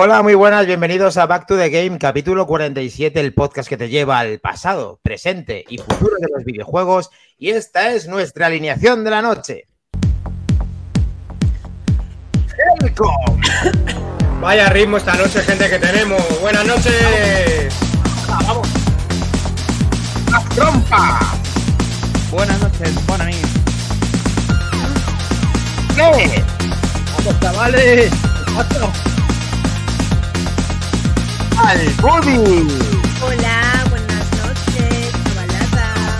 Hola, muy buenas, bienvenidos a Back to the Game, capítulo 47, el podcast que te lleva al pasado, presente y futuro de los videojuegos. Y esta es nuestra alineación de la noche. Helcom, Vaya ritmo esta noche, gente, que tenemos. Buenas noches. Trompa, Buenas noches, buena mí. ¿qué? Vamos, chavales. Al Buddy, Hola, buenas noches, chavalada.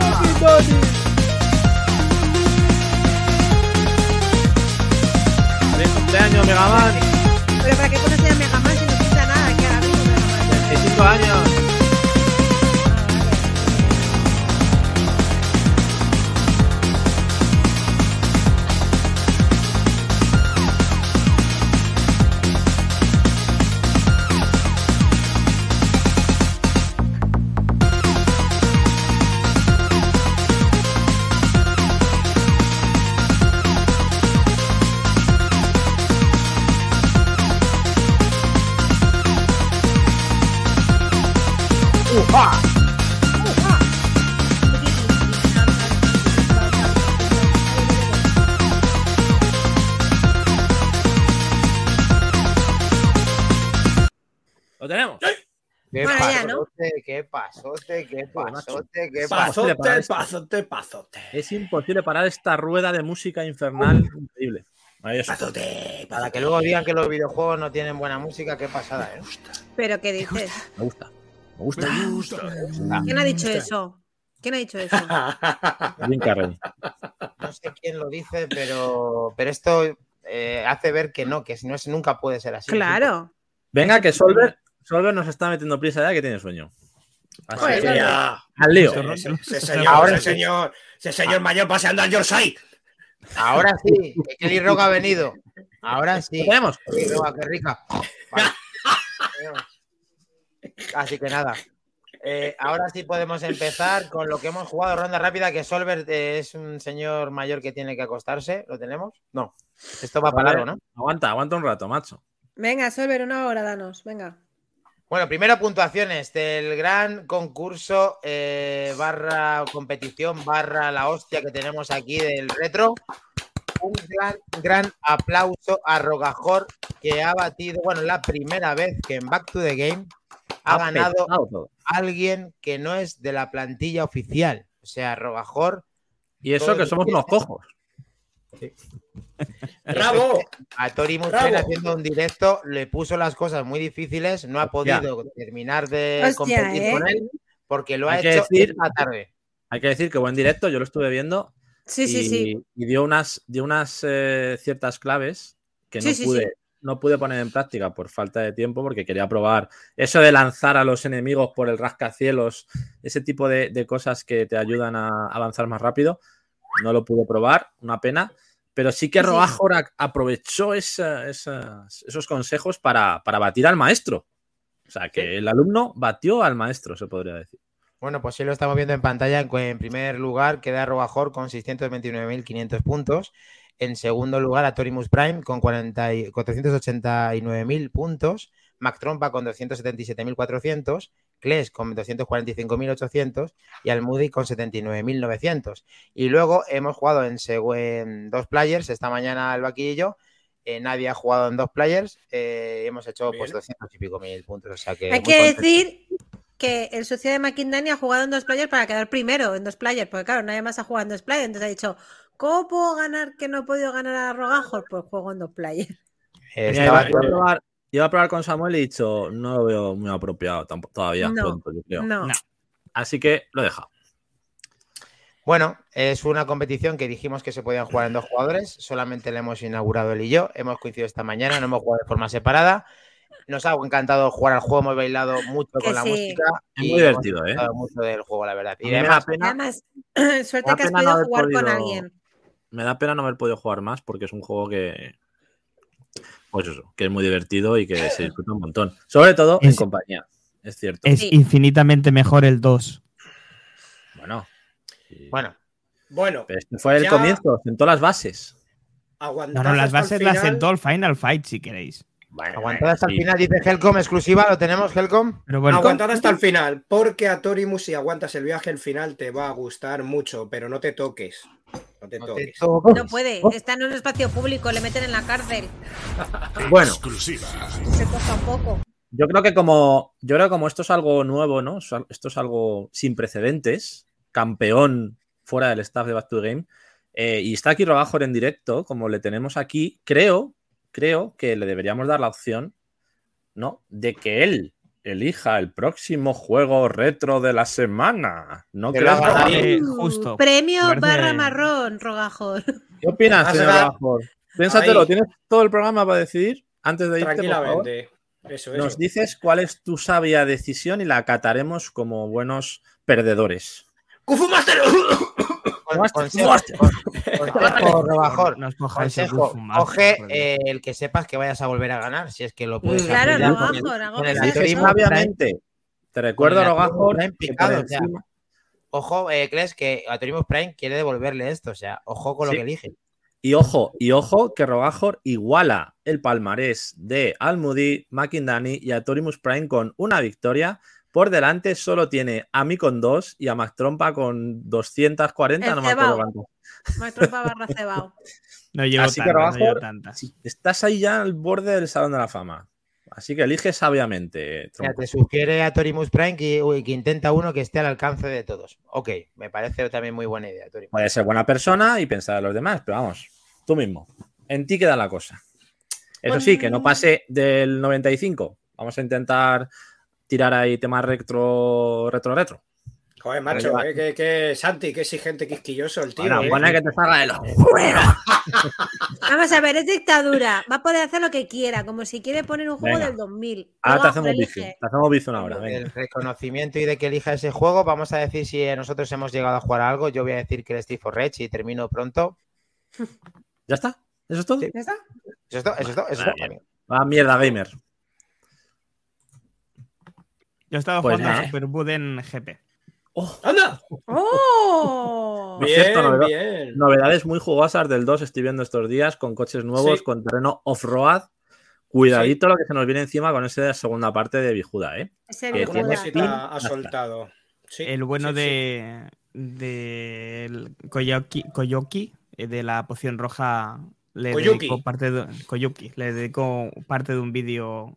buenas noches. Feliz cumpleaños, Mega Man. Pero ¿para qué pones a Mega Man si no pinta nada? Que haga mismo Mega Man. 25 años. Pasote, qué pasote, qué pasote, qué pasote. Pasote, pazote, pazote. Es imposible parar esta rueda de música infernal increíble. Pazote, Para que luego digan que los videojuegos no tienen buena música, qué pasada, ¿eh? ¿Pero qué dices? Me gusta. Me gusta. Me gusta. ¿Quién ha dicho eso? ¿Quién ha dicho eso? Carrey. No sé quién lo dice, pero, pero esto eh, hace ver que no, que si no es, nunca puede ser así. Claro. Venga, que Solver, Solver nos está metiendo prisa ya que tiene sueño. Así Joder, que. Ya. al lío. Ese, ese señor, Ahora ese sí. señor, ese señor mayor paseando al Yorkshire. Ahora sí, que Kelly Roca ha venido. Ahora sí. Lo tenemos. Kelly Roca, qué rica. Vale. Así que nada. Eh, ahora sí podemos empezar con lo que hemos jugado ronda rápida, que Solver eh, es un señor mayor que tiene que acostarse. ¿Lo tenemos? No. Esto va para largo, ¿no? Aguanta, aguanta un rato, macho. Venga, Solver, una hora, danos. Venga. Bueno, primero puntuaciones del gran concurso eh, barra competición barra la hostia que tenemos aquí del retro. Un gran, gran aplauso a Rogajor que ha batido, bueno, la primera vez que en Back to the Game ha ganado alguien que no es de la plantilla oficial. O sea, Rogajor Y eso que somos unos cojos. ¡Bravo! a Tori. Muspen haciendo un directo le puso las cosas muy difíciles, no ha podido terminar de Hostia, competir ¿eh? con él porque lo ha Hay que hecho decir- esta tarde. Hay que decir que buen directo, yo lo estuve viendo Sí, y, sí, sí. y dio unas, dio unas eh, ciertas claves que no, Sí, sí, pude, sí. no pude poner en práctica por falta de tiempo porque quería probar eso de lanzar a los enemigos por el rascacielos, ese tipo de, de cosas que te ayudan a avanzar más rápido. No lo pude probar, una pena. Pero sí que sí. Roajor aprovechó esa- esas- esos consejos para, para batir al maestro. O sea, que el alumno batió al maestro, se podría decir. Bueno, pues sí lo estamos viendo en pantalla. En, primer lugar queda Robajor con 629.500 puntos. En segundo lugar a Torimus Prime con 40 y- 489.000 puntos. Mac Trompa con 277.400. Kles con 245.800 y Almudi con 79.900. Y luego hemos jugado en, segu- en dos players esta mañana el vaquillo. Eh, nadie ha jugado en dos players. eh, hemos hecho pues Bien. 200 y pico mil puntos. O sea que Hay que decir que el socio de McIndani ha jugado en dos players para quedar primero en dos players, porque claro, nadie más ha jugado en dos players. Entonces ha dicho, ¿cómo puedo ganar que no he podido ganar a Rogajos? Pues juego en dos players. Eh, estaba- iba, iba iba a probar con Samuel y he dicho, no lo veo muy apropiado tampoco, todavía. No, pronto, yo creo. no. Así que lo he dejado. Bueno, es una competición que dijimos que se podían jugar en dos jugadores. Solamente la hemos inaugurado él y yo. Hemos coincidido esta mañana, no hemos jugado de forma separada. Nos ha encantado jugar al juego, hemos bailado mucho Que con la música. Es y muy hemos divertido, ¿eh? mucho del juego, la verdad. Y mí me da además, pena, Además, suerte da que has no podido jugar con alguien. me da pena no haber podido jugar más porque es un juego que. Pues eso, que es muy divertido y que se disfruta un montón. Sobre todo en compañía. Es cierto. Es Sí. infinitamente mejor el 2. Bueno, Sí. Bueno, Bueno, Pero este fue el comienzo, sentó las bases. No, no, las bases las sentó el Final Fight si queréis. Bueno, aguantad hasta el sí. final, dice Helcom exclusiva, ¿lo tenemos, Helcom? Pero bueno, Aguantad hasta el final, porque a Torimus si aguantas el viaje, el final te va a gustar mucho, pero no te toques. No te No te toques. No puede, está en un espacio público, le meten en la cárcel. Bueno, Exclusiva. Se toca un poco. yo creo que como yo creo que como esto es algo nuevo, ¿no? Esto es algo sin precedentes, campeón fuera del staff de Back to the Game, eh, y está aquí Robajor en directo, como le tenemos aquí, creo, creo que le deberíamos dar la opción, ¿no? De que él elija el próximo juego retro de la semana. ¿No Que Robajor? eh, Uh, justo. Premio parece- barra marrón, rogajón. ¿Qué opinas, señor Robajor? Piénsatelo, Ahí. tienes todo el programa para decidir antes de irte, por favor. Eso, eso. Nos dices cuál es tu sabia decisión y la acataremos como buenos perdedores. ¡Kufu Master! Consejo, coge eh, el que sepas que vayas a volver a ganar, si es que lo puedes Claro, hacer ya no, con el- Rogajo, con el Rogajo. Dices Atorismo sabiamente. Te recuerdo, Rogajor, Ojo, eh, Kles, que Atorimus Prime quiere devolverle esto, o sea, ojo con Sí. lo que elige. Y ojo, y ojo que Rogajor iguala el palmarés de Almudi, Makindani y Atorimus Prime con una victoria. Por delante solo tiene a mí con dos y a Mac Trompa con 240, El no me acuerdo cuánto. Maestro barra cebao. No llevo Así que, tantas, no llevo Estás ahí ya al borde del Salón de la Fama. Así que elige sabiamente. Trompa. te sugiere a Torimus Prime que, uy, que intenta uno que esté al alcance de todos. Ok, me parece también muy buena idea, Torimus. Puede ser buena persona y pensar en los demás, pero vamos, tú mismo. En ti queda la cosa. Eso sí, que no pase del 95. Vamos a intentar tirar ahí temas retro, retro, retro. Joder, macho, eh, que, que Santi, que exigente, quisquilloso el tío. Bueno, eh. que te salga de los Vamos a ver, es dictadura. Va a poder hacer lo que quiera, como si quiere poner un juego Venga. del 2000. Ahora te hacemos bici. Te hacemos bici una hora. Venga. El reconocimiento y de que elija ese juego, vamos a decir si nosotros hemos llegado a jugar a algo. Yo voy a decir que el Steve for Rage y termino pronto. ¿Ya está? ¿Eso es todo? Sí. ¿Ya está? Eso es todo, eso es todo, eso es todo. Ah, mierda, gamer. Yo estaba Pues jugando a. Super Buden GP. ¡Anda! ¡Oh! Por cierto, Bien, novedad- bien. Novedades muy jugosas del 2 estoy viendo estos días con coches nuevos, Sí. con terreno off-road. Cuidadito lo que se nos viene encima con esa segunda parte de Bijuda, ¿eh? Ese Que viejo Alguna tiene da. fin. cosita ha soltado. Sí, El bueno sí, sí. de, de el Koyoki, Koyoki, eh, de la poción roja le Koyuki. dedicó parte de, Koyuki, le dedicó parte de un vídeo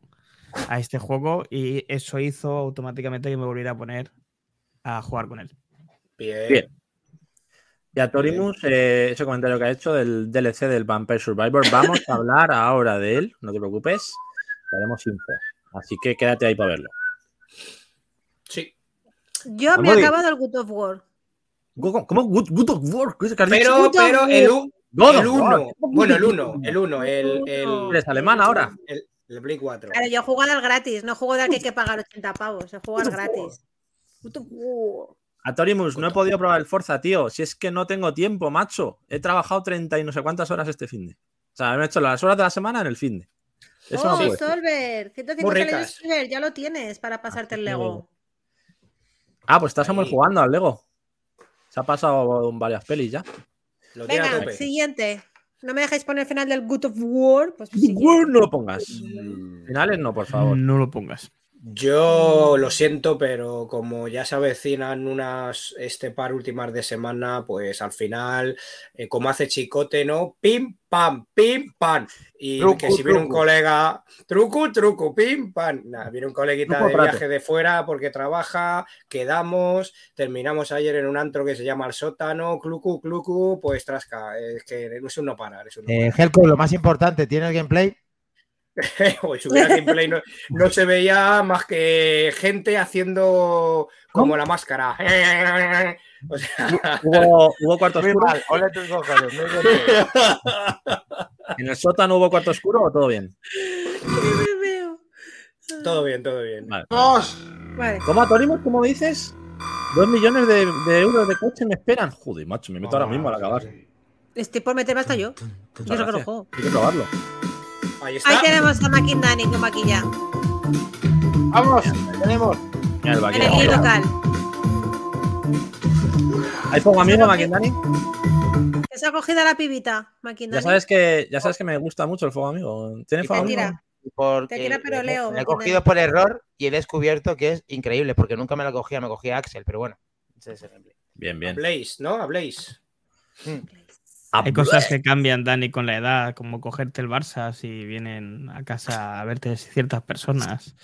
a este juego y eso hizo automáticamente que me volviera a poner a jugar con él. Bien. Bien. Y a Torimus, eh, ese comentario que ha hecho del DLC del Vampire Survivor, vamos a hablar ahora de él, no te preocupes, haremos info. Así que quédate ahí para verlo. Sí. Yo me he acabado el Good of War. ¿Cómo? ¿Cómo? Good, Good of War. Pero, pero el, el. 1. Bueno, el 1. El 1. El, el, ¿Eres alemán ahora? el, el Play 4. Claro, yo he jugado al gratis, no juego al que hay que pagar 80 pavos, he jugado al gratis. Good of War. A Torimus, no he podido probar el Forza, tío. Si es que no tengo tiempo, macho. He trabajado 30 y no sé cuántas horas este fin de. O sea, me he hecho las horas de la semana en el fin de. Eso no oh, puede. Solver, 150 Muy leyes ricas. Solver, ya lo tienes para pasarte el Lego. Ah, pues estás Ahí. jugando al Lego. Se ha pasado varias pelis ya. Lo Venga, siguiente. ¿No me dejáis poner el final del Good of War? Pues Bueno, siguiente. no lo pongas. Mm. Finales no, por favor. No lo pongas. Yo lo siento, pero como ya se avecinan unas este par últimas de semana, pues al final, eh, como hace chicote, ¿no? Pim, pam, pim, pam. Y Truco, que si viene un colega, truco, truco, pim, pam. Nada, viene un coleguita Truco, de viaje de fuera porque trabaja, quedamos, terminamos ayer en un antro que se llama El Sótano, clucu, clucu, pues trasca. Es que es un no parar, es un no Eh, Helco, lo más importante, ¿tienes gameplay? Pues si hubiera gameplay no, no se veía más que gente haciendo como la máscara. O sea, ¿Hubo, hubo cuarto oscuro? cojones. ¿En el sótano hubo cuarto oscuro o todo bien? Todo bien, todo bien. Vale. Vale. ¿Cómo? ¿Cómo dices? Dos millones de, de euros de coche me esperan. Joder, macho, me meto ahora mismo al acabar. Estoy por meterme hasta yo. Yo que juego. Hay que probarlo. Ahí Ahí tenemos a Maquindani con maquilla. Vamos, tenemos. Mira el En el vaquero. guía local. ¿Hay fuego amigo, Maquindani? Que se ha cogido a la pibita, Maquindani. Ya sabes que ya sabes que me gusta mucho el fuego amigo. ¿Tiene fuego amigo? tira. Porque Te tira, pero le- Leo, le he cogido por error y he descubierto que es increíble, porque nunca me la cogía, me cogía Axel, pero bueno. ese es el gameplay. Bien, bien. Blaze, ¿no? A Blaze. Hay cosas que cambian, Dani, con la edad, como cogerte el Barça si vienen a casa a verte ciertas personas.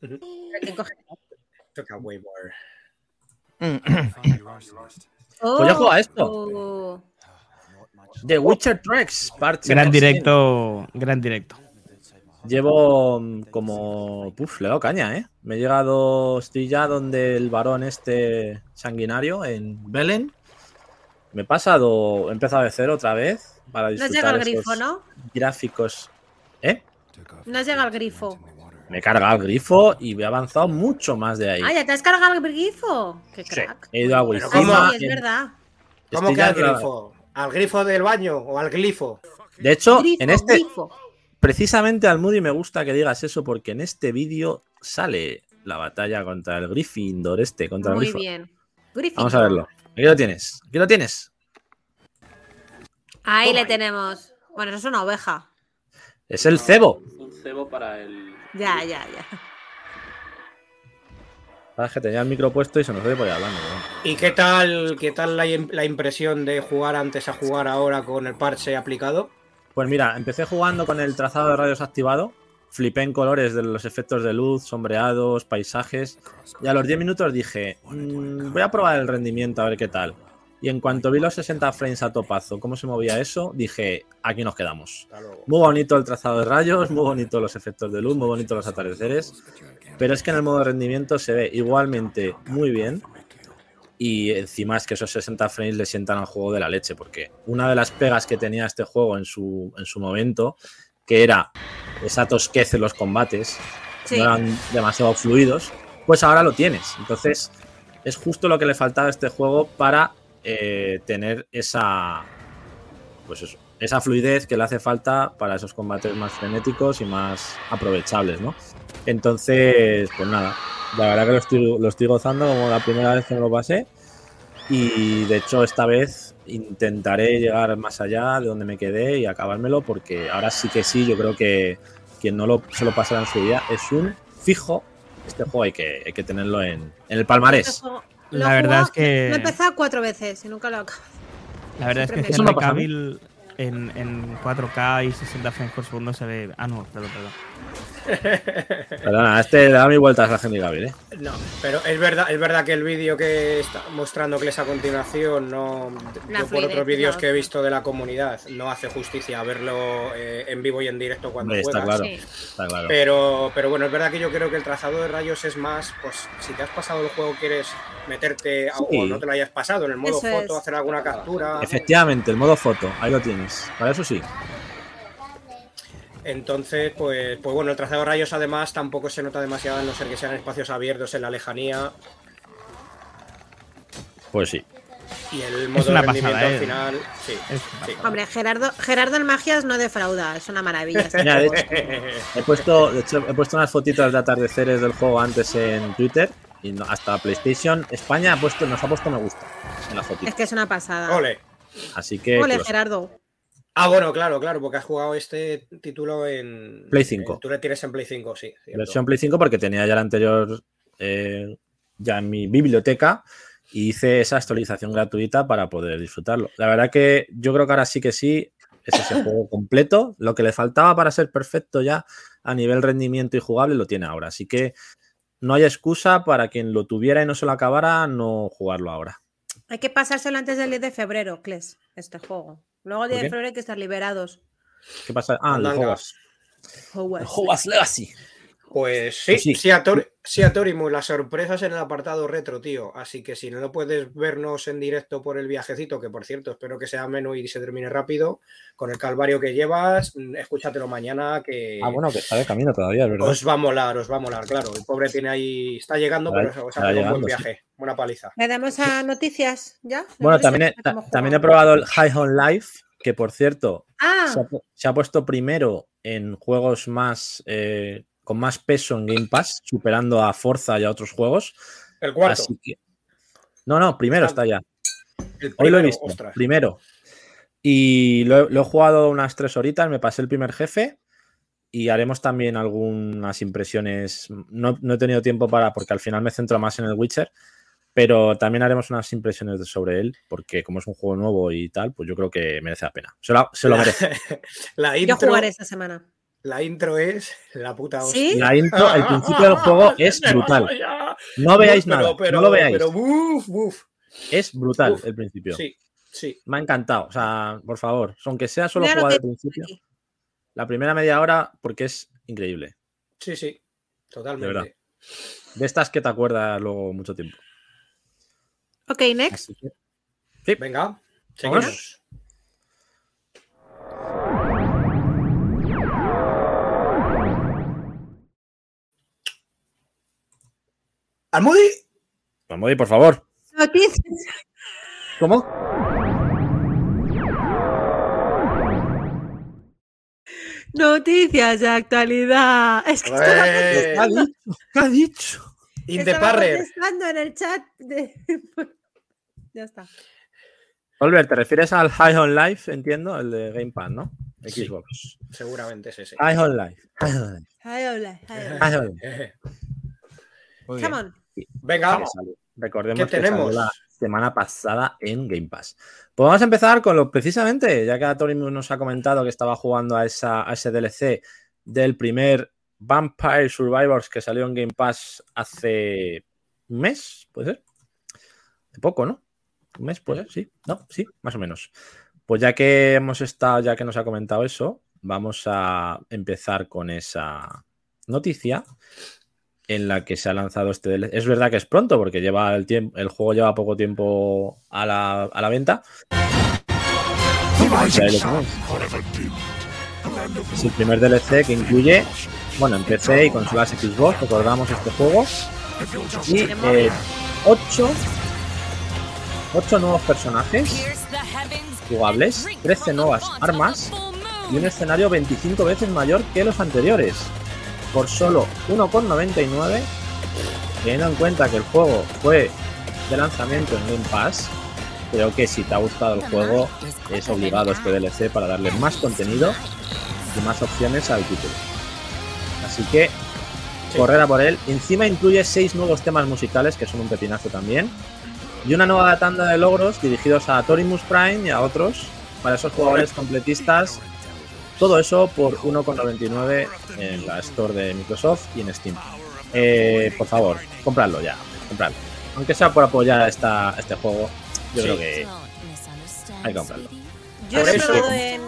¿Quién coge? Toca Waymore. Pues yo juego a esto. Oh. The Witcher Tracks, parte Gran directo, gran directo. Llevo mm, como. Uf, le he dado caña, ¿eh? Me he llegado. Estoy ya donde el varón este sanguinario en Belén. Me he pasado. He empezado de cero otra vez. Para No has disfrutar llegado al esos grifo, ¿no? gráficos. ¿Eh? No has llegado al grifo. Me he cargado el grifo y he avanzado mucho más de ahí. Ah, ya te has cargado el grifo. Qué Sí, crack. he ido a. Sí, es verdad. ¿Cómo estoy que al grifo? ¿Al grifo del baño o al glifo? De hecho, Grifo, en este, grifo. precisamente al Moody me gusta que digas eso porque en este vídeo sale la batalla contra el Gryffindor este, contra el Muy Grifo. bien. Vamos a verlo. Aquí lo tienes. Aquí lo tienes. Ahí Toma le ahí. tenemos. Bueno, eso es una oveja. Es el cebo. Un cebo para el. Ya, ya, ya. Ah, es que tenía el micro puesto y se nos oye por ahí hablando. ¿no? ¿Y qué tal, qué tal la, la impresión de jugar antes a jugar ahora con el parche aplicado? Pues mira, empecé jugando con el trazado de radios activado. Flipé en colores de los efectos de luz, sombreados, paisajes. Y a los 10 minutos dije, "Mm, voy a probar el rendimiento a ver qué tal. Y en cuanto vi los 60 frames a topazo, cómo se movía eso, dije, aquí nos quedamos. Muy bonito el trazado de rayos, muy bonito los efectos de luz, muy bonito los atardeceres. Pero es que en el modo de rendimiento se ve igualmente muy bien. Y encima es que esos 60 frames le sientan al juego de la leche. Porque una de las pegas que tenía este juego en su, en su momento, que era esa tosquez en los combates, Sí. no eran demasiado fluidos, pues ahora lo tienes. Entonces, es justo lo que le faltaba a este juego para eh, tener esa. Pues eso, esa fluidez que le hace falta para esos combates más frenéticos y más aprovechables, ¿no? Entonces, pues nada, la verdad que lo estoy, lo estoy gozando como la primera vez que me lo pasé. Y de hecho, esta vez intentaré llegar más allá de donde me quedé y acabármelo, porque ahora sí que sí, yo creo que quien no lo, se lo pasará en su día es un fijo. Este juego hay que, hay que tenerlo en, en el palmarés. Juego lo La verdad es que- Lo he empezado cuatro veces y nunca lo he acabado. La verdad es que Siempre me- Eso Henry. Cavill en, en 4K y 60 frames por segundo se ve. Ah, no, perdón, perdón. Perdona, este le da mi vueltas a Henry Cavill, ¿eh? No, pero es verdad, es verdad que el vídeo que está mostrando Kles a continuación, no, yo por otros vídeos que he visto de la comunidad, no hace justicia a verlo eh, en vivo y en directo cuando está juegas. claro. Sí. Está claro. Pero, pero bueno, es verdad que yo creo que el trazado de rayos es más, pues si te has pasado el juego, quieres meterte a- Sí. o no te lo hayas pasado en el modo Eso foto, es. hacer alguna captura. Efectivamente, el modo foto, ahí lo tienes. Para eso sí. Entonces, pues, pues bueno, el trazado de rayos además tampoco se nota demasiado, a no ser que sean espacios abiertos en la lejanía. Pues sí. Y el modo una de rendimiento pasada, al ¿eh? final, sí. Es sí. Hombre, Gerardo, Gerardo el Magias no defrauda, es una maravilla. este Mira, de hecho, he puesto, de hecho, he puesto unas fotitos de atardeceres del juego antes en Twitter y no- hasta PlayStation España ha puesto, nos ha puesto me gusta en la fotito. Es que es una pasada. Ole. Así que Ole, Gerardo. Ah, bueno, claro, claro, porque has jugado este título en Play 5. en- Tú le tienes en Play 5, sí. cierto. versión Play 5 porque tenía ya la anterior eh, ya en mi biblioteca y hice esa actualización gratuita para poder disfrutarlo. La verdad que yo creo que ahora sí que sí es ese juego completo. Lo que le faltaba para ser perfecto ya a nivel rendimiento y jugable lo tiene ahora. Así que no hay excusa para quien lo tuviera y no se lo acabara no jugarlo ahora. Hay que pasárselo antes del 10 de febrero, Cles, este juego. Luego el 10 ¿Por de febrero hay que estar liberados. ¿Qué pasa? Ah, el. Hogwarts. Hogwarts Legacy. Pues sí, Pues sí. sí, a Tor- sí, a Torimus, las sorpresas en el apartado retro, tío. Así que si no puedes vernos en directo por el viajecito, que por cierto espero que sea menos y se termine rápido, con el calvario que llevas, mm, escúchatelo mañana que Ah, bueno, que está de camino todavía, es verdad. os va a molar, os va a molar, claro. El pobre tiene ahí, está llegando, Estará- pero os ha estará pegado un buen sí. viaje, buena paliza. ¿Le damos a noticias ya? Bueno, ¿Le también he, también he probado el High on Life, que por cierto Ah, se ha, pu- se ha puesto primero en juegos más eh, con más peso en Game Pass, superando a Forza y a otros juegos. El cuarto. Así que No, no, primero Está- está ya. Hoy lo he visto, ostras. primero. Y lo, he- lo he jugado unas tres horitas, me pasé el primer jefe y haremos también algunas impresiones. No, no he tenido tiempo para, porque al final me centro más en el Witcher, pero también haremos unas impresiones de- sobre él, porque como es un juego nuevo y tal, pues yo creo que merece la pena. Se lo, se lo merece. La Yo intro, jugaré esta semana. La intro es la puta ¿Sí? hostia. La intro, el principio del juego es brutal. No veáis nada, pero- no lo veáis. Pero, uf, uf. Es brutal Uf, el principio. Sí, sí. Me ha encantado. O sea, por favor, aunque sea solo que al principio. La primera media hora, porque es increíble. Sí, sí. Totalmente. verdad. De estas que te acuerdas luego mucho tiempo. Ok, next. Que, Venga, Vámonos. seguimos. Almudi, Modi, por favor. Noticias. ¿Cómo? Noticias de actualidad. Es que estaba, ¿Qué ha dicho? in the estaba parrer. contestando en el chat. de- ya está. Oliver, ¿te refieres al High on Life? Entiendo, el de Gamepad, ¿no? Sí. Xbox. Seguramente es ese. High on Life. High on Life. High on Life. Muy Come on. Venga. Recordemos ¿qué que salió tenemos? la semana pasada en Game Pass. Pues vamos a empezar con lo precisamente, ya que Atorimus nos ha comentado que estaba jugando a, esa, a ese DLC del primer Vampire Survivors que salió en Game Pass hace un mes, puede ser. De poco, ¿no? Un mes, puede ser, sí. No, sí, más o menos. Pues ya que hemos estado, ya que nos ha comentado eso, vamos a empezar con esa noticia en la que se ha lanzado este DLC. Es verdad que es pronto, porque lleva el tiempo, el juego lleva poco tiempo a la, a la venta. Es el primer DLC que incluye, bueno, en PC y consolas Xbox, recordamos este juego. Y eh, ocho, ocho nuevos personajes jugables, 13 nuevas armas y un escenario 25 veces mayor que los anteriores por solo 1,99 teniendo en cuenta que el juego fue de lanzamiento en Game Pass creo que si te ha gustado el juego es obligado este DLC para darle más contenido y más opciones al título así que Sí. correr a por él encima incluye seis nuevos temas musicales que son un pepinazo también y una nueva tanda de logros dirigidos a Torimus Prime y a otros para esos jugadores completistas todo eso por 1,99 en la Store de Microsoft y en Steam. Eh, por favor, compradlo ya, compradlo. Aunque sea por apoyar a esta, este juego, yo Sí. creo que hay que comprarlo. Yo lo he probado en,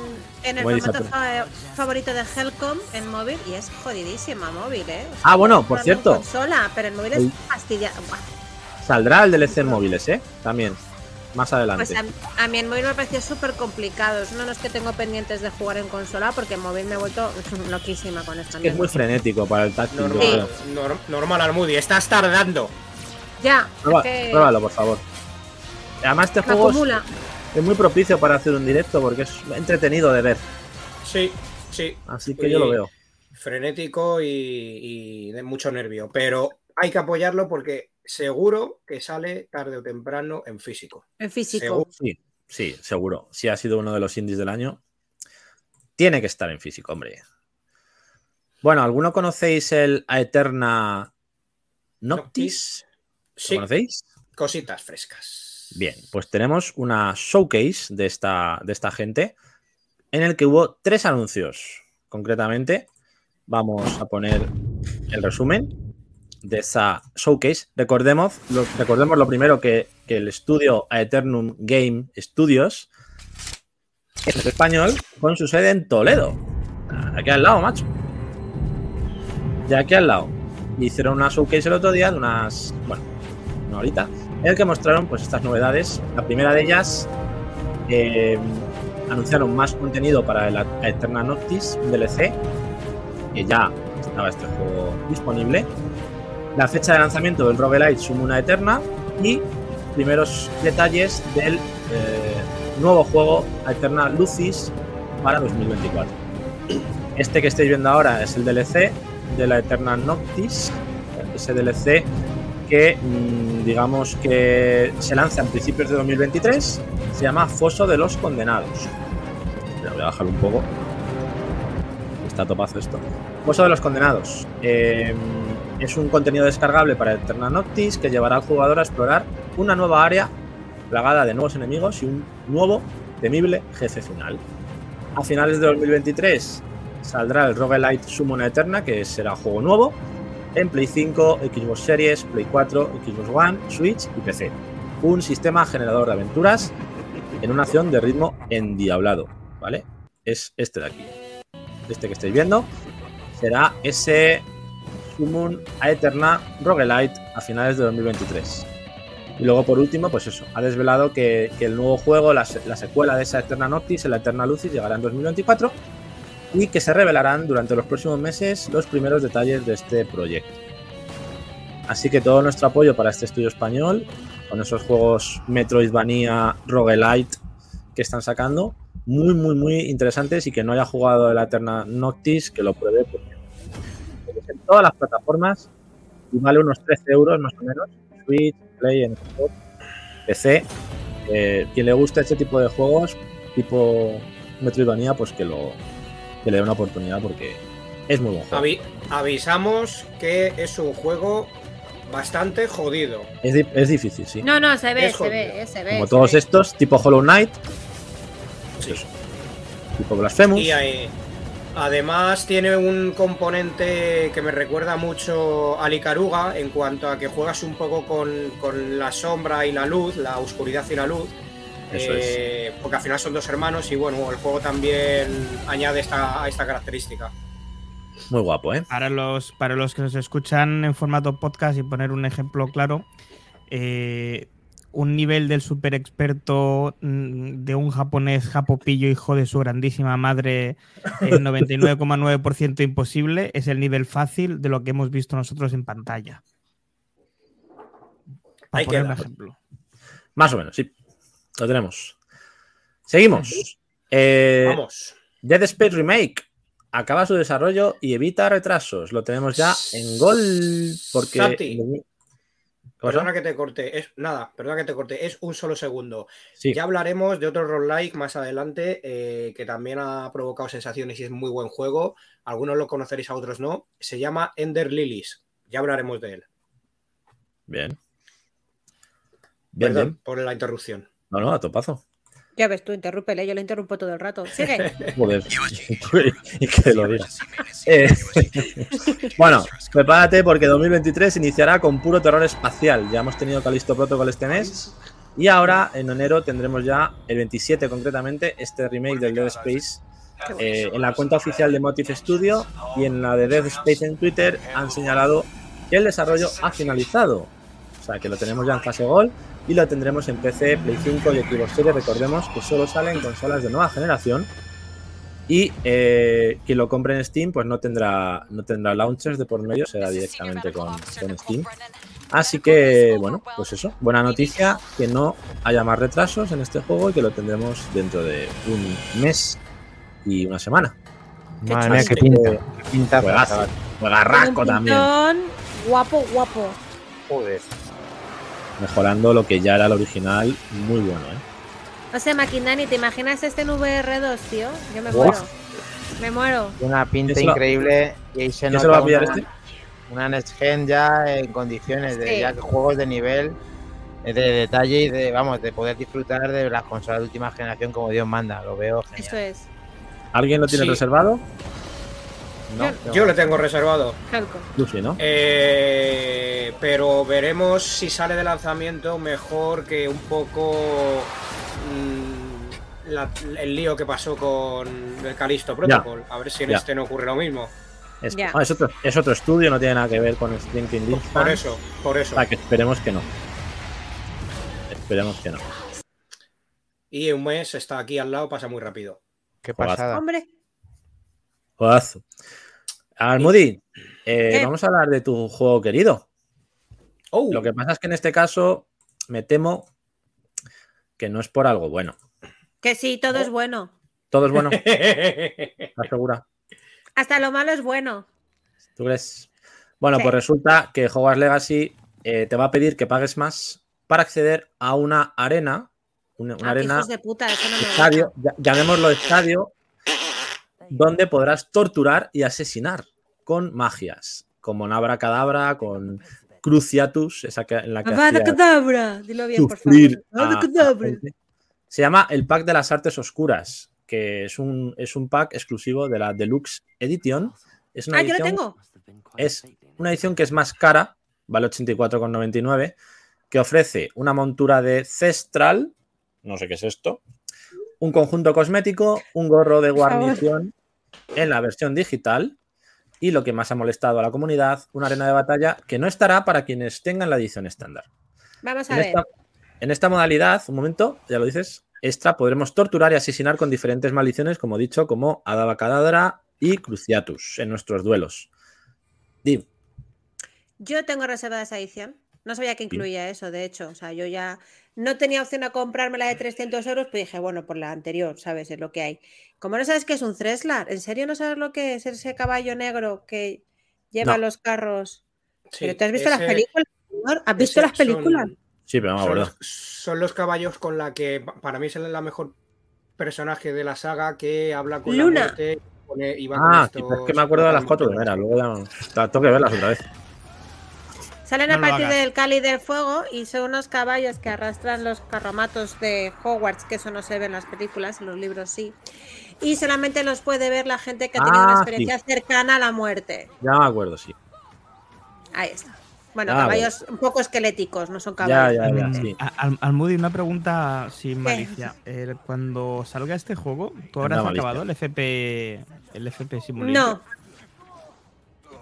en el formato fa- favorito de Helcom en móvil y es jodidísima móvil, ¿eh? O sea, Ah, bueno, por cierto. Consola, pero el móvil El- es fastidiado. Saldrá el DLC en móviles, ¿eh? También, más adelante. Pues a, a mí en móvil me pareció súper complicado. Es uno de los que tengo pendientes de jugar en consola porque en móvil me he vuelto loquísima con esta que es muy frenético para el táctil. Normal, creo. nor- normal Almudi, estás tardando. Ya, Prueba- es que Pruébalo, por favor. Además, este me juego es, acumula. es muy propicio para hacer un directo porque es entretenido de ver. Sí, sí. Así que yo lo veo. Frenético y, y de mucho nervio. Pero hay que apoyarlo porque seguro que sale tarde o temprano en físico. En físico. Seguro. Sí, sí, seguro. Si ha sido uno de los indies del año, tiene que estar en físico, hombre. Bueno, ¿alguno conocéis el Aeterna Noctis? ¿Lo Sí, conocéis? cositas frescas. Bien, pues tenemos una showcase de esta, de esta gente en el que hubo tres anuncios. Concretamente, vamos a poner el resumen de esa showcase. Recordemos lo, recordemos lo primero que, el estudio Aeternum Game Studios es español con su sede en Toledo. Aquí al lado, macho. De aquí al lado. Hicieron una showcase el otro día de unas. Bueno, una horita. En el que mostraron pues estas novedades. La primera de ellas. eh, anunciaron más contenido para el Eterna Noctis, DLC. Que ya estaba este juego disponible. La fecha de lanzamiento del Roguelite Sumuna Eterna. Y primeros detalles del eh, nuevo juego Eterna Lucis para 2024. Este que estáis viendo ahora es el DLC de la Eterna Noctis, ese DLC que mm, digamos que se lanza en principios de 2023. Se llama Foso de los Condenados. Voy a bajar un poco. Está topazo esto. Foso de los Condenados. Eh, es un contenido descargable para Eterna Noctis que llevará al jugador a explorar una nueva área plagada de nuevos enemigos y un nuevo temible jefe final. A finales de 2023 saldrá el Roguelite Summon Eterna, que será juego nuevo, en Play 5, Xbox Series, Play 4, Xbox One, Switch y PC. Un sistema generador de aventuras en una acción de ritmo endiablado, ¿vale? Es este de aquí. Este que estáis viendo será ese Summon a Eterna Roguelite a finales de 2023. Y luego, por último, pues eso, ha desvelado que, el nuevo juego, la, se- la secuela de esa Eterna Noctis, la Eterna Lucis, llegará en 2024 y que se revelarán durante los próximos meses los primeros detalles de este proyecto. Así que todo nuestro apoyo para este estudio español, con esos juegos Metroidvania, Roguelite que están sacando, muy, muy, muy interesantes y que no haya jugado la Eterna Noctis, que lo pruebe porque en todas las plataformas y vale unos 13 euros más o menos, Switch, Play, en Xbox, PC. Eh, quien le gusta este tipo de juegos, tipo Metroidvania, pues que lo que le dé una oportunidad porque es muy buen juego. Avi- avisamos que es un juego bastante jodido. Es, di- es difícil, sí. No, no, se ve, Es se ve, eh, se ve. Como se todos ve. estos, tipo Hollow Knight, Sí. eso, tipo Blasphemous. Y ahí- además tiene un componente que me recuerda mucho a Icaruga en cuanto a que juegas un poco con, con la sombra y la luz, la oscuridad y la luz. Eso eh, Porque al final son dos hermanos y bueno, el juego también añade esta, esta característica. Muy guapo, ¿eh? Para los, para los que nos escuchan en formato podcast y poner un ejemplo claro, eh, un nivel del super experto mm, de un japonés japopillo hijo de su grandísima madre el 99,9% imposible es el nivel fácil de lo que hemos visto nosotros en pantalla. Para Ahí poner un ejemplo. Más o menos, sí. Lo tenemos. Seguimos. Eh, Vamos. Dead Space Remake acaba su desarrollo y evita retrasos. Lo tenemos ya en gol porque. Santi. Perdona que te corte, es nada, perdona que te corte, es un solo segundo. Sí, Ya hablaremos de otro roguelike más adelante eh, que también ha provocado sensaciones y es muy buen juego. Algunos lo conoceréis, a otros no. Se llama Ender Lilies. Ya hablaremos de él. bien. Bien, Perdón bien. por la interrupción. No, no, a topazo. Ya ves tú, interrúpele, yo lo interrumpo todo el rato. Sigue. Joder. y que lo diga. Eh, bueno, prepárate porque 2023 iniciará con puro terror espacial. Ya hemos tenido Calisto Protocol este mes. Y ahora, en enero, tendremos ya, el 27 concretamente, este remake del Dead Space. Eh, en la cuenta oficial de Motive Studio y en la de Dead Space en Twitter han señalado que el desarrollo ha finalizado. O sea, que lo tenemos ya en fase gol y lo tendremos en PC, Play 5 y Xbox Series. Recordemos que solo salen consolas de nueva generación y eh, quien lo compre en Steam pues no tendrá, no tendrá launchers de por medio, será directamente con, con Steam. Así que, bueno, pues eso, buena noticia, que no haya más retrasos en este juego y que lo tendremos dentro de un mes y una semana. Madre mía, qué que, pinta. Juegazo, juegarrasco también, Guapo, guapo. Joder. Mejorando lo que ya era el original, muy bueno, ¿eh? No sé, Maquindani, ¿te imaginas este en VR2, tío? Yo me muero. Me muero. Una pinta Eso lo- increíble y ahí se ¿Quién se lo va nota a pillar una, este? una Next Gen ya en condiciones de Sí. ya que juegos de nivel, de detalle y de, vamos, de poder disfrutar de las consolas de última generación como Dios manda. Lo veo genial. Eso es. ¿Alguien lo tiene Sí. reservado? Yo- Yo lo tengo reservado. Helco. Lucy, ¿no? Eh, pero veremos si sale de lanzamiento mejor que un poco mm, la- el lío que pasó con el Calisto Protocol. A ver si en Ya. este no ocurre lo mismo. Es, ah, es otro, es otro estudio, no tiene nada que ver con Stinking Link. Por eso, por eso. O sea, que esperemos que no. Esperemos que no. Y un mes está aquí al lado, pasa muy rápido. Qué pasada. Hombre, Jodazo. Almudi, eh, vamos a hablar de tu juego querido. Oh, Lo que pasa es que en este caso me temo que no es por algo bueno. que sí, todo es bueno. Todo es bueno, ¿estás segura? Hasta lo malo es bueno. ¿Tú crees? Bueno, Sí. pues resulta que Hogwarts Legacy eh, te va a pedir que pagues más para acceder a una arena, una, una Ah, arena, hijos de puta, eso no me estadio, llamémoslo estadio, donde podrás torturar y asesinar con magias, como Nabra Cadabra, con Cruciatus, esa que, en la que Avada hacías Kedavra, dilo bien, por favor. sufrir Avada a- a Kedavra. gente. Se llama el Pack de las Artes Oscuras, que es un, es un pack exclusivo de la Deluxe Edition. Es una Ah, yo lo edición tengo. es una edición que es más cara, vale 84,99, que ofrece una montura de Cestral, no sé qué es esto, un conjunto cosmético, un gorro de guarnición en la versión digital y lo que más ha molestado a la comunidad, una arena de batalla que no estará para quienes tengan la edición estándar. Vamos a En ver. esta, en esta modalidad, un momento, ya lo dices, extra podremos torturar y asesinar con diferentes maldiciones, como he dicho, como Adabacadabra y Cruciatus en nuestros duelos. Dim, Yo tengo reservada esa edición. No sabía que incluía eso, de hecho. O sea, yo ya no tenía opción a comprarme la de 300 euros, pues dije, bueno, por la anterior, ¿sabes? Es lo que hay. Como no sabes qué es un Treslar, ¿en serio no sabes lo que es ese caballo negro que lleva No. los carros? Sí, ¿Pero te has visto las películas? señor? ¿Has visto las películas? son- Sí, pero no me son, son los caballos con la que pa- para mí es la mejor personaje de la saga que habla con Luna. la muerte y pone- y va con Ah, sí, estos es que me acuerdo de las cuatro portamientos. primeras, luego ya no- tengo que verlas otra vez. Salen No a partir del cáliz del fuego y son unos caballos que arrastran los carromatos de Hogwarts, que eso no se ve en las películas, en los libros sí. Y solamente los puede ver la gente que ha tenido una Ah, experiencia cercana a la muerte. Ya me acuerdo, sí. Ahí está. Bueno, Ah, caballos un poco esqueléticos, no son Ya, caballos. ya, ya, realmente. sí. Al, Almudi, una pregunta sin malicia. Eh, cuando salga este juego, ¿tú habrás acabado el FP, el FP No, Simulator?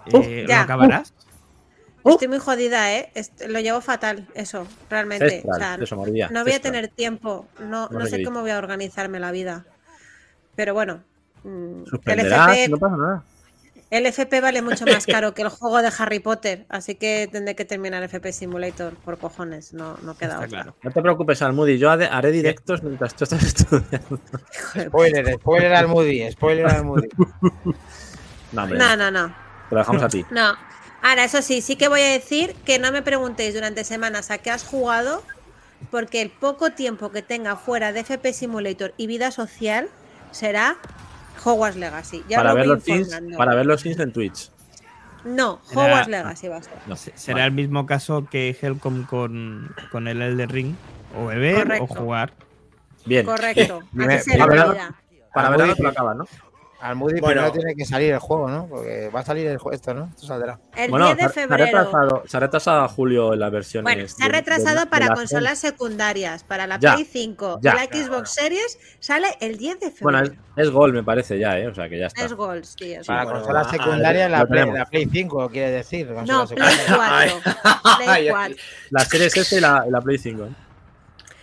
Eh, ¿Lo ya. acabarás? Estoy muy jodida, ¿eh? Est- lo llevo fatal, eso, realmente. Cestral, O sea, eso, María, no voy a tener tiempo, no, No no sé cómo voy a organizarme la vida. Pero bueno, mm, el FP, no pasa nada. el FP vale mucho más caro que el juego de Harry Potter, así que tendré que terminar el FP Simulator por cojones, no, no queda otra. claro. No te preocupes, Almudi, yo haré directos mientras tú estás estudiando. Spoiler, spoiler al Moody, spoiler al Moody. No, hombre, No, no, no. te lo dejamos a ti. No. Ahora, eso sí, sí que voy a decir que no me preguntéis durante semanas a qué has jugado, porque el poco tiempo que tenga fuera de FP Simulator y vida social será Hogwarts Legacy. Ya Para lo ver, los teams, para ver los teams en Twitch. No, Será- Hogwarts Legacy va a ser. No, Se- Será vale. el mismo caso que Helcom con, con el Elder Ring. O beber Correcto. o jugar. Bien. Correcto. Así será a ver, la a ver. vida. Para verano te lo acabas, ¿no? Al Moody Bueno. primero tiene que salir el juego, ¿no? Porque va a salir el esto, ¿no? Esto saldrá. El Bueno, 10 de ha- se ha febrero. retrasado, se ha retrasado a julio en las versiones. Bueno, se ha retrasado de- para de la consolas secundarias. Para la Ya, Play 5 ya. y la Xbox Series sale el 10 de Bueno, febrero. es, es gol, me parece ya, ¿eh? O sea que ya está. es Gold, sí, es Para bueno, consola a- a- secundaria, la Play, la Play 5, quiere decir. No, Play secundaria. 4. Play Ay, 4. La Series S y la, la Play 5.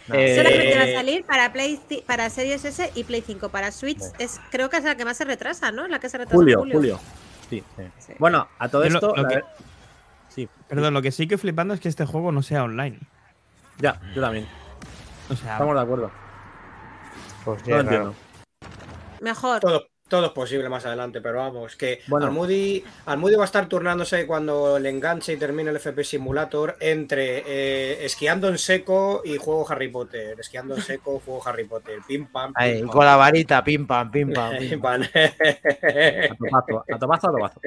No. Eh, Solamente va a salir para Play para Series S y Play 5. Para Switch es creo que es la que más se retrasa, ¿no? La que se retrasa Julio, julio. julio. Sí. Sí. Bueno, a todo Yo esto. lo la que- ver- Sí, Perdón, lo que sí que flipando es que este juego no sea online. ya, yo también. O sea, Estamos de acuerdo. Pues No entiendo. Mejor. Todo, todo es posible más adelante, pero vamos, que Bueno. Almudi, Almudi va a estar turnándose cuando le enganche y termine el FP Simulator entre eh, esquiando en seco y juego Harry Potter. Esquiando en seco, juego Harry Potter. Pim pam. Ahí, pam. con la varita, pim pam, pim pam. Pim, pam. A topazo, a topazo, a topazo.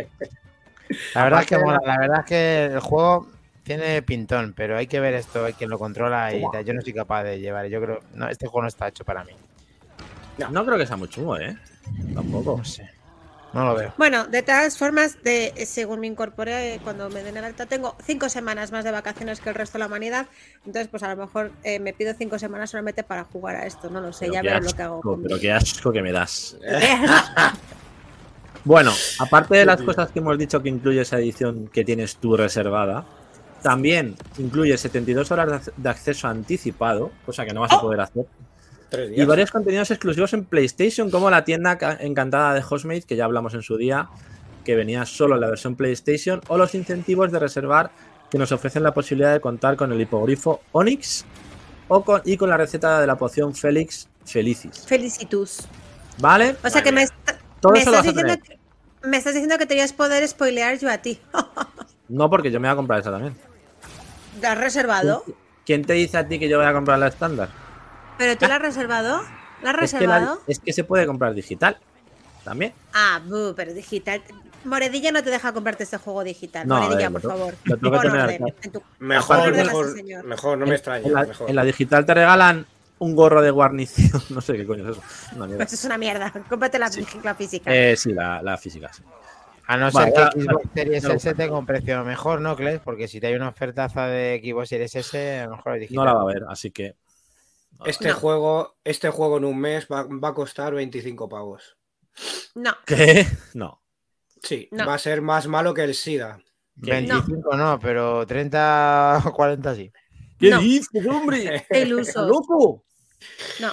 La verdad es que mola, la verdad es que el juego tiene pintón, pero hay que ver esto, hay quien lo controla y yo no soy capaz de llevar. Yo creo, no, este juego no está hecho para mí. No creo que sea muy chungo, ¿eh? Tampoco. No sé. No lo veo. Bueno, de todas formas, de, según me incorporé eh, cuando me den el alta, tengo cinco semanas más de vacaciones que el resto de la humanidad. Entonces, pues a lo mejor eh, me pido cinco semanas solamente para jugar a esto. No lo sé, Pero ya veré lo que hago. Pero qué asco que me das. Bueno, aparte de las cosas que hemos dicho que incluye esa edición que tienes tú reservada, también incluye 72 horas de ac- de acceso anticipado, cosa que no vas a poder hacer, Tres y varios contenidos exclusivos en PlayStation, como la tienda ca- encantada de Hostmate, que ya hablamos en su día, que venía solo en la versión PlayStation, o los incentivos de reservar que nos ofrecen la posibilidad de contar con el hipogrifo Onyx o con, y con la receta de la poción Félix Felicis. Felicitus. ¿Vale? O sea que me, me eso lo estás diciendo que, me estás diciendo que te voy a poder spoilear yo a ti. No, porque yo me voy a comprar esa también. ¿La has reservado? ¿Quién te dice a ti que yo voy a comprar la estándar? ¿Pero tú la has reservado? ¿La has Es que, la- reservado? es que se puede comprar digital también. Ah, bu, pero digital. Moredilla no te deja comprarte este juego digital. No, Moredilla, eh, por lo- favor. lo tengo que Pon tener orden acá. en tu- Mejor, mejor, señor. mejor, no me extraña. En la, mejor. en la digital te regalan un gorro de guarnición. No sé qué coño es eso. Una mierda. Pues es una mierda. Cómprate la, la física. Eh, sí, la, la física. sí. A no Vale, ser que ahora- Xbox Series S tenga un precio mejor, ¿no, Kles? Porque si te hay una ofertaza de Xbox Series S, a lo mejor es digital. No la va a ver, así que. Este, No. juego, este juego en un mes va, va a costar 25 pavos. No. ¿Qué? No. Sí, No. va a ser más malo que el SIDA. 25 no, pero 30 o 40 sí. ¿Qué No. dices, hombre? Qué ilusos. ¡Loco! No,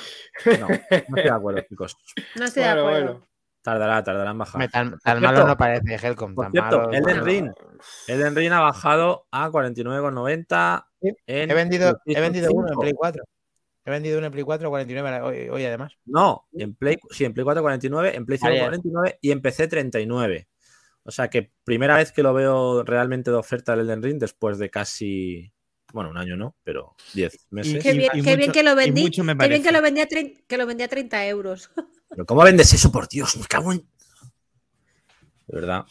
No, no estoy de acuerdo, chicos. no estoy de Bueno, acuerdo. bueno. Tardará, tardará en bajar. Tan, tan cierto- malo no parece Helcom. por Tan cierto, malo. Elden. Ring. Elden Ring ha bajado a 49,90 Sí, He vendido, he vendido uno en 5. Play 4. He vendido uno en Play 4 a 49 hoy, hoy además. No, en Play, sí, en Play 4 49, en Play 5 Ayer. 49 y en PC 39. O sea que primera vez que lo veo realmente de oferta el Elden Ring después de casi, bueno, un año no, pero 10 meses. Qué bien, y qué bien mucho- que lo y vendí. Qué bien que lo vendía, a que lo vendía a 30 euros. Pero ¿cómo vendes eso, por Dios? Me cago en... De verdad.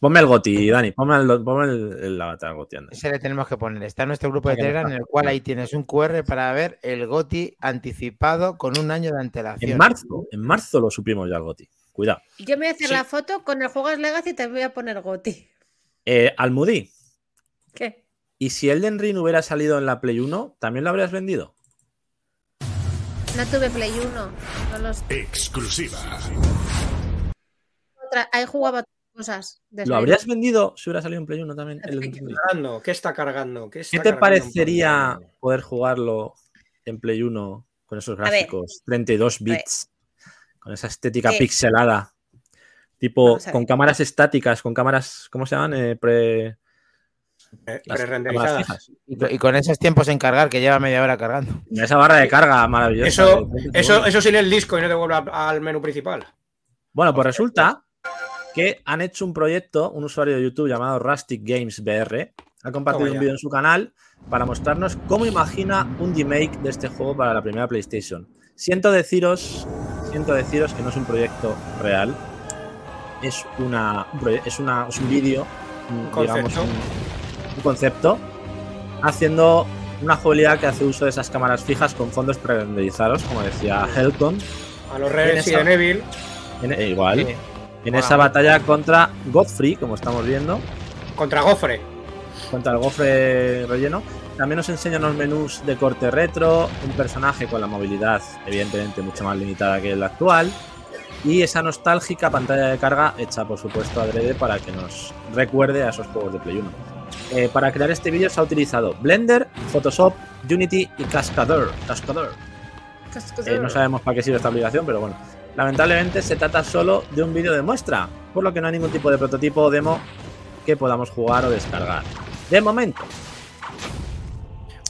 Ponme el Goti, Dani, ponme el, ponme el, el avatar goteando. Ese le tenemos que poner. Está en nuestro grupo de Telegram en el cual ahí tienes un QR para ver el GOTI anticipado con un año de antelación. En marzo, en marzo lo supimos ya el Goti. Cuidado. Yo me voy a hacer Sí. la foto con el juego Legacy y te voy a poner Goti. Eh, Almudí, ¿Qué? ¿y si Elden Ring hubiera salido en la Play 1, también lo habrías vendido? No tuve Play 1. No los... Exclusiva. otra- Ahí jugaba cosas. de ¿Lo habrías 2. vendido si hubiera salido en Play 1 también? Elden Ring? Cargando, ¿Qué está cargando? ¿Qué, está ¿Qué te cargando? parecería poder jugarlo en Play 1 con esos ver. gráficos? 32 ver. bits, con esa estética Eh. pixelada, tipo con cámaras estáticas, con cámaras, ¿cómo se llaman? Eh, pre... Eh. Y, co- y con esos tiempos en cargar, que lleva media hora cargando. Y Esa barra de carga maravillosa. Eso, de 20 eso, eso sin el disco y no te vuelve al menú principal. Bueno, pues resulta que han hecho un proyecto, un usuario de YouTube llamado Rustic Games BR, ha compartido un vídeo en su canal para mostrarnos cómo imagina un remake de este juego para la primera PlayStation. Siento deciros, siento deciros que no es un proyecto real, es una, es una, es un vídeo, Un digamos, un, un concepto, haciendo una jugabilidad que hace uso de esas cámaras fijas con fondos pre-renderizados, como decía Helcon, A los ¿Quién es Resident? Evil. en- e igual, Sí. En esa batalla contra Godfrey, como estamos viendo, Contra Gofre. contra el gofre relleno. También nos enseña unos menús de corte retro, un personaje con la movilidad evidentemente mucho más limitada que el actual y esa nostálgica pantalla de carga hecha por supuesto adrede para que nos recuerde a esos juegos de Play 1. Eh, para crear este vídeo se ha utilizado Blender, Photoshop, Unity y Cascadeur. Cascadeur. Eh, no sabemos para qué sirve esta aplicación, pero bueno. Lamentablemente se trata solo de un vídeo de muestra, por lo que no hay ningún tipo de prototipo o demo que podamos jugar o descargar. De momento,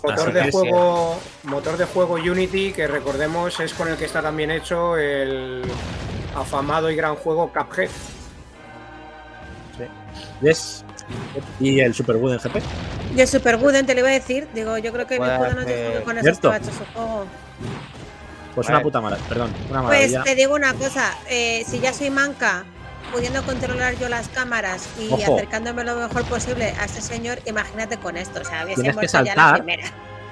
Motor de juego. Motor de juego Unity, que recordemos es con el que está también hecho el afamado y gran juego Cuphead. es y el Super Wooden GP. Y el Super Wooden te lo iba a decir. Digo, yo creo que mi juego no que con eso ¿Cierto? estaba hecho su juego. Pues una puta maravilla, perdón, una Pues maravilla. te digo una cosa, eh, si ya soy manca, pudiendo controlar yo las cámaras y Ojo. acercándome lo mejor posible a este señor, imagínate con esto. O sea, hubiese Tienes que muerto ya la saltar. primera.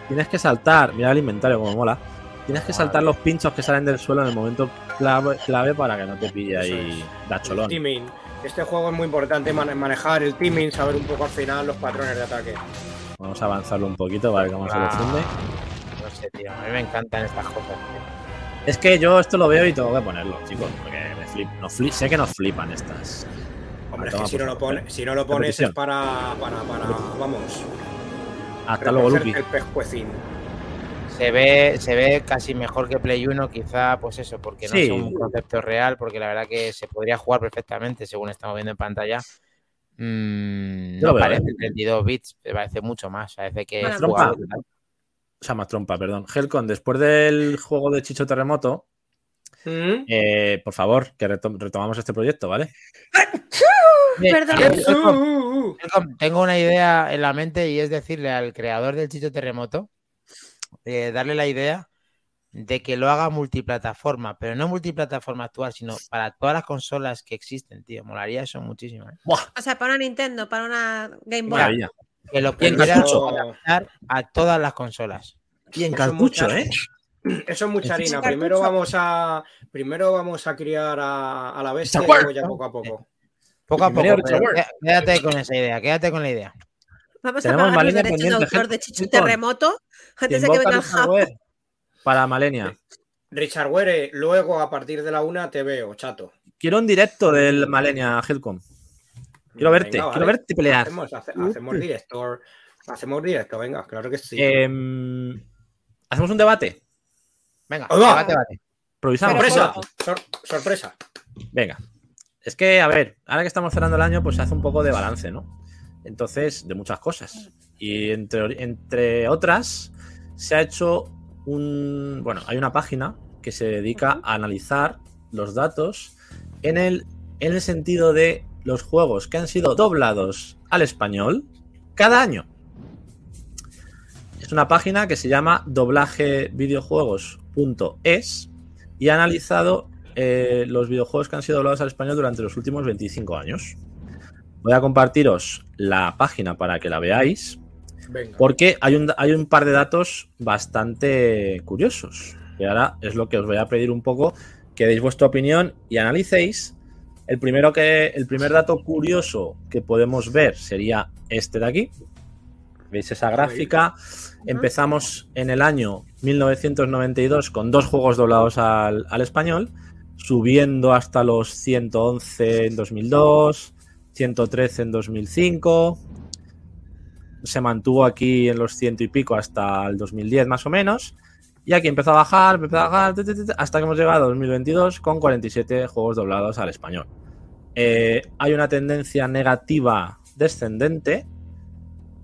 Tienes que saltar, mira el inventario como mola. Tienes que saltar los pinchos que salen del suelo en el momento clave, clave para que no te pille ahí da cholón. Teaming. Este juego es muy importante man- manejar el teaming, saber un poco al final los patrones de ataque. Vamos a avanzarlo un poquito para ver cómo se lo funde. No sé, tío. A mí me encantan estas cosas. tío. Es que yo esto lo veo y tengo que ponerlo, chicos, porque me flip, no flip- sé que nos flipan estas. Hombre, es que si no lo, pone- si no lo pones Repetición. es para, para, para vamos, Hasta luego, Lupi. recogerte el pescuecín. Se ve, se ve casi mejor que Play 1, quizá, pues eso, porque no Sí. es un concepto real, porque la verdad que se podría jugar perfectamente, según estamos viendo en pantalla. Mm, no veo, parece ¿eh? 32 bits, me parece mucho más. Parece que Bueno, es. O sea, más trompa, perdón. Helcon, después del juego de Chicho Terremoto, ¿Mm? eh, por favor, que retom- retomamos este proyecto, ¿vale? Perdón. eh, uh. Helcom, Tengo una idea en la mente y es decirle al creador del Chicho Terremoto, eh, darle la idea de que lo haga multiplataforma, pero no multiplataforma actual, sino para todas las consolas que existen, tío. Molaría eso muchísimo. ¿eh? O sea, para una Nintendo, para una Game Boy. maravilla. Que lo Bien, pudiera cartucho. adaptar a todas las consolas. Y en Eso cartucho, ¿eh? Eso es mucha harina. Primero vamos a primero vamos a criar a, a la bestia y luego ya poco a poco. Poco a poco. Quédate con esa idea, quédate con la idea. Vamos a Tenemos pagar los derechos de autor de Terremoto antes de que venga el Para Malenia. Richard Were, luego a partir de la una te veo, chato. Quiero un directo del Malenia, Helcom. Quiero verte, Venga, quiero vale. verte pelear. Hacemos, hace- hacemos directo. Hacemos directo, venga, claro que sí. Em, Hacemos un debate. Venga, debate, debate. Improvisamos. sorpresa, sor- sorpresa. Venga. Es que, a ver, ahora que estamos cerrando el año, pues se hace un poco de balance, ¿no? Entonces, de muchas cosas. Y entre, entre otras, se ha hecho un. Bueno, hay una página que se dedica a analizar los datos en el, en el sentido de los juegos que han sido doblados al español cada año. Es una página que se llama doblajevideojuegos.es y ha analizado eh, los videojuegos que han sido doblados al español durante los últimos 25 años. Voy a compartiros la página para que la veáis, Venga. porque hay un, hay un par de datos bastante curiosos. Y ahora es lo que os voy a pedir un poco, que deis vuestra opinión y analicéis. El, primero que, el primer dato curioso que podemos ver sería este de aquí. ¿Veis esa gráfica? Empezamos en el año 1992 con dos juegos doblados al, al español, subiendo hasta los 111 en 2002, 113 en 2005. Se mantuvo aquí en los ciento y pico hasta el 2010 más o menos. Y aquí empezó a bajar, empezó a bajar, hasta que hemos llegado a 2022 con 47 juegos doblados al español. Eh, hay una tendencia negativa descendente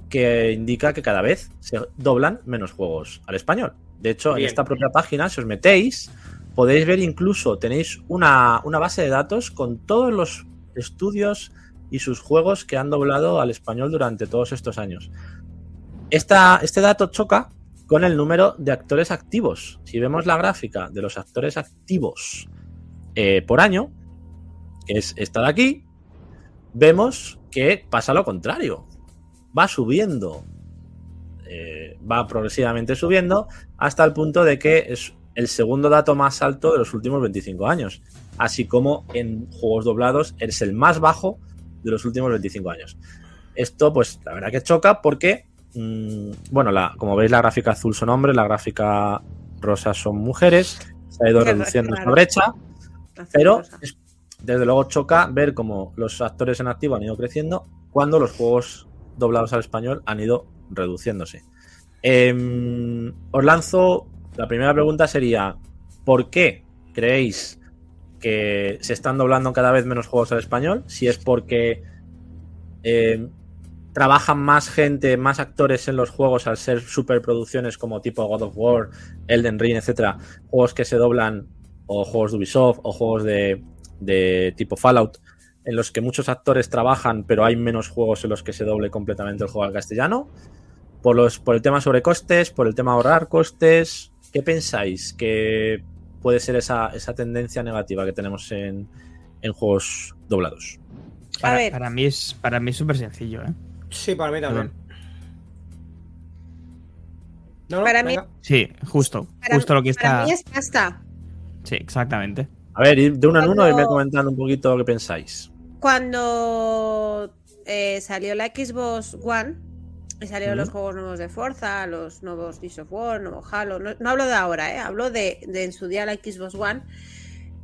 que indica que cada vez se doblan menos juegos al español. De hecho, en esta propia página, si os metéis, podéis ver incluso, tenéis una, una base de datos con todos los estudios y sus juegos que han doblado al español durante todos estos años. Esta, este dato choca con el número de actores activos. Si vemos la gráfica de los actores activos eh, por año, que es esta de aquí, vemos que pasa lo contrario. Va subiendo, eh, va progresivamente subiendo, hasta el punto de que es el segundo dato más alto de los últimos 25 años. Así como en juegos doblados es el más bajo de los últimos 25 años. Esto, pues, la verdad que choca porque, mm, bueno, la, como veis, la gráfica azul son hombres, la gráfica rosa son mujeres, se ha ido reduciendo esta brecha, pero es- desde luego choca ver cómo los actores en activo han ido creciendo cuando los juegos doblados al español han ido reduciéndose. Em, os lanzo, la primera pregunta sería, ¿por qué creéis que se están doblando cada vez menos juegos al español? Si es porque em, trabajan más gente, más actores en los juegos al ser superproducciones como tipo God of War, Elden Ring, etcétera, juegos que se doblan o juegos de Ubisoft o juegos de, de tipo Fallout en los que muchos actores trabajan pero hay menos juegos en los que se doble completamente el juego al castellano por, los, por el tema sobre costes, por el tema ahorrar costes, ¿qué pensáis que puede ser esa, esa tendencia negativa que tenemos en, en juegos doblados? Para, ver. para mí es para mí es súper sencillo, ¿eh? Sí, para mí también. No, no, Para mí-. Sí, justo. Para- justo lo que Para está. mí es pasta. Sí, exactamente. A ver, ir de uno en uno y me comentando un poquito lo que pensáis. Cuando eh, salió la Xbox One y salieron los juegos nuevos de Forza, los nuevos Gears of War, nuevo Halo, no, no hablo de ahora, ¿eh? hablo de, de en su día la Xbox One.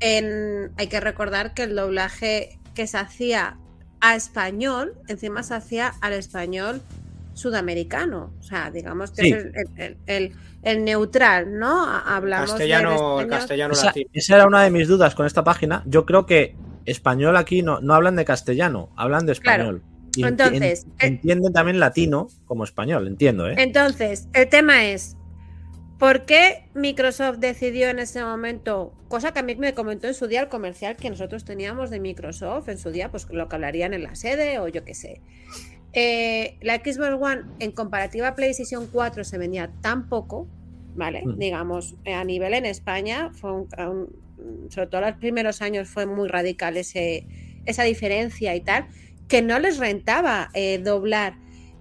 En- hay que recordar que el doblaje que se hacía a español, encima se hacía al español sudamericano. O sea, digamos que Sí. es el, el- el- el- el neutral, ¿no? Hablamos Castellano, del el español. castellano Esa, latino. esa era una de mis dudas con esta página. Yo creo que español aquí no, no hablan de castellano, hablan de Claro. español. Y enti- Entonces, en- entienden también latino como español, entiendo, ¿eh? Entonces, el tema es, ¿Por qué Microsoft decidió en ese momento, cosa que a mí me comentó en su día el comercial que nosotros teníamos de Microsoft, en su día, pues lo que hablarían en la sede o yo qué sé. Eh, la Xbox One en comparativa a PlayStation 4 se vendía tan poco, ¿vale? Mm. Digamos, eh, a nivel en España, fue un- un- sobre todo en los primeros años fue muy radical ese, esa diferencia y tal, que no les rentaba eh, doblar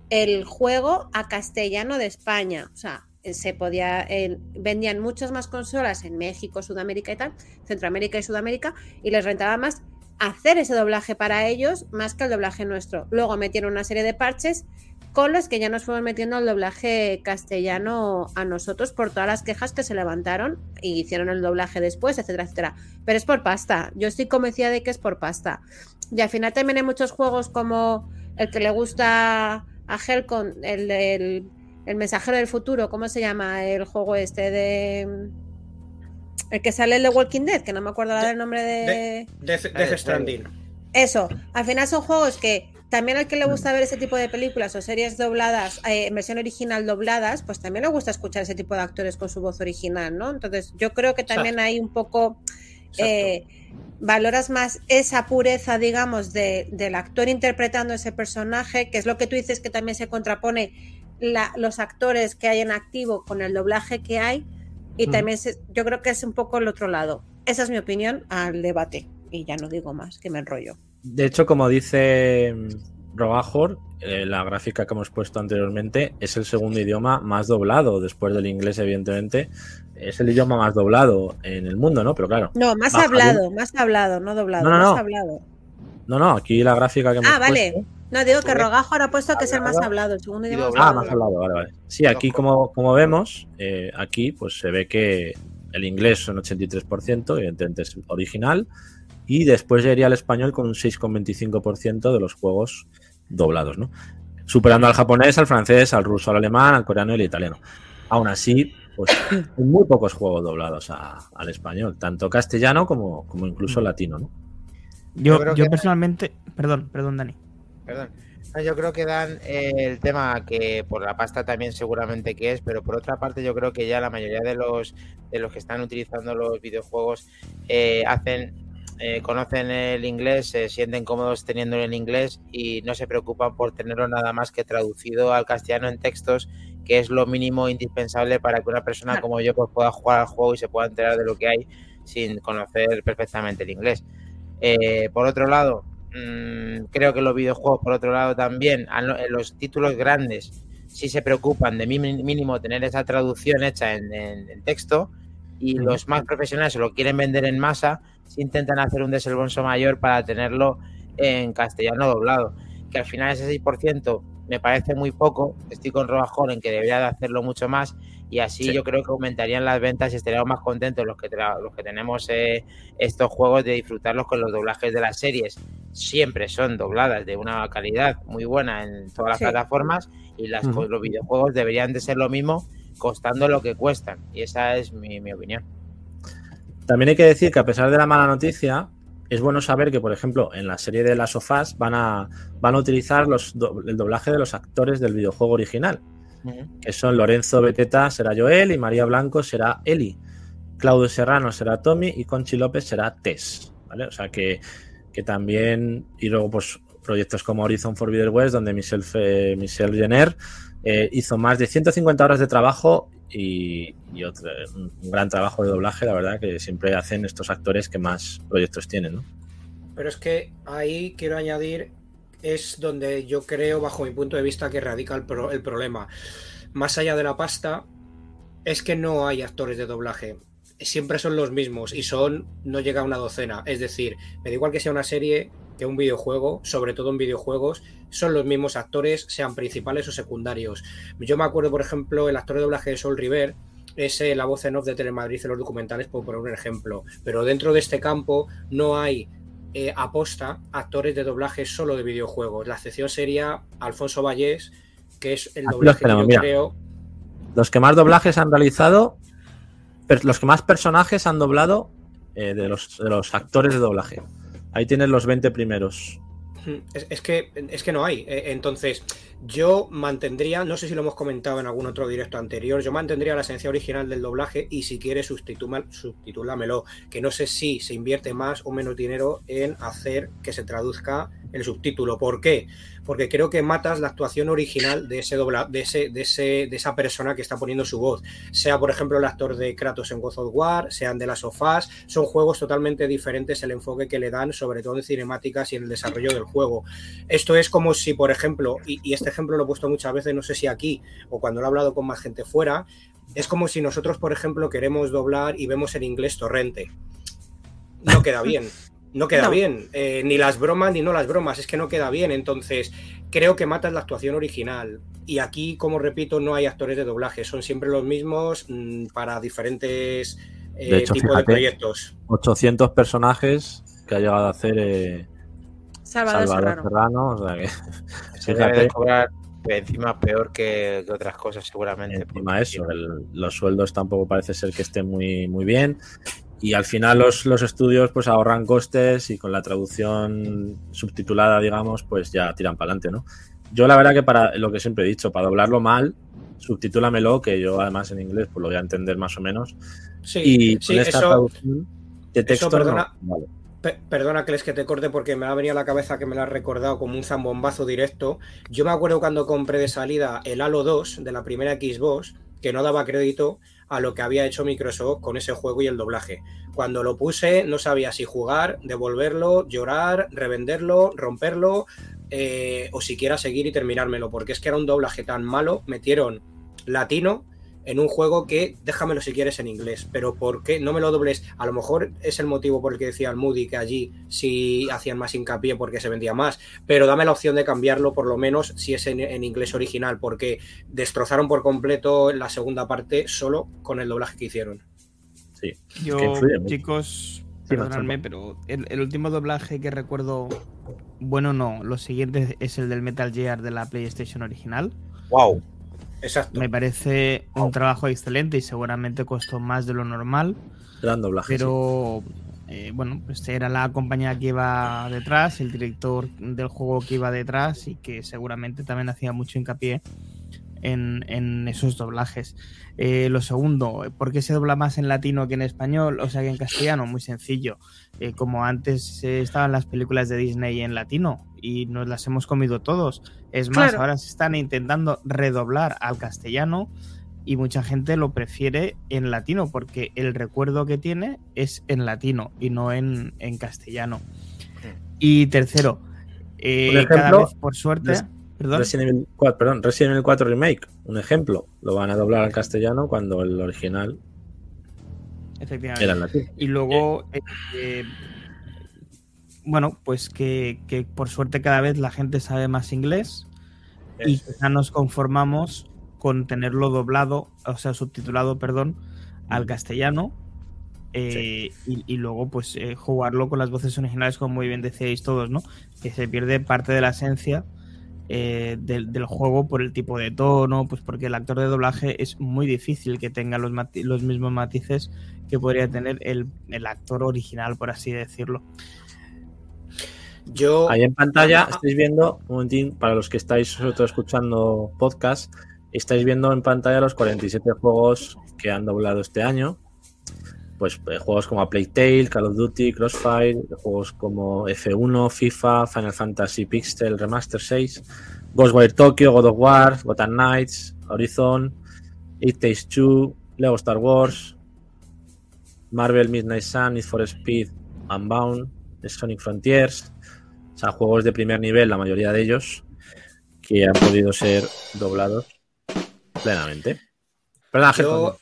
el juego a castellano de España. O sea, se podía, eh, vendían muchas más consolas en México, Sudamérica y tal, Centroamérica y Sudamérica, y les rentaba más hacer ese doblaje para ellos más que el doblaje nuestro. Luego metieron una serie de parches con los que ya nos fueron metiendo el doblaje castellano a nosotros por todas las quejas que se levantaron y hicieron el doblaje después, etcétera, etcétera. Pero es por pasta. Yo estoy convencida de que es por pasta. Y al final también hay muchos juegos como el que le gusta a Helcon, el, el, el mensajero del futuro, ¿cómo se llama el juego este de... El que sale el de Walking Dead, que no me acuerdo ahora del nombre de... Death, Death Stranding. Eso, al final son juegos que también al que le gusta ver ese tipo de películas o series dobladas, eh, en versión original dobladas, pues también le gusta escuchar ese tipo de actores con su voz original, ¿no? Entonces yo creo que también hay un poco... eh, valoras más esa pureza, digamos, de, del actor interpretando ese personaje, que es lo que tú dices que también se contrapone la- los actores que hay en activo con el doblaje que hay, y Mm. también se- yo creo que es un poco el otro lado. Esa es mi opinión al debate, y ya no digo más, que me enrollo. De hecho, como dice mm, Robajor, eh, la gráfica que hemos puesto anteriormente es el segundo idioma más doblado, después del inglés, evidentemente. Es el idioma más doblado en el mundo, ¿no? Pero claro, No, más hablado, más hablado, no doblado, No, no, más no. hablado. no, no, aquí la gráfica que hemos Ah, vale. puesto- No, digo que. Rogajo ahora ha puesto que es el más Hablado el segundo idioma más. Ah, hablado. más hablado, vale, vale. Sí, aquí como, como vemos, eh, aquí pues se ve que el inglés son 83%, evidentemente es original, y después ya iría el español con un 6,25% de los juegos doblados, ¿no? Superando al japonés, al francés, al ruso, al alemán, al coreano y al italiano. Aún así, pues hay muy pocos juegos doblados a- al español, tanto castellano como, como incluso latino, ¿no? Yo, Yo creo yo que- personalmente. Perdón, perdón, Dani. Perdón. No, Yo creo que dan eh, el tema que por la pasta también seguramente que es, pero por otra parte yo creo que ya la mayoría de los de los que están utilizando los videojuegos eh, hacen eh, conocen el inglés, se sienten cómodos teniéndolo en inglés y no se preocupan por tenerlo nada más que traducido al castellano en textos, que es lo mínimo indispensable para que una persona Claro. como yo pues, pueda jugar al juego y se pueda enterar de lo que hay sin conocer perfectamente el inglés. Eh, por otro lado, mm, creo que los videojuegos, por otro lado, también, en los títulos grandes, sí se preocupan de mí- mínimo tener esa traducción hecha en, en- en texto y los más profesionales se lo quieren vender en masa, si intentan hacer un desembolso mayor para tenerlo en castellano doblado. Que al final ese 6% me parece muy poco, estoy con Robajón en que debería de hacerlo mucho más y así Sí. yo creo que aumentarían las ventas y estaríamos más contentos los que, los que tenemos eh, estos juegos de disfrutarlos con los doblajes de las series. Siempre son dobladas de una calidad muy buena en todas las Sí. plataformas y las, los videojuegos deberían de ser lo mismo costando lo que cuestan. Y esa es mi, mi opinión. También hay que decir que a pesar de la mala noticia, es bueno saber que, por ejemplo, en la serie de las sofás van a, van a utilizar los, do- el doblaje de los actores del videojuego original, que son Lorenzo Beteta será Joel y María Blanco será Eli. Claudio Serrano será Tommy y Conchi López será Tess. ¿vale? O sea que, que también, y luego pues proyectos como Horizon Forbidden West, donde Michelle, Fe- Michelle Jenner eh, hizo más de 150 horas de trabajo y, y otro, un, un gran trabajo de doblaje, la verdad, que siempre hacen estos actores que más proyectos tienen. ¿no? Pero es que ahí quiero añadir, es donde yo creo, bajo mi punto de vista, que radica el, pro- el problema. Más allá de la pasta, es que no hay actores de doblaje. Siempre son los mismos y son, no llega a una docena. Es decir, me da igual que sea una serie que un videojuego, sobre todo en videojuegos, son los mismos actores, sean principales o secundarios. Yo me acuerdo, por ejemplo, el actor de doblaje de Sol River, es eh, la voz en off de Telemadrid en los documentales, por poner un ejemplo. Pero dentro de este campo no hay eh, aposta actores de doblaje solo de videojuegos. La excepción sería Alfonso Vallés, que es el Aquí doblaje que yo mira. creo. Los que más doblajes han realizado, los que más personajes han doblado eh, de, los, de los actores de doblaje. Ahí tienes los 20 primeros. Es, es que, es que no hay. Eh, Entonces, Yo mantendría, no sé si lo hemos comentado en algún otro directo anterior, yo mantendría la esencia original del doblaje y si quieres subtitúlamelo, que no sé si se invierte más o menos dinero en hacer que se traduzca el subtítulo. ¿Por qué? Porque creo que matas la actuación original de ese dobla, de ese, de ese, de esa persona que está poniendo su voz. Sea, por ejemplo, el actor de Kratos en God of War, sean de las sofás, son juegos totalmente diferentes el enfoque que le dan, sobre todo en cinemáticas y en el desarrollo del juego. Esto es como si, por ejemplo, y, y este ejemplo lo he puesto muchas veces, no sé si aquí o cuando lo he hablado con más gente fuera, es como si nosotros, por ejemplo, queremos doblar y vemos en inglés torrente. No queda bien. No queda No. bien. Eh, ni las bromas ni no las bromas. Es que no queda bien. Entonces, creo que matas la actuación original. Y aquí, como repito, no hay actores de doblaje. Son siempre los mismos mm, para diferentes eh, De hecho, tipos de fíjate. proyectos. 800 personajes que ha llegado a hacer eh, Salvador, Salvador Serrano. Serrano. O sea que, Se debe de fíjate, cobrar encima peor que, que otras cosas, seguramente. encima eso, el- los sueldos tampoco parece ser que estén muy, muy bien. Y al final los, los estudios pues ahorran costes y con la traducción subtitulada, digamos, pues ya tiran para adelante, ¿no? Yo la verdad que para lo que siempre he dicho, para doblarlo mal, subtitúlamelo, que yo además en inglés pues lo voy a entender más o menos. Sí, y sí, con esta eso, traducción de texto, no, perdona. vale. Pe- Perdona que les que te corte porque me ha venido a la cabeza que me lo has recordado como un zambombazo directo. Yo me acuerdo cuando compré de salida el Halo 2 de la primera Xbox, que no daba crédito a lo que había hecho Microsoft con ese juego y el doblaje. Cuando lo puse no sabía si jugar, devolverlo, llorar, revenderlo, romperlo eh, o siquiera seguir y terminármelo, porque es que era un doblaje tan malo, metieron latino en un juego que déjamelo si quieres en inglés, pero ¿por qué no me lo dobles? A lo mejor es el motivo por el que decía el Moody que allí sí hacían más hincapié porque se vendía más, pero dame la opción de cambiarlo por lo menos si es en, en inglés original, porque destrozaron por completo la segunda parte solo con el doblaje que hicieron. Sí. Yo, chicos, Sí, perdonadme, pero el, el último doblaje que recuerdo, bueno, no, lo siguiente es el del Metal Gear de la PlayStation original. Wow. Exacto. Me parece un trabajo excelente y seguramente costó más de lo normal, Gran doblaje. sí. pero eh, bueno, pues era la compañía que iba detrás, el director del juego que iba detrás y que seguramente también hacía mucho hincapié en, en esos doblajes. Eh, lo segundo, ¿por qué se dobla más en latino que en español? O sea, que en castellano, muy sencillo. Eh, como antes eh, estaban las películas de Disney en latino y nos las hemos comido todos. Es más, Claro. ahora se están intentando redoblar al castellano y mucha gente lo prefiere en latino porque el recuerdo que tiene es en latino y no en, en castellano. Y tercero, eh, Un cada vez por suerte... Resident Evil 4, perdón, Resident Evil 4 Remake, un ejemplo. Lo van a doblar al castellano cuando el original Efectivamente. era en latín. Y luego, eh, eh, bueno, pues que, que por suerte cada vez la gente sabe más inglés y ya nos conformamos con tenerlo doblado, o sea, subtitulado, perdón, al castellano. eh, y, y luego, pues, jugarlo con las voces originales, como muy bien decíais todos, ¿no? Que se pierde parte de la esencia eh, del, del juego por el tipo de tono, pues porque el actor de doblaje es muy difícil que tenga los, mati- los mismos matices que podría tener el, el actor original, por así decirlo. Yo, Ahí en pantalla estáis viendo, un momentín, para los que estáis sobre todo escuchando podcast, estáis viendo en pantalla los 47 juegos que han doblado este año. Pues eh, juegos como Plague Tale, Call of Duty, Crossfire, juegos como F1, FIFA, Final Fantasy Pixel Remaster 6, Ghostwire Tokyo, God of War, Gotham Knights, Horizon, It Takes Two, Lego Star Wars, Marvel Midnight Sun, Need for Speed, Unbound, Sonic Frontiers. O sea, juegos de primer nivel, la mayoría de ellos, que han podido ser doblados plenamente. Perdón, Ángel, yo,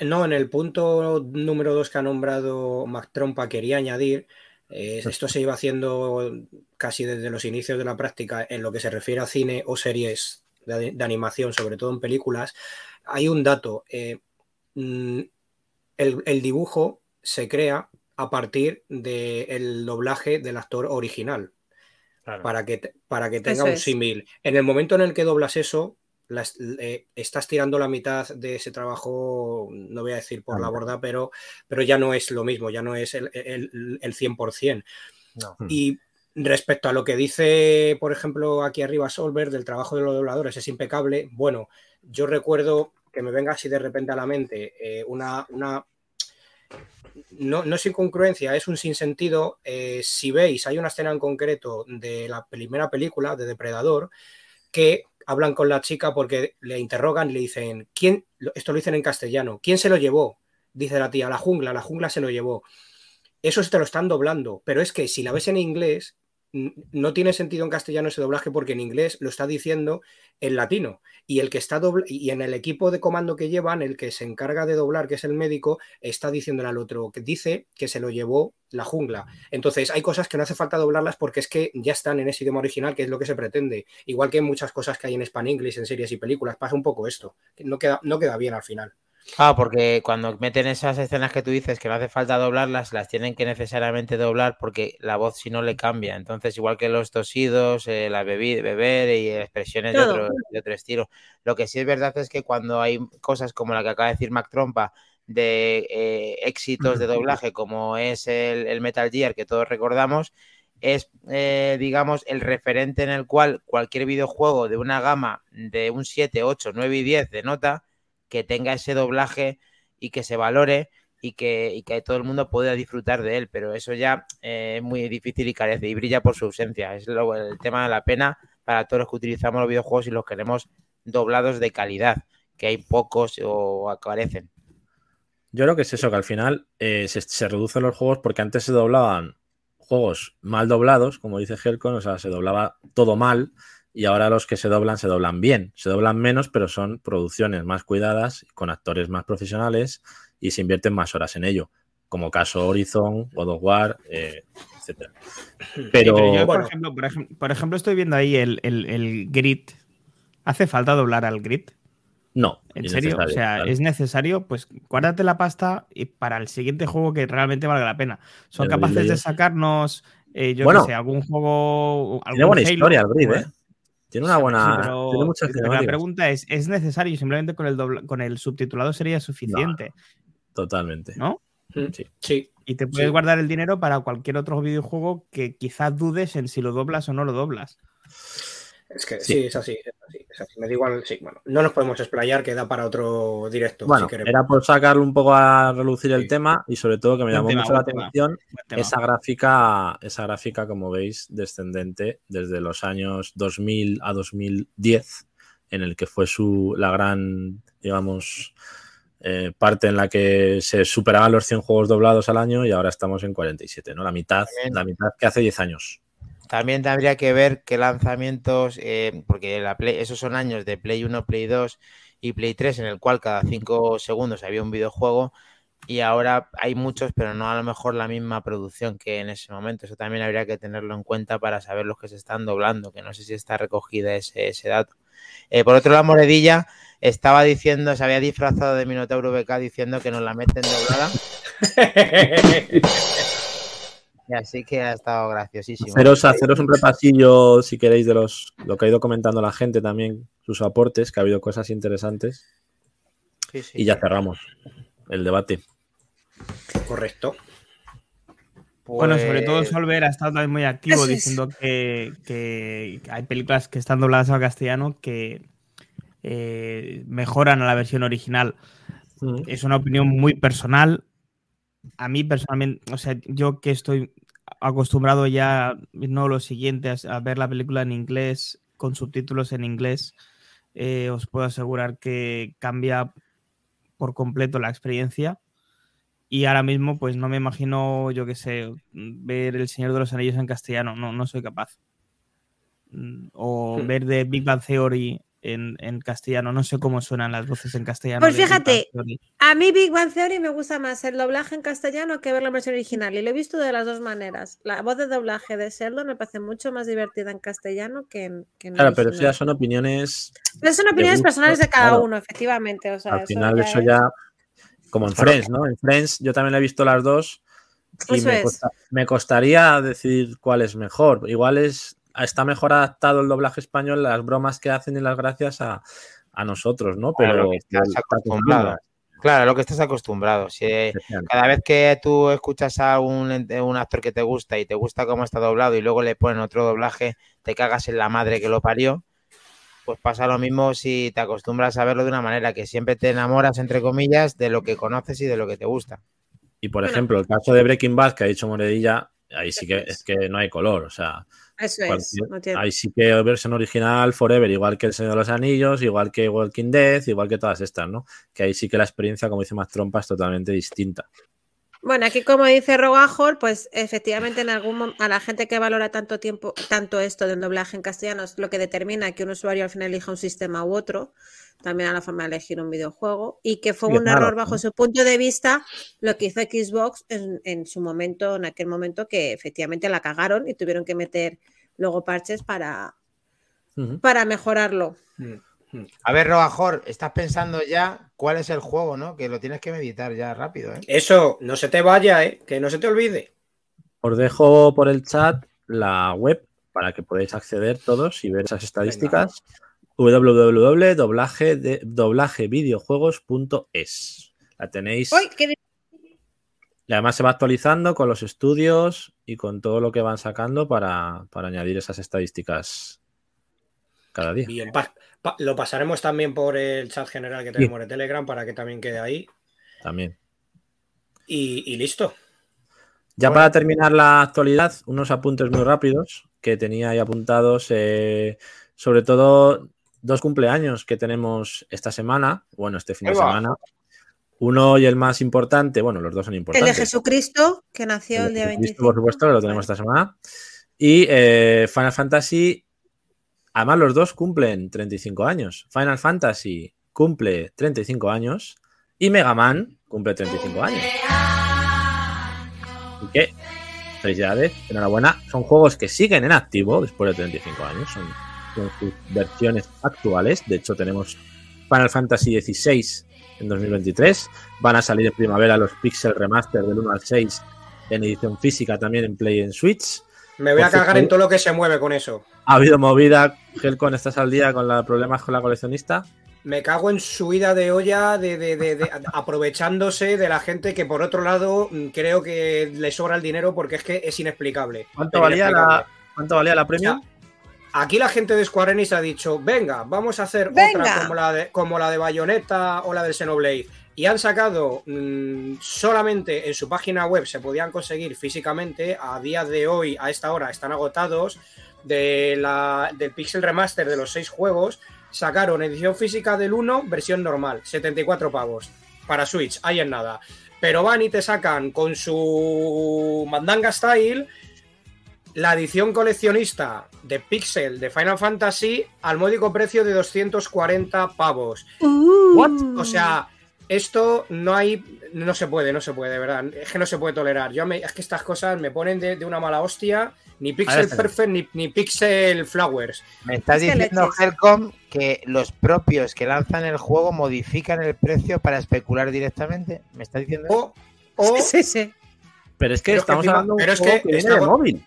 no, en el punto número 2 que ha nombrado Mac Trompa quería añadir, eh, esto se iba haciendo casi desde los inicios de la práctica en lo que se refiere a cine o series de, de animación, sobre todo en películas. Hay un dato, eh, mm, el, el dibujo se crea a partir del doblaje del actor original Claro. para que, para que tenga Eso un símil. En el momento en el que doblas eso, eh, estás tirando la mitad de ese trabajo, no voy a decir por la borda, pero, pero ya no es lo mismo, ya no es el, el, el 100%. No. Y Respecto a lo que dice, por ejemplo, aquí arriba Solver del trabajo de los dobladores, es impecable. Bueno, yo recuerdo que me venga así de repente a la mente eh, una, una no, no, es incongruencia, es un sinsentido. Eh, si veis, hay una escena en concreto de la primera película de Depredador que hablan con la chica porque le interrogan y le dicen, ¿quién? Esto lo dicen en castellano, ¿quién se lo llevó? Dice la tía, la jungla, la jungla se lo llevó. Eso se te lo están doblando, pero es que si la ves en inglés, no tiene sentido en castellano ese doblaje porque en inglés lo está diciendo en latino. Y el que está doble y en el equipo de comando que llevan el que se encarga de doblar que es el médico está diciéndole al otro que dice que se lo llevó la jungla. Entonces hay cosas que no hace falta doblarlas porque es que ya están en ese idioma original que es lo que se pretende. Igual que en muchas cosas que hay en Span English en series y películas pasa un poco esto no queda, no queda bien al final Ah, porque cuando meten esas escenas que tú dices que no hace falta doblarlas, las tienen que necesariamente doblar porque la voz si no le cambia. Entonces, igual que los tosidos, eh, la beber y expresiones de otro, de otro, estilo. Lo que sí es verdad es que cuando hay cosas como la que acaba de decir Mac Trompa, de eh, éxitos de doblaje, como es el, el, Metal Gear que todos recordamos, es, eh, digamos, el referente en el cual cualquier videojuego de una gama de un 7, 8, 9 y 10 de nota que tenga ese doblaje y que se valore y que, y que todo el mundo pueda disfrutar de él, pero eso ya eh, es muy difícil y carece y brilla por su ausencia. Es lo, el tema de la pena para todos los que utilizamos los videojuegos y los queremos doblados de calidad, que hay pocos o carecen. Yo creo que es eso, que al final eh, se, se, reducen los juegos porque antes se doblaban juegos mal doblados, como dice Helcon, o sea, se doblaba todo mal y ahora los que se doblan se doblan bien. Se doblan menos, pero son producciones más cuidadas, con actores más profesionales y se invierten más horas en ello, como caso Horizon, God of War, eh, etc. Pero, pero yo, por, ejemplo, por, ejemplo, por, ejemplo, estoy viendo ahí el, el, el, grid. ¿Hace falta doblar al grid? No. ¿En serio? O sea, claro. es necesario, pues guárdate la pasta y para el siguiente juego que realmente valga la pena. Son capaces de sacarnos, eh, yo bueno, no sé, algún juego. Algún tiene buena Halo, historia el grid, ¿eh? Tiene una buena. Sí, pero, tiene muchas pero la pregunta es: ¿es necesario? Simplemente con el, dobla, con el subtitulado sería suficiente. No, totalmente. ¿No? Sí. sí. Y te puedes sí. guardar el dinero para cualquier otro videojuego que quizás dudes en si lo doblas o no lo doblas. Es que sí, sí es, así, es, así, es así. Me da igual, sí, bueno, no nos podemos explayar, queda para otro directo. Bueno, si era por sacarlo un poco a relucir el sí. tema y sobre todo que me llamó tema, mucho la atención esa gráfica, esa gráfica, como veis, descendente desde los años 2000 a 2010, en el que fue su la gran, digamos, eh, parte en la que se superaban los 100 juegos doblados al año y ahora estamos en 47, ¿no? La mitad, Bien. la mitad que hace 10 años. También tendría que ver qué lanzamientos, eh, porque la Play, esos son años de Play 1, Play 2 y Play 3, en el cual cada 5 segundos había un videojuego y ahora hay muchos, pero no a lo mejor la misma producción que en ese momento. Eso también habría que tenerlo en cuenta para saber los que se están doblando, que no sé si está recogida ese, ese dato. Eh, por otro lado, Moredilla estaba diciendo, se había disfrazado de Minotauro BK diciendo que nos la meten doblada. Y así que ha estado graciosísimo. Haceros, haceros, un repasillo, si queréis, de los lo que ha ido comentando la gente también, sus aportes, que ha habido cosas interesantes. Sí, sí, y ya cerramos el debate. Correcto. Pues... Bueno, sobre todo Solver ha estado también muy activo diciendo que, que, hay películas que están dobladas al castellano que eh, mejoran a la versión original. Mm. Es una opinión muy personal a mí personalmente, o sea, yo que estoy acostumbrado ya, no lo siguiente, a ver la película en inglés, con subtítulos en inglés, eh, os puedo asegurar que cambia por completo la experiencia. Y ahora mismo, pues no me imagino, yo qué sé, ver El Señor de los Anillos en castellano, no, no soy capaz. O ver de Big Bang Theory en, en, castellano. No sé cómo suenan las voces en castellano. Pues fíjate, a mí Big Bang Theory me gusta más el doblaje en castellano que ver la versión original. Y lo he visto de las dos maneras. La voz de doblaje de Sheldon me parece mucho más divertida en castellano que en. Que en claro, pero eso ya son opiniones. Pero son opiniones personales de cada claro. uno, efectivamente. O sea, Al final, eso ya, eso ya como en Friends, ¿no? En Friends yo también he visto las dos. Y me, costa, me costaría decir cuál es mejor. Igual es está mejor adaptado el doblaje español, las bromas que hacen y las gracias a, a nosotros, ¿no? Pero claro, estás acostumbrado. Claro, lo que estás acostumbrado. Si, cada vez que tú escuchas a un, un actor que te gusta y te gusta cómo está doblado y luego le ponen otro doblaje, te cagas en la madre que lo parió, pues pasa lo mismo si te acostumbras a verlo de una manera que siempre te enamoras, entre comillas, de lo que conoces y de lo que te gusta. Y por ejemplo, el caso de Breaking Bad que ha dicho Moredilla, ahí sí que es que no hay color. O sea, Eso es. no tiene- ahí sí que versión original Forever, igual que El Señor de los Anillos, igual que Walking Dead, igual que todas estas, ¿no? Que ahí sí que la experiencia, como dice Más Trompa, es totalmente distinta. Bueno, aquí como dice Rogajor, pues efectivamente en algún a la gente que valora tanto tiempo, tanto esto del doblaje en castellano es lo que determina que un usuario al final elija un sistema u otro, también a la forma de elegir un videojuego, y que fue un error bajo ¿no? su punto de vista lo que hizo Xbox en, en su momento, en aquel momento que efectivamente la cagaron y tuvieron que meter luego parches para, para mejorarlo. A ver, Robajor, estás pensando ya cuál es el juego, ¿no? Que lo tienes que meditar ya rápido, ¿eh? Eso, no se te vaya, ¿eh? Que no se te olvide. Os dejo por el chat la web para que podáis acceder todos y ver esas estadísticas. www.doblaje de- doblajevideojuegos.es. La tenéis. ¡Uy! qué Y además se va actualizando con los estudios y con todo lo que van sacando para, para añadir esas estadísticas cada día. Bien, pa- pa- lo pasaremos también por el chat general que tenemos de Telegram para que también quede ahí. También. Y, y listo. Ya Bueno. para terminar la actualidad, unos apuntes muy rápidos que tenía ahí apuntados, eh, sobre todo dos cumpleaños que tenemos esta semana, bueno, este fin de semana. Uno y el más importante, bueno, los dos son El importantes. de Jesucristo, que nació El el de día Jesucristo, 25. Por supuesto, lo tenemos esta semana. Y eh, Final Fantasy, además los dos cumplen 35 años. Final Fantasy cumple 35 años y Mega Man cumple 35 años. Así que, felicidades, enhorabuena. Son juegos que siguen en activo después de 35 años. Son, son sus versiones actuales. De hecho, tenemos Final Fantasy XVI en 2023. Van a salir en primavera los Pixel Remaster del 1 al 6 en edición física también en Play en Switch. Me voy a Por cagar en todo lo que se mueve con eso. Ha habido movida, Helcon, ¿estás al día con los problemas con la coleccionista? Me cago en su ida de olla de, de- de- de- aprovechándose de la gente que por otro lado mm, creo que le sobra el dinero porque es que es inexplicable. ¿Cuánto valía la, cuánto valía la O premium? sea, aquí la gente de Square Enix ha dicho, venga, vamos a hacer Venga. otra como la, de, como la de Bayonetta o la del Xenoblade. Y han sacado mm, solamente en su página web, se podían conseguir físicamente, a día de hoy, a esta hora, están agotados, de la, del Pixel Remaster de los seis juegos, sacaron edición física del 1, versión normal, 74 pavos, para Switch, ahí en nada. Pero van y te sacan con su mandanga style la edición coleccionista de Pixel de Final Fantasy al módico precio de 240 pavos. Uh. O sea, esto no hay, no se puede, no se puede, de verdad. Es que no se puede tolerar. Yo me- es que estas cosas me ponen de, de una mala hostia. Ni Pixel. Perfect ni, ni Pixel Flowers. Me estás Es diciendo. Helcom, que los propios que lanzan el juego modifican el precio para especular directamente. ¿Me estás diciendo? O, o Sí, sí. Pero es que pero es que estamos hablando de un pero es juego que que viene está de go- móvil.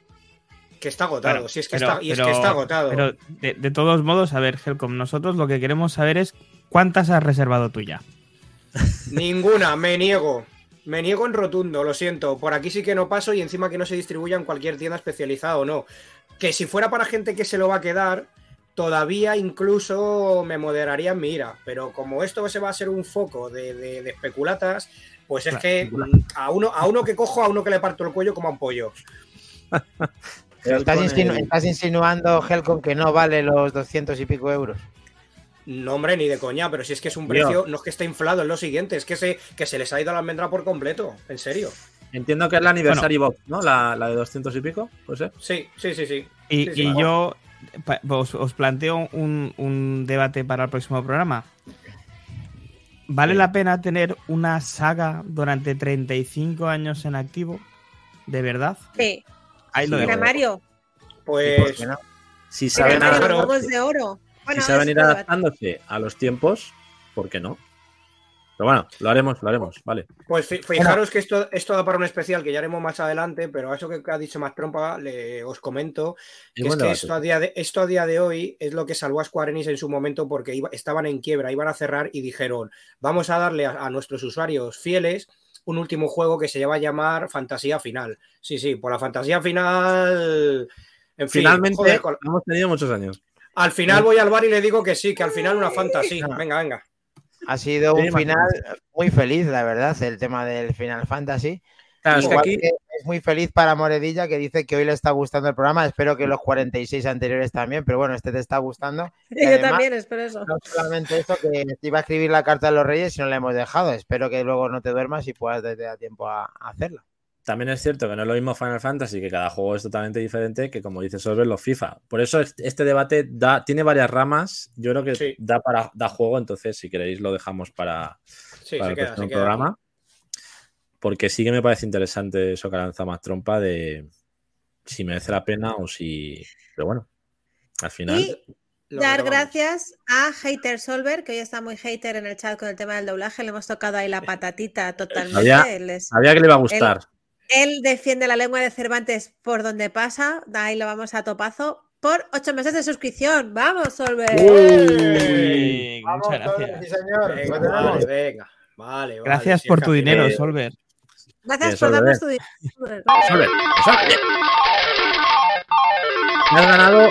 que está agotado. Claro, si es que pero- está, y es pero- que está agotado. Pero de, de todos modos, a ver, Helcom, nosotros lo que queremos saber es cuántas has reservado tú ya. Ninguna, me niego. Me niego en rotundo, lo siento. Por aquí sí que no paso y encima que no se distribuya en cualquier tienda especializada o no. Que si fuera para gente que se lo va a quedar, todavía incluso me moderaría en mi ira. Pero como esto se va a ser un foco de, de- de especulatas, pues es Claro, que mm, a uno, a uno que cojo, a uno que le parto el cuello como a un pollo. Pero estás, Helcom, insinu- el- estás insinuando, Helcom, que no vale los 200 y pico euros. No, hombre, ni de coña, pero si es que es un precio, no es que esté inflado, es lo siguiente, es que se, que se les ha ido la almendra por completo, en serio. Entiendo que es la Anniversary Box, ¿no? La, la de 200 y pico, pues ser. Sí, sí, sí, sí. Y, Sí, sí, y yo os, os planteo un, un debate para el próximo programa. ¿Vale Sí. la pena tener una saga durante 35 años en activo? ¿De verdad? Sí. Ahí lo Sí, Mira, dejo. Mario. ¿Y por Pues? Si saben, adaptarse- huevos de oro. Si Bueno, saben es ir adaptándose a los tiempos, ¿por qué no? Pero bueno, lo haremos, lo haremos, vale. Pues fi- fijaros que esto, esto da para un especial que ya haremos más adelante, pero a eso que ha dicho más trompa, le, os comento que es que esto a, día de, esto a día de hoy es lo que salvó a Square Enix en su momento porque iba- estaban en quiebra, iban a cerrar y dijeron, vamos a darle a, a nuestros usuarios fieles un último juego que se va a llamar Fantasía Final. Sí, sí, por la Fantasía Final... En fin, Finalmente, joder, hemos tenido muchos años. Al final voy al bar y le digo que sí, que al final una fantasía. Venga, venga. Ha sido un final muy feliz, la verdad, el tema del Final Fantasy. Claro, es que Igual aquí que es muy feliz para Moredilla, que dice que hoy le está gustando el programa. Espero que los 46 anteriores también, pero bueno, este te está gustando. Y Yo además, también espero eso. No solamente eso, que te iba a escribir la carta de los Reyes y no la hemos dejado. Espero que luego no te duermas y puedas darte a tiempo a, a hacerla. También es cierto que no es lo mismo Final Fantasy, que cada juego es totalmente diferente que, como dice Solver, los FIFA. Por eso este debate da, tiene varias ramas. Yo creo que Sí. da para da juego, entonces si queréis lo dejamos para, Sí, para el queda, próximo se queda. programa. Porque sí que me parece interesante eso que lanza más trompa de si merece la pena o si. Pero bueno, al final. Y dar gracias a Hater Solver, que hoy está muy hater en el chat con el tema del doblaje. Le hemos tocado ahí la patatita totalmente. Sabía- Él, es- Sabía que le iba a gustar. Él defiende la lengua de Cervantes por donde pasa. Ahí lo vamos a topazo. Por ocho meses de suscripción. ¡Vamos, Solver! Uy, Vamos, muchas todos, gracias. sí, señor. Venga, vale, venga. Vale, vale, Gracias si por tu dinero, Solver. Gracias por darnos tu Solver. dinero. Solver, Solver. Me has ganado.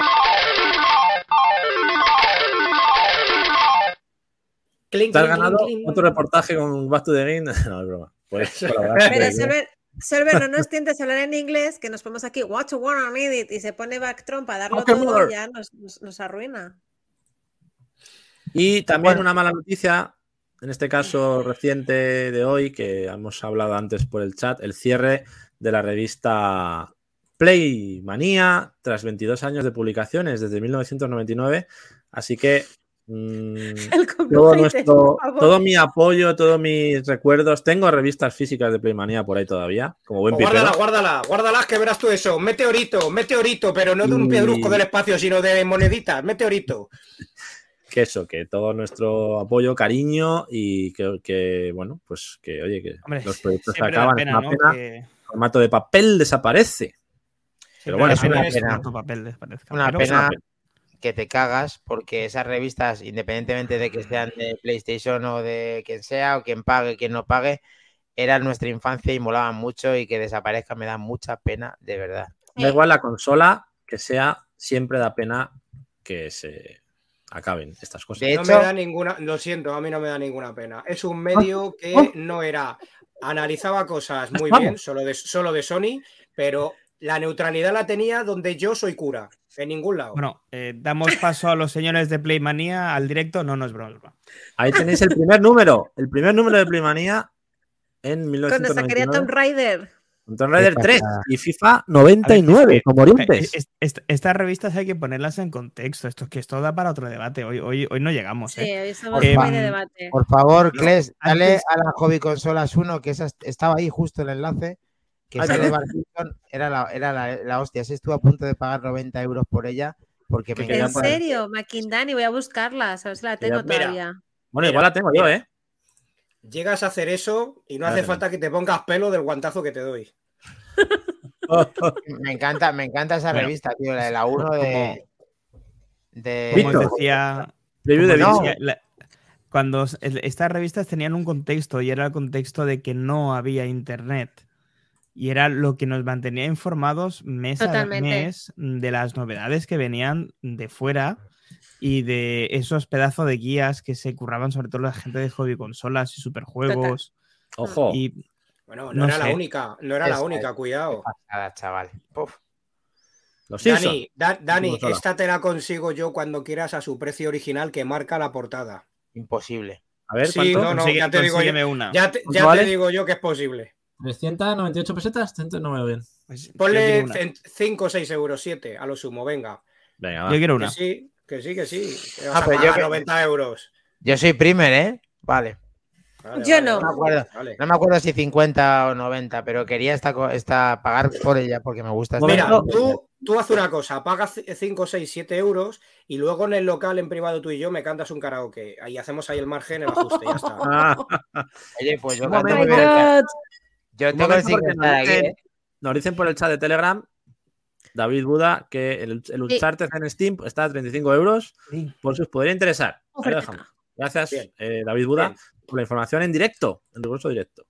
Clink, Te has clink, ganado clink, clink. otro reportaje con Back to the Game. No, es broma. Pues, Pero Solver, Solver, no nos tientes a hablar en inglés, que nos ponemos aquí, what to one minute, y se pone backtrump a darlo Okay, todo mother. y ya nos, nos- nos arruina. Y también Bueno. una mala noticia, en este caso reciente de hoy, que hemos hablado antes por el chat, el cierre de la revista Play Manía tras 22 años de publicaciones desde 1999. Así que todo, complejo hater, nuestro, todo mi apoyo, todos mis recuerdos. Tengo revistas físicas de Play Manía por ahí todavía, como buen Pues guárdala, guárdala, guárdala, que verás tú eso. Meteorito, meteorito, pero no de un Y- piedrusco del espacio, sino de moneditas. Meteorito. Que eso, que todo nuestro apoyo, cariño y que, que, bueno, pues que oye, que Hombre, los proyectos se acaban. pena, es una ¿no? pena. Que- El formato de papel desaparece. siempre Pero bueno, es una pena papel. Una pena que te cagas porque esas revistas, independientemente de que sean de PlayStation o de quien sea o quien pague, quien no pague, eran nuestra infancia y molaban mucho y que desaparezcan me da mucha pena, de verdad. Da igual la consola que sea, siempre da pena que se acaben estas cosas. De No me da ninguna, lo siento, a mí no me da ninguna pena. Es un medio que oh. no era, analizaba cosas muy bien, solo de, solo de Sony, pero la neutralidad la tenía donde yo soy cura, en ningún lado. Bueno, eh, damos paso a los señores de Playmanía al directo. No, no es broma. Ahí tenéis el primer número, el primer número de Playmanía en Cuando sacaría Tomb 1999. Raider. con Tomb Raider ¿Qué 3 pasa? y FIFA 99, A ver, como Orientes. Eh, es- es- estas revistas hay que ponerlas en contexto. Esto es que esto da para otro debate. Hoy, hoy, hoy no llegamos. Sí, ¿eh? hoy somos Em, muy de debate. Por favor, Kles, dale antes- a la Hobby Consolas 1, que esa est- estaba ahí justo el enlace, que era la, era la, la hostia. Sí estuve a punto de pagar 90 euros por ella, porque me ¿En serio? Makindani, voy a buscarla, a ver si la tengo Mira. todavía. Bueno, igual la tengo yo, ¿eh? Llegas a hacer eso y no hace falta que te pongas pelo del guantazo que te doy. Me encanta, me encanta esa Bueno, revista, tío, la de la 1 de. de Como decía, de no. la- cuando estas revistas tenían un contexto y era el contexto de que no había internet. Y era lo que nos mantenía informados mes a mes de las novedades que venían de fuera y de esos pedazos de guías que se curraban sobre todo la gente de hobby consolas y superjuegos. Ojo, Y Bueno, no, No era la única, no era la única, es. cuidado. pasada, chaval. Puf. los Simpsons. Dani, Da- Dani, esta te la consigo yo cuando quieras a su precio original que marca la portada. Imposible. A ver, Sí, no, no, ya te digo yo. una. Ya te, ¿Cuánto ya vale? te digo yo que es posible. 398 pesetas, 100 no me veo bien. Pues Ponle quiero una. 5 o 6 euros, 7 a lo sumo, venga. Venga, Yo quiero Que una. sí, que sí, que sí. que vas Ah, pero yo pagar que- 90 euros. Yo soy primer, ¿eh? Vale. Vale, Yo vale, no. No me acuerdo. vale. No me acuerdo si 50 o 90, pero quería esta, co- esta pagar por ella porque me gusta. esta Mira, tú, tú haz una cosa, pagas 5, 6, 7 euros y luego en el local, en privado, tú y yo me cantas un karaoke. Ahí hacemos ahí el margen, el ajuste, ya está. Oye, pues yo Un canto muy bien. Yo tengo nos dicen- ¿eh? nos dicen por el chat de Telegram, David Buda, que el, el Uncharted en Steam está a 35 euros. Por si os podría interesar. Ahí lo Oferta. dejamos. Gracias, eh, David Buda, Bien. por la información en directo, en riguroso directo.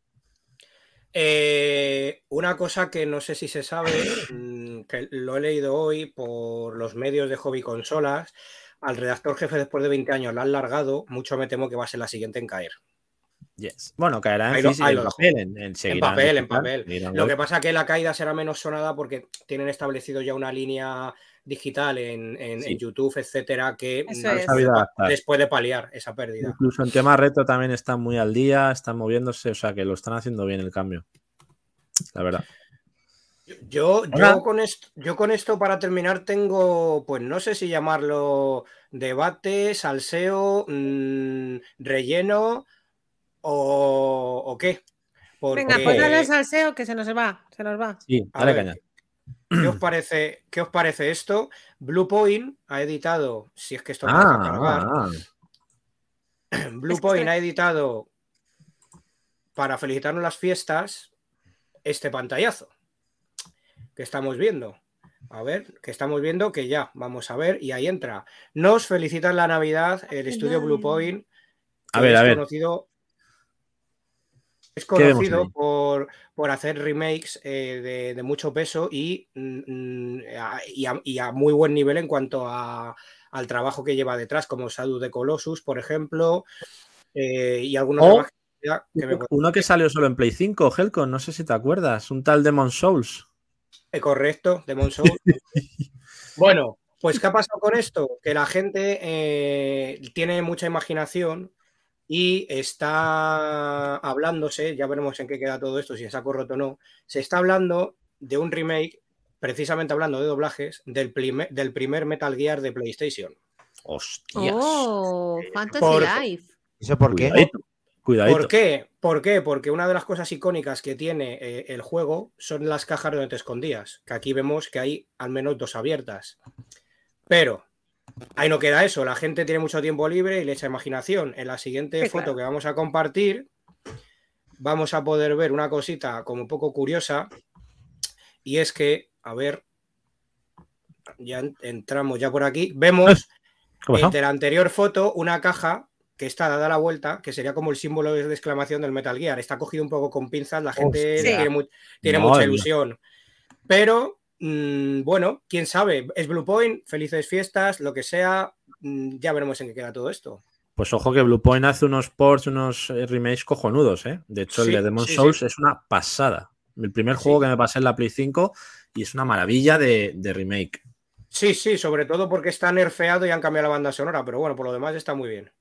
Eh, una cosa que no sé si se sabe, mm, que lo he leído hoy por los medios de hobby consolas, al redactor jefe después de 20 años la han largado, mucho me temo que va a ser la siguiente en caer. Yes. Bueno, caerá en, físico, en papel. En, papel, en papel. seguirán Lo que pasa es que la caída será menos sonada porque tienen establecido ya una línea digital en, en- Sí. en YouTube, etcétera, que adaptar. les puede paliar esa pérdida. Incluso en tema reto también están muy al día, están moviéndose, o sea que lo están haciendo bien el cambio. La verdad. Yo, yo, con esto, yo con esto para terminar tengo, pues no sé si llamarlo debate, salseo, mm, relleno o, o qué. Porque, Venga, pues dale al salseo que se nos va, se nos va. Sí, dale caña. ¿qué os parece, qué os parece esto? Blue Point ha editado, si es que esto no deja cargar, Ah, ah, Blue Es que Point estoy- ha editado para felicitarnos las fiestas este pantallazo que estamos viendo. A ver, que estamos viendo que ya, vamos a ver, y ahí entra. Nos felicitan la Navidad el estudio Blue Point. A ver, a ver. Conocido, es ¿Qué vemos conocido por, por hacer remakes eh, de, de mucho peso y, mm, mm, a, y a- y a muy buen nivel en cuanto a, al trabajo que lleva detrás, como Shadow de Colossus, por ejemplo, eh, y algunos que me- Uno que salió solo en Play 5, Helcon, no sé si te acuerdas, un tal Demon Souls. Eh, correcto, Demon Souls. bueno, pues ¿qué ha pasado con esto? Que la gente tiene mucha imaginación y está hablándose, ya veremos en qué queda todo esto, si es saco roto o no, se está hablando de un remake, precisamente hablando de doblajes, del, primer- del primer Metal Gear de PlayStation. Hostias. Oh, Fantasy Por- Life. ¿Eso por qué? Cuidadito. Cuidadito. ¿Por qué? ¿Por qué? Porque una de las cosas icónicas que tiene eh, el juego son las cajas donde te escondías, que aquí vemos que hay al menos dos abiertas. Pero ahí no queda eso, la gente tiene mucho tiempo libre y le echa imaginación. En la siguiente Sí, foto claro. que vamos a compartir, vamos a poder ver una cosita como un poco curiosa, y es que, a ver, ya en- entramos ya por aquí, vemos ¿Qué pasó? entre la anterior foto, una caja que está dada la vuelta, que sería como el símbolo de exclamación del Metal Gear. Está cogido un poco con pinzas, la gente Hostia. tiene, mu- tiene Madre mucha ilusión. Pero, mm, bueno, quién sabe, es Blue Point, felices fiestas, lo que sea, mm, ya veremos en qué queda todo esto. Pues ojo que Blue Point hace unos ports, unos eh, remakes cojonudos, ¿eh? De hecho, Sí, el de Demon sí, Souls sí. es una pasada. El primer juego que me pasé en la Play 5 y es una maravilla de, de remake. Sí, sí, sobre todo porque está nerfeado y han cambiado la banda sonora, pero bueno, por lo demás está muy bien.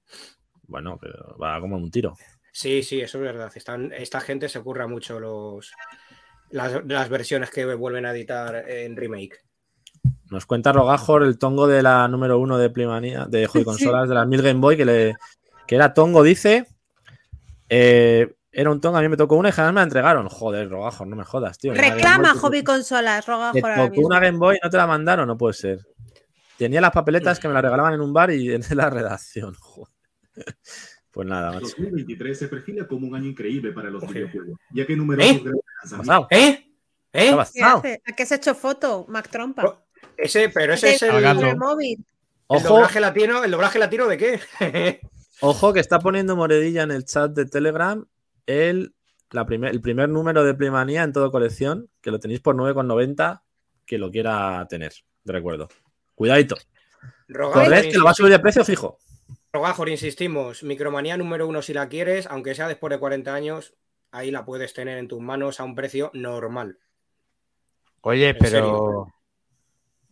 Bueno, pero va como un tiro. Sí, sí, eso es verdad. Están, esta gente se curra mucho los, las, las versiones que vuelven a editar en remake. Nos cuenta Rogajor el tongo de la número uno de Playmanía, de Joy Consolas, de las 1000 Game Boy, que, le, que era tongo, dice. Eh, era un tongo, a mí me tocó una y jamás me la entregaron. Joder, Rogajor, no me jodas, tío. Reclama Hobby Consolas, roga Te tocó una Game Boy y no te la mandaron, no puede ser. Tenía las papeletas que me la regalaban en un bar y en la redacción. Joder. Pues nada, macho. 2023 se perfila como un año increíble para los Ojo. videojuegos, ya que numerosos ¿Eh? grandes ¿Qué ha lanzamientos pasado? ¿Eh? ¿Qué ¿Eh? ¿Qué hace? ¿A qué se ha hecho foto? Mac Trompa. Oh, Ese, pero ese es el, el móvil. el Ojo, doblaje latino. ¿El doblaje latino de qué? ojo que está poniendo Moredilla en el chat de Telegram el, la primer, el primer número de Playmanía en todo colección, que lo tenéis por 9,90, que lo quiera tener, de recuerdo. Cuidadito. Corred, que lo va a subir de precio fijo. Rogajor, insistimos. Micromanía número uno si la quieres, aunque sea después de 40 años, ahí la puedes tener en tus manos a un precio normal. Oye, pero.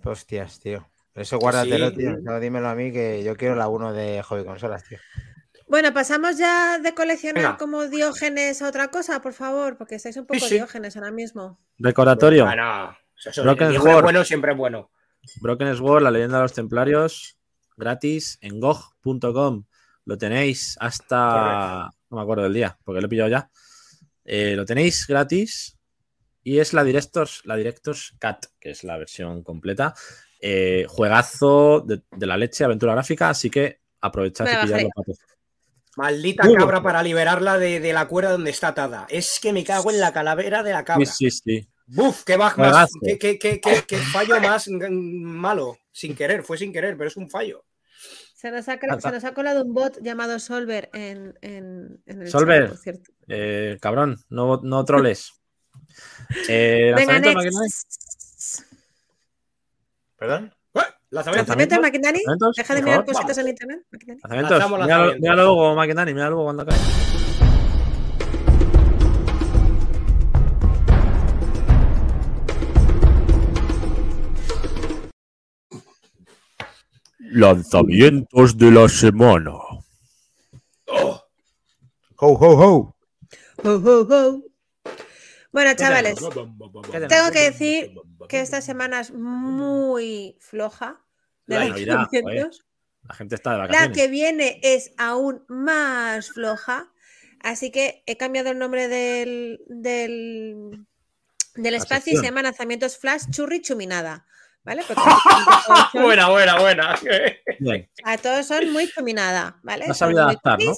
Hostias, tío. Eso guárdatelo, sí. tío. No, dímelo a mí que yo quiero la 1 de Hobby Consolas, tío. Bueno, pasamos ya de coleccionar Venga. como diógenes a otra cosa, por favor, porque estáis un poco sí. diógenes ahora mismo. Recordatorio. Bueno, eso, eso, Broken Sword. bueno siempre es bueno. Broken Sword, la leyenda de los templarios, gratis en gog.com. Lo tenéis hasta. No me acuerdo del día, porque lo he pillado ya. Eh, lo tenéis gratis y es la Directors, la Directors Cat, que es la versión completa. Eh, juegazo de, de la leche, aventura gráfica, así que aprovechad y la pilladlo. Maldita Muy cabra bueno. para liberarla de, de la cuerda donde está atada. Es que me cago en la calavera de la Sí, cabra. sí, sí. Buf, qué, baj- más, qué, qué- qué- qué- qué fallo más malo. Sin querer, fue sin querer, pero es un fallo. Se nos, ha, se nos ha colado un bot llamado Solver en, en, en el Solver. chat, por cierto. Eh, cabrón, no, no troles. Eh, Venga. ¿Perdón? ¡Eh! Lanzamiento. ¿Lanzamiento de Maquinani? ¿Lanzamientos? Deja de mirar cositas en internet. Míralo, lanzamientos. míralo luego, Maquinani, míralo luego cuando acabe. Lanzamientos de la semana. ¡Ho, ho, ho! Ho, ho, ho. Bueno, chavales, tengo que decir que esta semana es muy floja de La Navidad. La gente está de La vacaciones. que viene es aún más floja. Así que he cambiado el nombre del, del, del La espacio y se llama Lanzamientos Flash Churri Chuminada. ¿Vale? Son- Buena, buena, buena. Bien. a todos son muy chuminada. ¿vale? Muy adaptar, ¿no?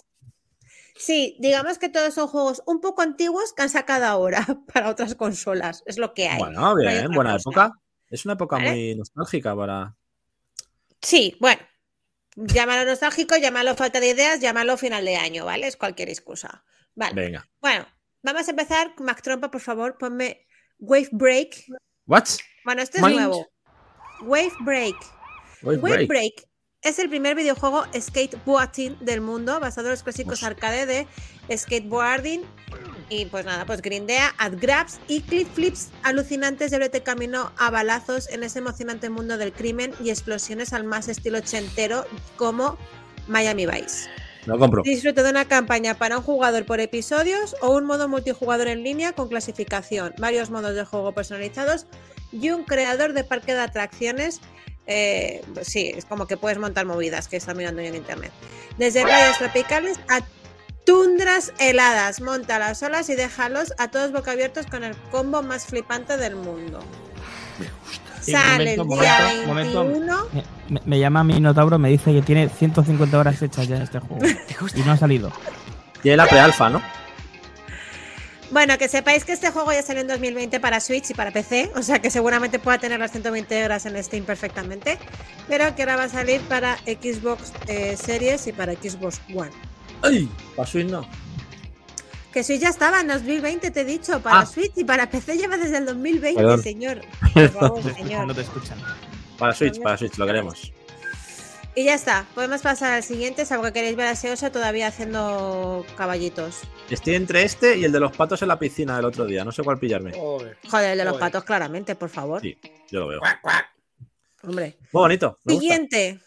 Sí, digamos que todos son juegos un poco antiguos que han sacado ahora para otras consolas. Es lo que hay. Bueno, No hay bien, buena cosa. época. Es una época ¿Vale? muy nostálgica para. Sí, bueno. Llámalo nostálgico, llámalo falta de ideas, llámalo final de año, ¿vale? Es cualquier excusa. Vale. Venga. Bueno, vamos a empezar. Mac Trompa, por favor, ponme Wave Break. ¿What? Bueno, este es Mind. nuevo. Wave Break. Wave Wave Break. Break es el primer videojuego skateboarding del mundo, basado en los clásicos arcade de skateboarding. Y pues nada, pues grindea, ad grabs y clip flips alucinantes de abrete camino a balazos en ese emocionante mundo del crimen y explosiones al más estilo ochentero como Miami Vice. Lo compro. Disfrute de una campaña para un jugador por episodios o un modo multijugador en línea con clasificación, varios modos de juego personalizados y un creador de parque de atracciones. Eh, pues sí, es como que puedes montar movidas que está mirando yo en internet. Desde playas tropicales a tundras heladas. Monta las olas y déjalos a todos boca abiertos con el combo más flipante del mundo. Sí, Sale momento, el día momento, momento. 21. Me, me- me llama Minotauro, me dice que tiene 150 horas hechas ya en este juego. y no ha salido. Tiene la pre-alfa, ¿no? Bueno, que sepáis que este juego ya salió en 2020 para Switch y para PC, o sea que seguramente pueda tener las 120 horas en Steam perfectamente, pero que ahora va a salir para Xbox eh, Series y para Xbox One. ¡Ay! Para Switch no. Que Switch ya estaba en 2020, te he dicho, para Ah. Switch y para PC lleva desde el 2020, Perdón. señor. Por favor, señor. no te escuchan. Para Switch, para Switch, lo queremos. Y ya está, podemos pasar al siguiente, salvo que queréis ver a Seosa todavía haciendo caballitos. Estoy entre este y el de los patos en la piscina del otro día. No sé cuál pillarme. Joder. Joder, el de los patos, claramente, por favor. Sí, yo lo veo. Cuac, cuac. Hombre. Muy bonito. gusta. Siguiente.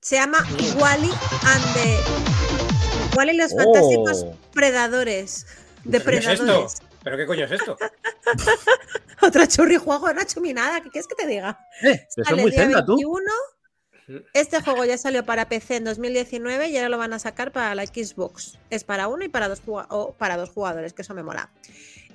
Se llama Wally and the. Wally los Oh. fantásticos predadores. ¿Pero qué es Depredadores. esto? ¿Pero qué coño es esto? Otra churri juego, una chuminada. ¿Qué quieres que te diga? Eh, Sale son muy día Zelda, tú. 21. Este juego ya salió para PC en 2019 y ahora lo van a sacar para la Xbox. Es para uno y para dos, juga- o para dos jugadores, que eso me mola.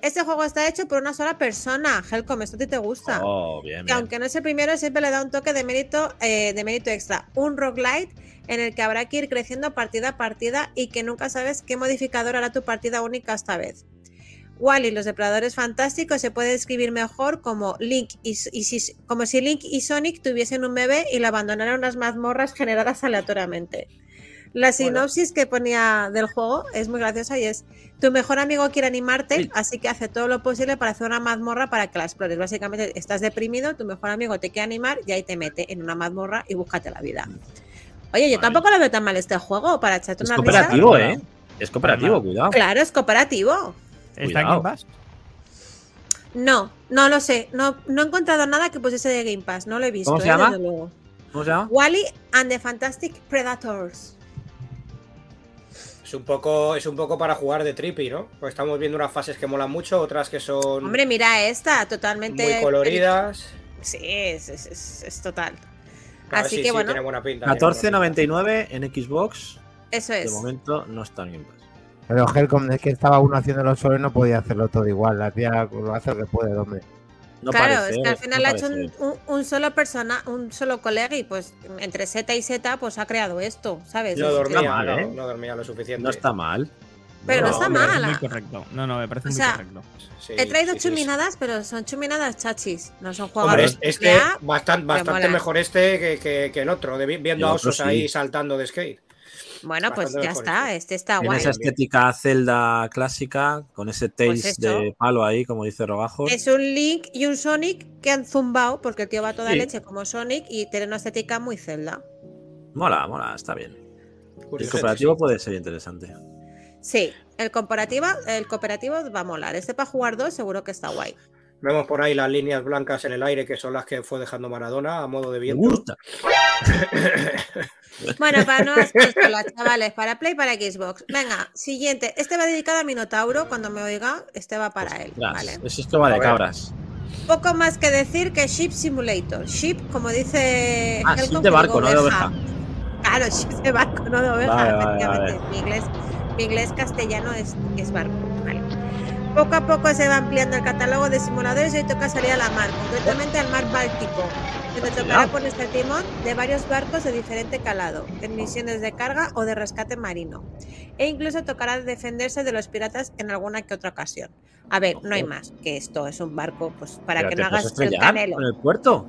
Este juego está hecho por una sola persona. Helcom, esto a ti te gusta. Oh, bien, aunque no es el primero, siempre le da un toque de mérito, eh, de mérito extra. Un roguelite en el que habrá que ir creciendo partida a partida y que nunca sabes qué modificador hará tu partida única esta vez. Wally, los depredadores fantásticos, se puede describir mejor como Link y, y si- como si Link y Sonic tuviesen un bebé y lo abandonaran unas mazmorras generadas aleatoriamente. La sinopsis que ponía del juego es muy graciosa y es tu mejor amigo quiere animarte, Sí. así que hace todo lo posible para hacer una mazmorra para que la explores. Básicamente estás deprimido, tu mejor amigo te quiere animar y ahí te mete en una mazmorra y búscate la vida. Oye, yo tampoco lo veo tan mal este juego para echarte Es una risa. cooperativo, ¿eh? Es cooperativo, cuidado. Claro, es cooperativo. ¿Está en Pass? No, no lo sé. No, no he encontrado nada que pusiese de Game Pass. No lo he visto. ¿Cómo se eh, llama? desde luego. ¿Cómo se llama? Wally and the Fantastic Predators. Es un poco, es un poco para jugar de trippy, ¿no? Pues estamos viendo unas fases que molan mucho, otras que son Hombre, mira esta, totalmente. muy coloridas. Sí, es, es- es- es total. Claro, Así sí, que sí, bueno, tiene buena pinta. tiene buena pinta. 14.99 en Xbox. eso De es. momento no está en Game Pass. Pero Helcom es que estaba uno haciéndolo solo y no podía hacerlo todo igual. Hacía, lo hace lo que puede, hombre. No claro, parece, es que al no final ha hecho un, un- un solo persona, un solo colega y pues entre Z y Z pues ha creado esto, ¿sabes? No Es- dormía, mal, no, ¿eh? no dormía lo suficiente. No está mal. Pero no, No, está parece mala. Muy correcto. No, no, me parece O muy correcto. Sí, He traído sí, sí, sí. chuminadas, pero son chuminadas chachis, no son Hombre, jugadores. es- este AAA. bastante, bastante mejor este que, que- que el otro, de viendo El a osos sí. ahí saltando de skate. Bueno, pues ya mejor está, este. está Tiene guay. esa estética celda clásica, con ese taste Pues eso. de palo ahí, como dice Rogajos. Es un Link y un Sonic que han zumbado, porque el tío va toda Sí. leche como Sonic y tiene una estética muy Zelda. Mola, mola, está bien. El cooperativo puede ser interesante. Sí, el cooperativo, el cooperativo va a molar. Este para jugar dos seguro que está guay. Vemos por ahí las líneas blancas en el aire que son las que fue dejando Maradona a modo de Me viento. gusta. Bueno, para nuevas consolas, chavales, para Play, para Xbox. Venga, siguiente. Este va dedicado a Minotauro. Cuando me oiga, este va para él. Vale. Es que va de cabras. Poco más que decir que Ship Simulator. Ship, como dice. Ah, Helcom, ship de barco, no de oveja. Claro, ship de barco, no de oveja, Vale, vale, efectivamente. vale. Mi, inglés, mi inglés castellano es, es barco. Vale. Poco a poco se va ampliando el catálogo de simuladores y hoy toca salir a la mar, concretamente al mar Báltico, donde tocará ponerse el timón de varios barcos de diferente calado, en misiones de carga o de rescate marino. E incluso tocará defenderse de los piratas en alguna que otra ocasión. A ver, no hay más que esto, es un barco, pues para Pero que te no puedes hagas el canelo. en el puerto.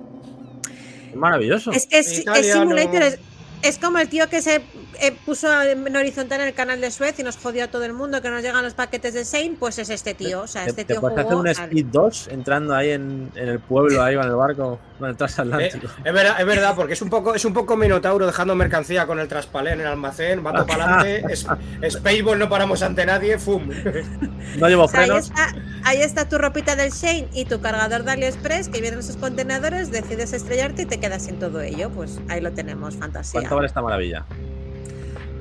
Es maravilloso. Es que es. Simulator, es, es como el tío que se eh, puso en horizontal en el canal de Suez y nos jodió a todo el mundo que nos llegan los paquetes de Sein, pues es este tío. O sea, Te, este te tío puedes hacer jugó un al- Speed 2 entrando ahí en, en el pueblo, ahí con el barco, con el Eh, transatlántico. es, verdad, es verdad, porque es un poco es un poco Minotauro dejando mercancía con el traspalé en el almacén, vato para adelante, es, Spaceball no paramos ante nadie, ¡fum! No llevo O sea, ahí, frenos. está, ahí está tu ropita del Shane y tu cargador de AliExpress que vienen esos contenedores, decides estrellarte y te quedas sin todo ello. Pues ahí lo tenemos, fantasía. ¿Cuánto vale esta maravilla?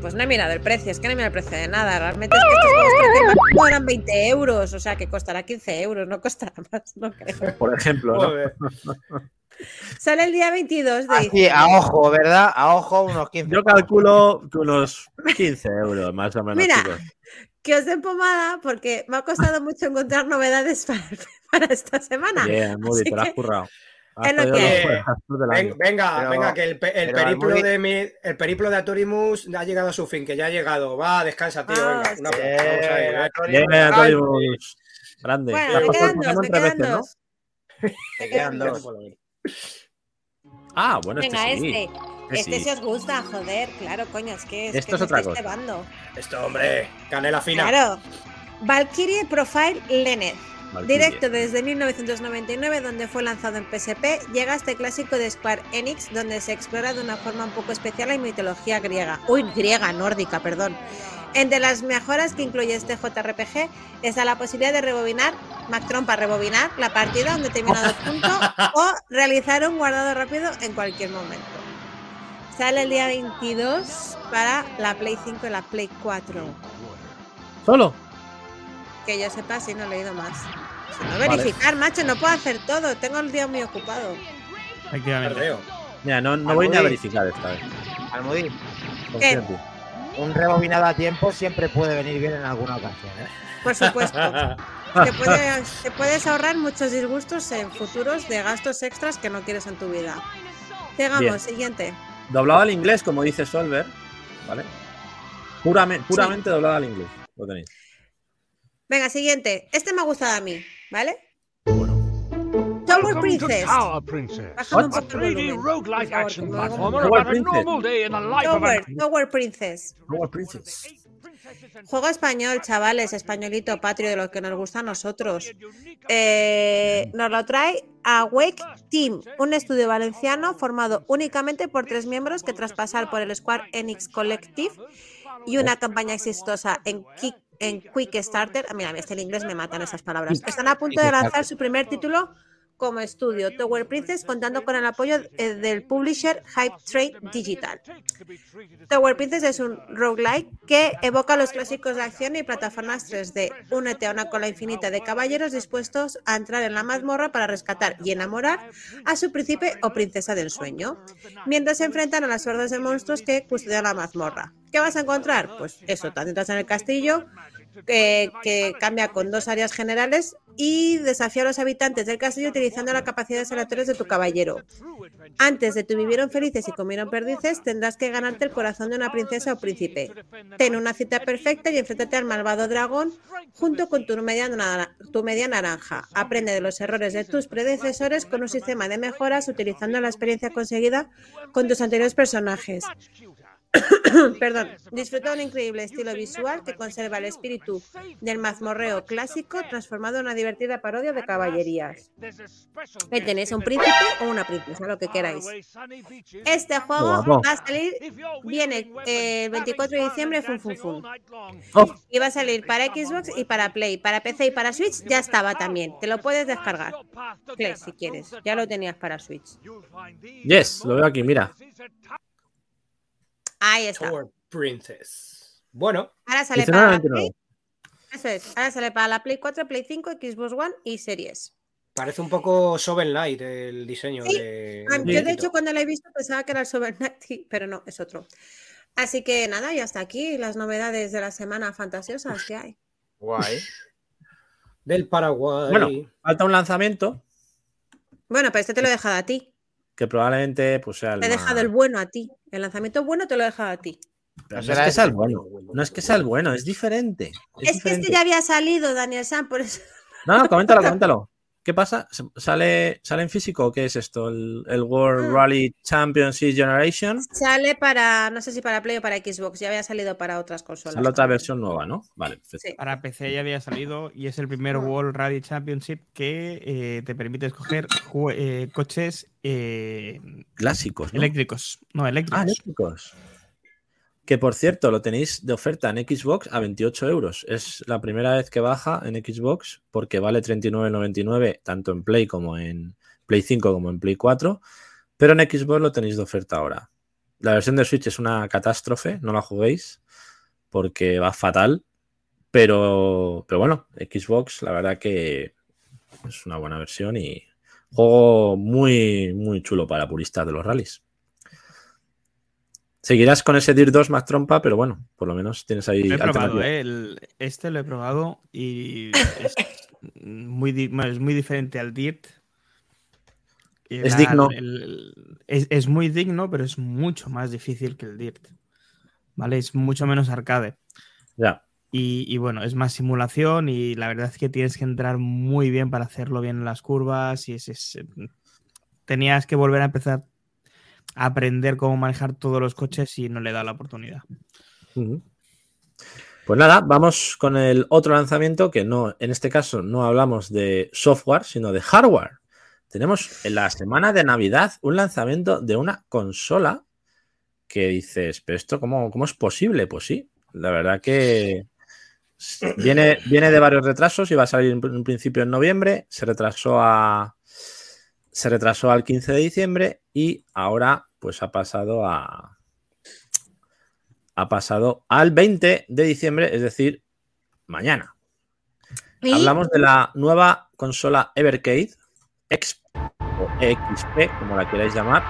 Pues no he mirado el precio, es que no he mirado el precio de nada. Realmente es que estos juegos que eran 20 euros, o sea que costará 15 euros, no costará más, no creo. Por ejemplo, ¿no? Sale el día 22 de Así, diciembre. a ojo, ¿verdad? A ojo, unos 15. Yo calculo que unos 15 euros, más o menos. Mira, chicos. que os den pomada porque me ha costado mucho encontrar novedades para, para esta semana. Bien, Moody, te lo has currado. Es lo que año. venga, Pero- venga, que el, el periplo Almudi- de mi, el periplo de Atorimus ha llegado a su fin, que ya ha llegado. Va, descansa, tío. Ah, venga, un aplauso. Eh, Vamos a ver, eh. Bien, Ay, Antonio. Grande. Bueno, me quedan dos, me quedan dos. Me quedan dos. Ah, bueno, este Venga, sí. este. Este Este sí. si os gusta, joder, claro, coño, es que es, Esto que es otra cosa. cebando. Esto, hombre, canela fina. Claro. Valkyrie Profile Lenneth. Valkyrie. Directo desde 1999, donde fue lanzado en PSP, llega este clásico de Square Enix, donde se explora de una forma un poco especial la mitología griega. Uy, griega, nórdica, perdón. Entre las mejoras que incluye este JRPG está la posibilidad de rebobinar, Mactron para rebobinar la partida a un determinado punto o realizar un guardado rápido en cualquier momento. Sale el día 22 para la Play 5 y la Play 4. ¿Solo? Que yo sepa si no he leído más. Si no, Vale. verificar, macho, no puedo hacer todo. Tengo el día muy ocupado. Efectivamente. Mira, no, no voy ni a verificar esta vez. Almudí, Confío en ti. Un rebobinado a tiempo siempre puede venir bien en alguna ocasión. ¿eh? Por supuesto. te, puedes, te puedes ahorrar muchos disgustos en futuros de gastos extras que no quieres en tu vida. Bien. siguiente. Doblado al inglés, como dice Solver, ¿vale? Puramente, puramente doblado al inglés. Lo tenéis. Venga, siguiente. Este me ha gustado a mí, ¿vale? Tower Princess. Tower Princess. Bájame un A poco el 3D volumen, roguelike action platformer Tower about a Princess. normal day in the life of Tower, a... Tower Princess. Tower Princess. Juego español, chavales, españolito, patrio, de lo que nos gusta a nosotros. Eh, nos lo trae Awake Team, un estudio valenciano formado únicamente por tres miembros que tras pasar por el Square Enix Collective y una campaña exitosa en, Kick, en Quick Starter, mira, este el inglés me matan esas palabras, están a punto de lanzar su primer título como estudio Tower Princess, contando con el apoyo eh, del publisher Hype Trade Digital. Tower Princess es un roguelike que evoca los clásicos de acción y plataformas 3D. Únete a una cola infinita de caballeros dispuestos a entrar en la mazmorra para rescatar y enamorar a su príncipe o princesa del sueño, mientras se enfrentan a las hordas de monstruos que custodian la mazmorra. ¿Qué vas a encontrar? Pues eso, te entras en el castillo, que, que cambia con dos áreas generales y desafía a los habitantes del castillo utilizando las capacidades aleatorias de tu caballero. Antes de tu vivieron felices y comieron perdices, tendrás que ganarte el corazón de una princesa o príncipe. Ten una cita perfecta y enfréntate al malvado dragón junto con tu media naranja. Aprende de los errores de tus predecesores con un sistema de mejoras utilizando la experiencia conseguida con tus anteriores personajes. Perdón, disfruta un increíble estilo visual que conserva el espíritu del mazmorreo clásico transformado en una divertida parodia de caballerías. Ahí tenéis un príncipe o una princesa, lo que queráis. Este juego guapo. va a salir, viene eh, el 24 de diciembre, fun, fun, fun. Oh, Y va a salir para Xbox y para Play. Para PC y para Switch ya estaba también. Te lo puedes descargar. Play, si quieres. Ya lo tenías para Switch. yes, lo veo aquí, mira. Ahí está. Tower Princess. Bueno, Ahora sale para la 19.99. Play. Eso es. Ahora sale para la Play 4, Play 5, Xbox One y Series. parece un poco Sovel Knight el diseño Sí. de. Ah, Yo, de hecho, cuando la he visto pensaba que era el Sober Night, pero no, es otro. Así que nada, y hasta aquí las novedades de la semana fantasiosas que hay. Guay. Del Paraguay. Bueno. Falta un lanzamiento Bueno, pero este te lo he dejado a ti. Que probablemente pues, sea el Te he más- dejado el bueno a ti. El lanzamiento bueno te lo he dejado a ti. Pero No no es será que sea el bueno. No es que sea el bueno, es diferente. Es, Es, que este ya había salido, Daniel San, por eso. No, no, coméntalo, coméntalo. ¿Qué pasa? ¿Sale, ¿Sale en físico o qué es esto? ¿El, el World Ah. Rally Championship Generation? Sale para, no sé si para Play o para Xbox, ya había salido para otras consolas. Sale otra versión nueva, ¿no? Vale. Sí. Para PC ya había salido y es el primer Ah. World Rally Championship que eh, te permite escoger eh, coches eh, Clásicos, ¿no? eléctricos. No, Ah, eléctricos. Que por cierto, lo tenéis de oferta en Xbox a 28 euros. Es la primera vez que baja en Xbox porque vale 39,99 tanto en Play como en Play 5 como en Play 4. Pero en Xbox lo tenéis de oferta ahora. La versión de Switch es una catástrofe, no la juguéis porque va fatal. Pero, pero bueno, Xbox la verdad que es una buena versión y juego muy, muy chulo para puristas de los rallies. Seguirás con ese DIR 2 más trompa, pero bueno, por lo menos tienes ahí Lo he probado. ¿eh? El- este lo he probado y es muy, bueno, es muy diferente al Dirt. Es digno. el- es, es muy digno, pero es mucho más difícil que el Dirt. ¿Vale? Es mucho menos arcade. Ya. Y, y bueno, es más simulación y la verdad es que tienes que entrar muy bien para hacerlo bien en las curvas y es, es- tenías que volver a empezar aprender cómo manejar todos los coches y no le da la oportunidad. Pues nada, vamos con el otro lanzamiento que no, en este caso no hablamos de software, sino de hardware. Tenemos en la semana de Navidad un lanzamiento de una consola que dices, pero esto cómo, cómo es posible? Pues sí, la verdad que viene, viene de varios retrasos, iba a salir en un principio en noviembre, se retrasó a se retrasó al 15 de diciembre y ahora pues ha pasado a ha pasado al 20 de diciembre, es decir, mañana. Y Hablamos de la nueva consola Evercade X o XP, como la queráis llamar,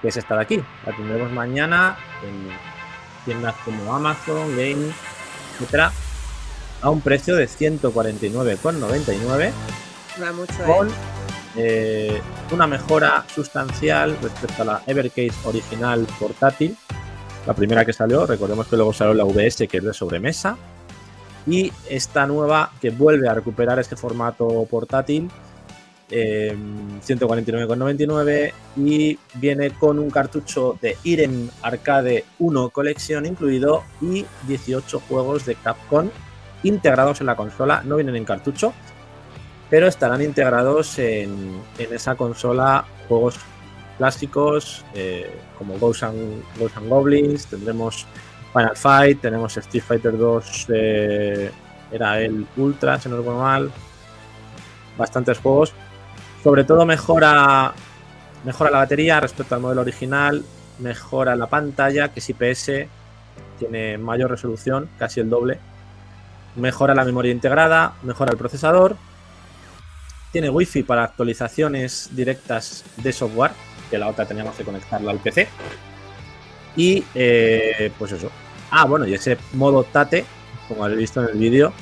que es esta de aquí. La tendremos mañana en tiendas como Amazon, Game, etcétera, a un precio de 149,99 va mucho, con eh, una mejora sustancial respecto a la Evercase original portátil. La primera que salió, recordemos que luego salió la VS, que es de sobremesa. Y esta nueva que vuelve a recuperar este formato portátil, eh, 149,99 y viene con un cartucho de Irem Arcade 1 colección incluido y 18 juegos de Capcom integrados en la consola. No vienen en cartucho, pero estarán integrados en, en esa consola juegos clásicos eh, como Ghosts and, Ghosts and Goblins, tendremos Final Fight, tenemos Street Fighter 2, eh, era el Ultra, si no recuerdo mal, bastantes juegos Sobre todo mejora, mejora la batería respecto al modelo original, mejora la pantalla, que es IPS, tiene mayor resolución, casi el doble. Mejora la memoria integrada, mejora el procesador. Tiene Wi-Fi para actualizaciones directas de software, que la otra teníamos que conectarla al PC. Y eh, pues eso. Ah, bueno, y ese modo Tate, como habéis visto en el vídeo,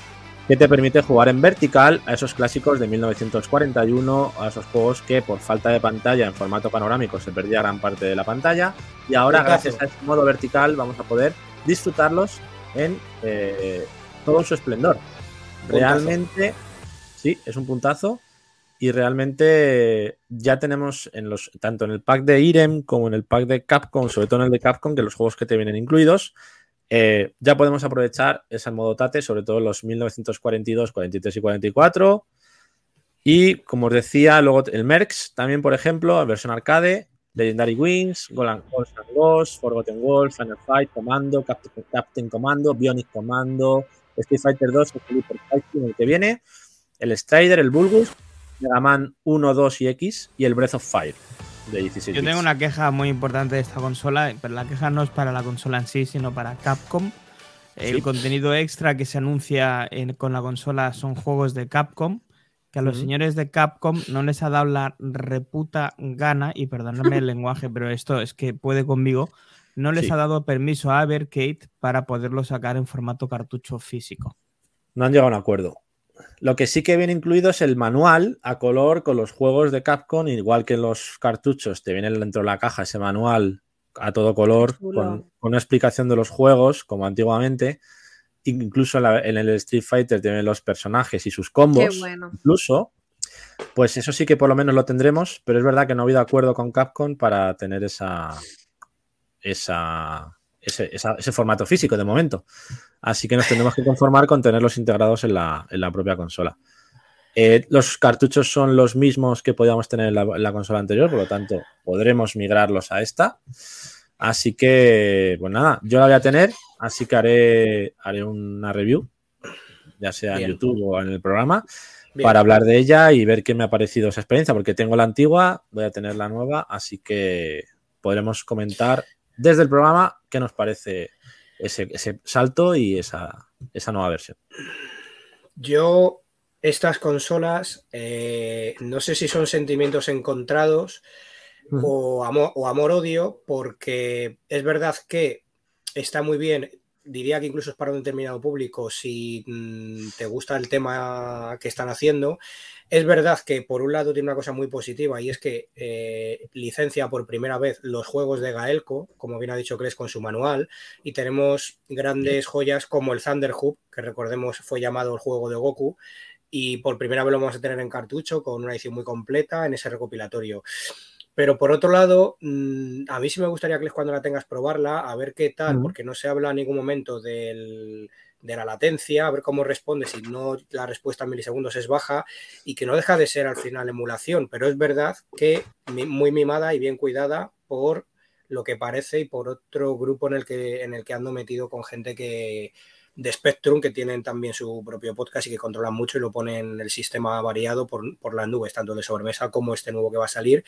que te permite jugar en vertical a esos clásicos de 1941, a esos juegos que por falta de pantalla en formato panorámico se perdía gran parte de la pantalla. Y ahora, gracias a ese modo vertical, vamos a poder disfrutarlos en eh, todo su esplendor. Puntazo. Realmente, sí, es un puntazo. Y realmente ya tenemos en los, tanto en el pack de Irem como en el pack de Capcom, sobre todo en el de Capcom, que los juegos que te vienen incluidos, eh, ya podemos aprovechar ese modo Tate, sobre todo los 1942, 43 y 44. Y como os decía, luego el Mercs también, por ejemplo, versión arcade, Legendary Wings, Golan Ghost Ghost, Forgotten World, Final Fight, Commando, Captain, Commando, Bionic Commando, Street Fighter 2, el Super Fighting, el que viene, el Strider, el Bulgus, Mega Man 1, 2 y X y el Breath of Fire de 16 Yo tengo una queja muy importante de esta consola, pero la queja no es para la consola en sí, sino para Capcom. El Sí. contenido extra que se anuncia en- con la consola son juegos de Capcom, que a los señores de Capcom no les ha dado la reputa gana, y perdóname el lenguaje, pero esto es que puede conmigo, no les Sí. ha dado permiso a Evercade para poderlo sacar en formato cartucho físico. No han llegado a un acuerdo. Lo que sí que viene incluido es el manual a color con los juegos de Capcom, igual que en los cartuchos, te viene dentro de la caja ese manual a todo color con, con una explicación de los juegos, como antiguamente. Incluso en, la- en el Street Fighter te vienen los personajes y sus combos. Qué bueno. Incluso, pues eso sí que por lo menos lo tendremos, pero es verdad que no ha habido acuerdo con Capcom para tener esa, esa, ese, esa- ese formato físico de momento. Así que nos tendremos que conformar con tenerlos integrados en la, en la propia consola. Eh, los cartuchos son los mismos que podíamos tener en la, en la consola anterior, por lo tanto podremos migrarlos a esta. Así que, pues nada, yo la voy a tener, así que haré, haré una review, ya sea Bien. en YouTube o en el programa, Bien. para hablar de ella y ver qué me ha parecido esa experiencia, porque tengo la antigua, voy a tener la nueva, así que podremos comentar desde el programa qué nos parece ese, ese salto y esa, esa nueva versión. Yo, estas consolas, eh, no sé si son sentimientos encontrados o amor, o amor-odio, porque es verdad que está muy bien, diría que incluso es para un determinado público si mm, te gusta el tema que están haciendo. Es verdad que por un lado tiene una cosa muy positiva y es que eh, licencia por primera vez los juegos de Gaelco, como bien ha dicho Cres con su manual, y tenemos grandes joyas como el Thunder Hoop, que recordemos fue llamado el juego de Goku, y por primera vez lo vamos a tener en cartucho con una edición muy completa en ese recopilatorio. Pero por otro lado, mm, a mí sí me gustaría que cuando la tengas probarla, a ver qué tal, porque no se habla en ningún momento del- de la latencia, a ver cómo responde, si no la respuesta en milisegundos es baja y que no deja de ser al final emulación, pero es verdad que muy mimada y bien cuidada por lo que parece y por otro grupo en el que, en el que ando metido con gente que de Spectrum que tienen también su propio podcast y que controlan mucho y lo ponen el sistema variado por, por las nubes, tanto de sobremesa como este nuevo que va a salir.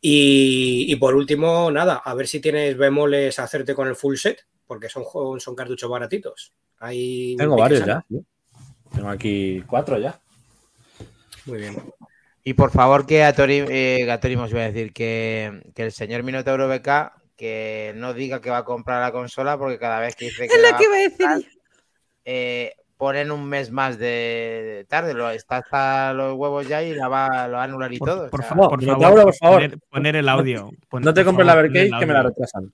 Y, y por último, nada, a ver si tienes bemoles a hacerte con el full set, porque son, son cartuchos baratitos. Hay Tengo varios ya. Tengo aquí cuatro ya. Muy bien. Y por favor que a Tori, eh, a Tori os voy a decir que, que el señor Minotauro BK que no diga que va a comprar la consola porque cada vez que dice que Es la lo va que a iba a decir. eh, ponen un mes más de, de tarde, lo, está hasta los huevos ya y la va, lo va a anular y Por, todo. o por sea, favor, por favor, por favor. Poner, poner el audio. No te compres la Vercade que me la retrasan.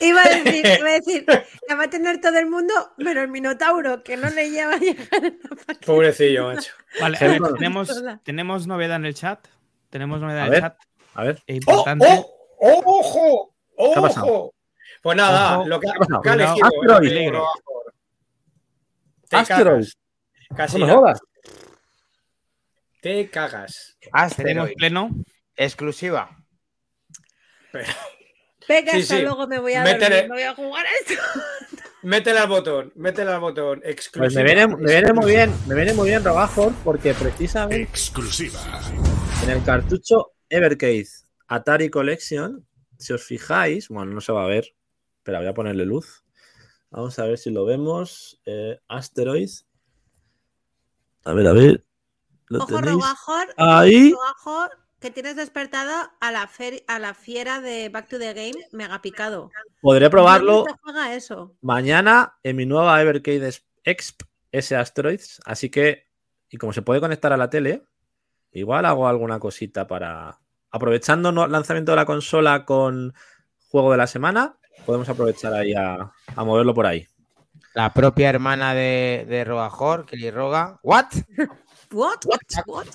Iba a decir, iba a decir, la va a tener todo el mundo, menos el Minotauro, que no le lleva a llegar en la página. Pobrecillo, macho. Vale, a ver, tenemos, tenemos novedad en el chat. Tenemos novedad A en ver. el chat. A ver. e ¡Oh, importante. oh, oh, ojo! ¿Qué ha pasado? ¡Ojo! Pues nada, Ojo. lo que, ¿Qué ha elegido el Asteroid. Asteroid. cagas. Casi No jodas. Te cagas. Tenemos Asteroid, pleno. exclusiva. Venga, Sí, hasta sí. luego, me voy a Métele. dormir, me voy a jugar a esto. Métele al botón, métele al botón. Exclusiva. Pues me viene, me viene muy bien, me viene muy bien Robajor porque precisamente Exclusiva. En el cartucho Evercade Atari Collection, si os fijáis, bueno, no se va a ver, pero voy a ponerle luz. Vamos a ver si lo vemos. Eh, Asteroid. A ver, a ver. ¿Lo Ojo, tenéis? Rogajor. Ahí. Rogajor, que tienes despertado a la, fer- a la fiera de Back to the Game mega picado. Podré probarlo ¿Dónde se juega eso? mañana en mi nueva Evercade Exp S Asteroids. Así que, y como se puede conectar a la tele, igual hago alguna cosita para. Aprovechando el lanzamiento de la consola con juego de la semana, podemos aprovechar ahí a, a moverlo por ahí. La propia hermana de, de Rogajor, Kelly Roga. ¿What? What? What? What?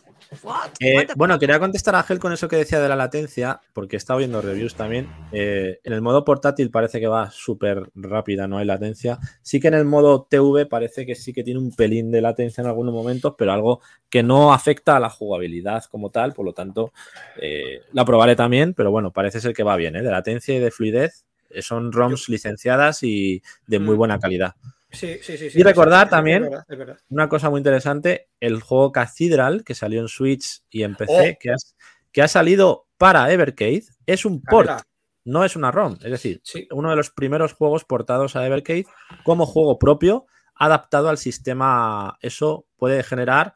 What? Eh, bueno, quería contestar a Gel con eso que decía de la latencia, porque he estado viendo reviews también. Eh, en el modo portátil parece que va súper rápida, no hay latencia. Sí que en el modo TV parece que sí que tiene un pelín de latencia en algunos momentos, pero algo que no afecta a la jugabilidad como tal. Por lo tanto, eh, la probaré también, pero bueno, parece ser que va bien. ¿eh? De latencia y de fluidez son ROMs licenciadas y de muy Mm. buena calidad. Sí, sí, sí. sí, Y recordar también- verdad, es verdad. Una cosa muy interesante, el juego Cathedral, que salió en Switch y en PC, que, has- que ha salido para Evercade, es un port, no es una ROM. Es decir, Sí. uno de los primeros juegos portados a Evercade como juego propio, adaptado al sistema. Eso puede generar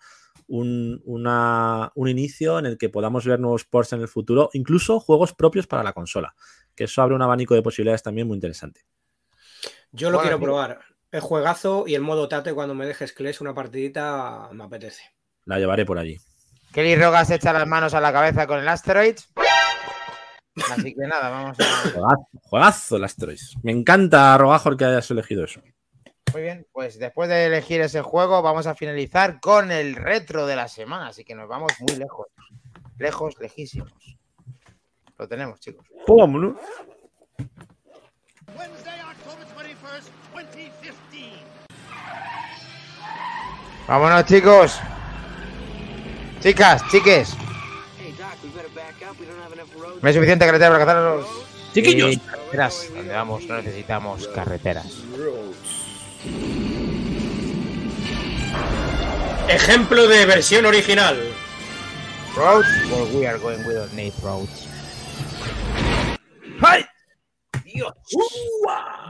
un, una- un inicio en el que podamos ver nuevos ports en el futuro, incluso juegos propios para la consola, que eso abre un abanico de posibilidades también muy interesante. Yo lo Bueno, quiero probar. El juegazo y el modo tate cuando me dejes Cles una partidita me apetece. La llevaré por allí. Kelly Roga se echa las manos a la cabeza con el Asteroid. Así que nada, vamos a. Juegazo, juegazo el Asteroids. Me encanta, Rogajor, que hayas elegido eso. Muy bien, pues después de elegir ese juego, vamos a finalizar con el retro de la semana. Así que nos vamos muy lejos. Lejos, lejísimos. Lo tenemos, chicos. Vámonos. Wednesday, October 21st, 2015. Vámonos, chicos. Chicas, chiques. No hay suficiente carretera para cazar a los. Chiquillos. Carreteras. Donde vamos, no necesitamos carreteras. Ejemplo de versión original. Roads, or we are going we don't need roads. ¡Ay!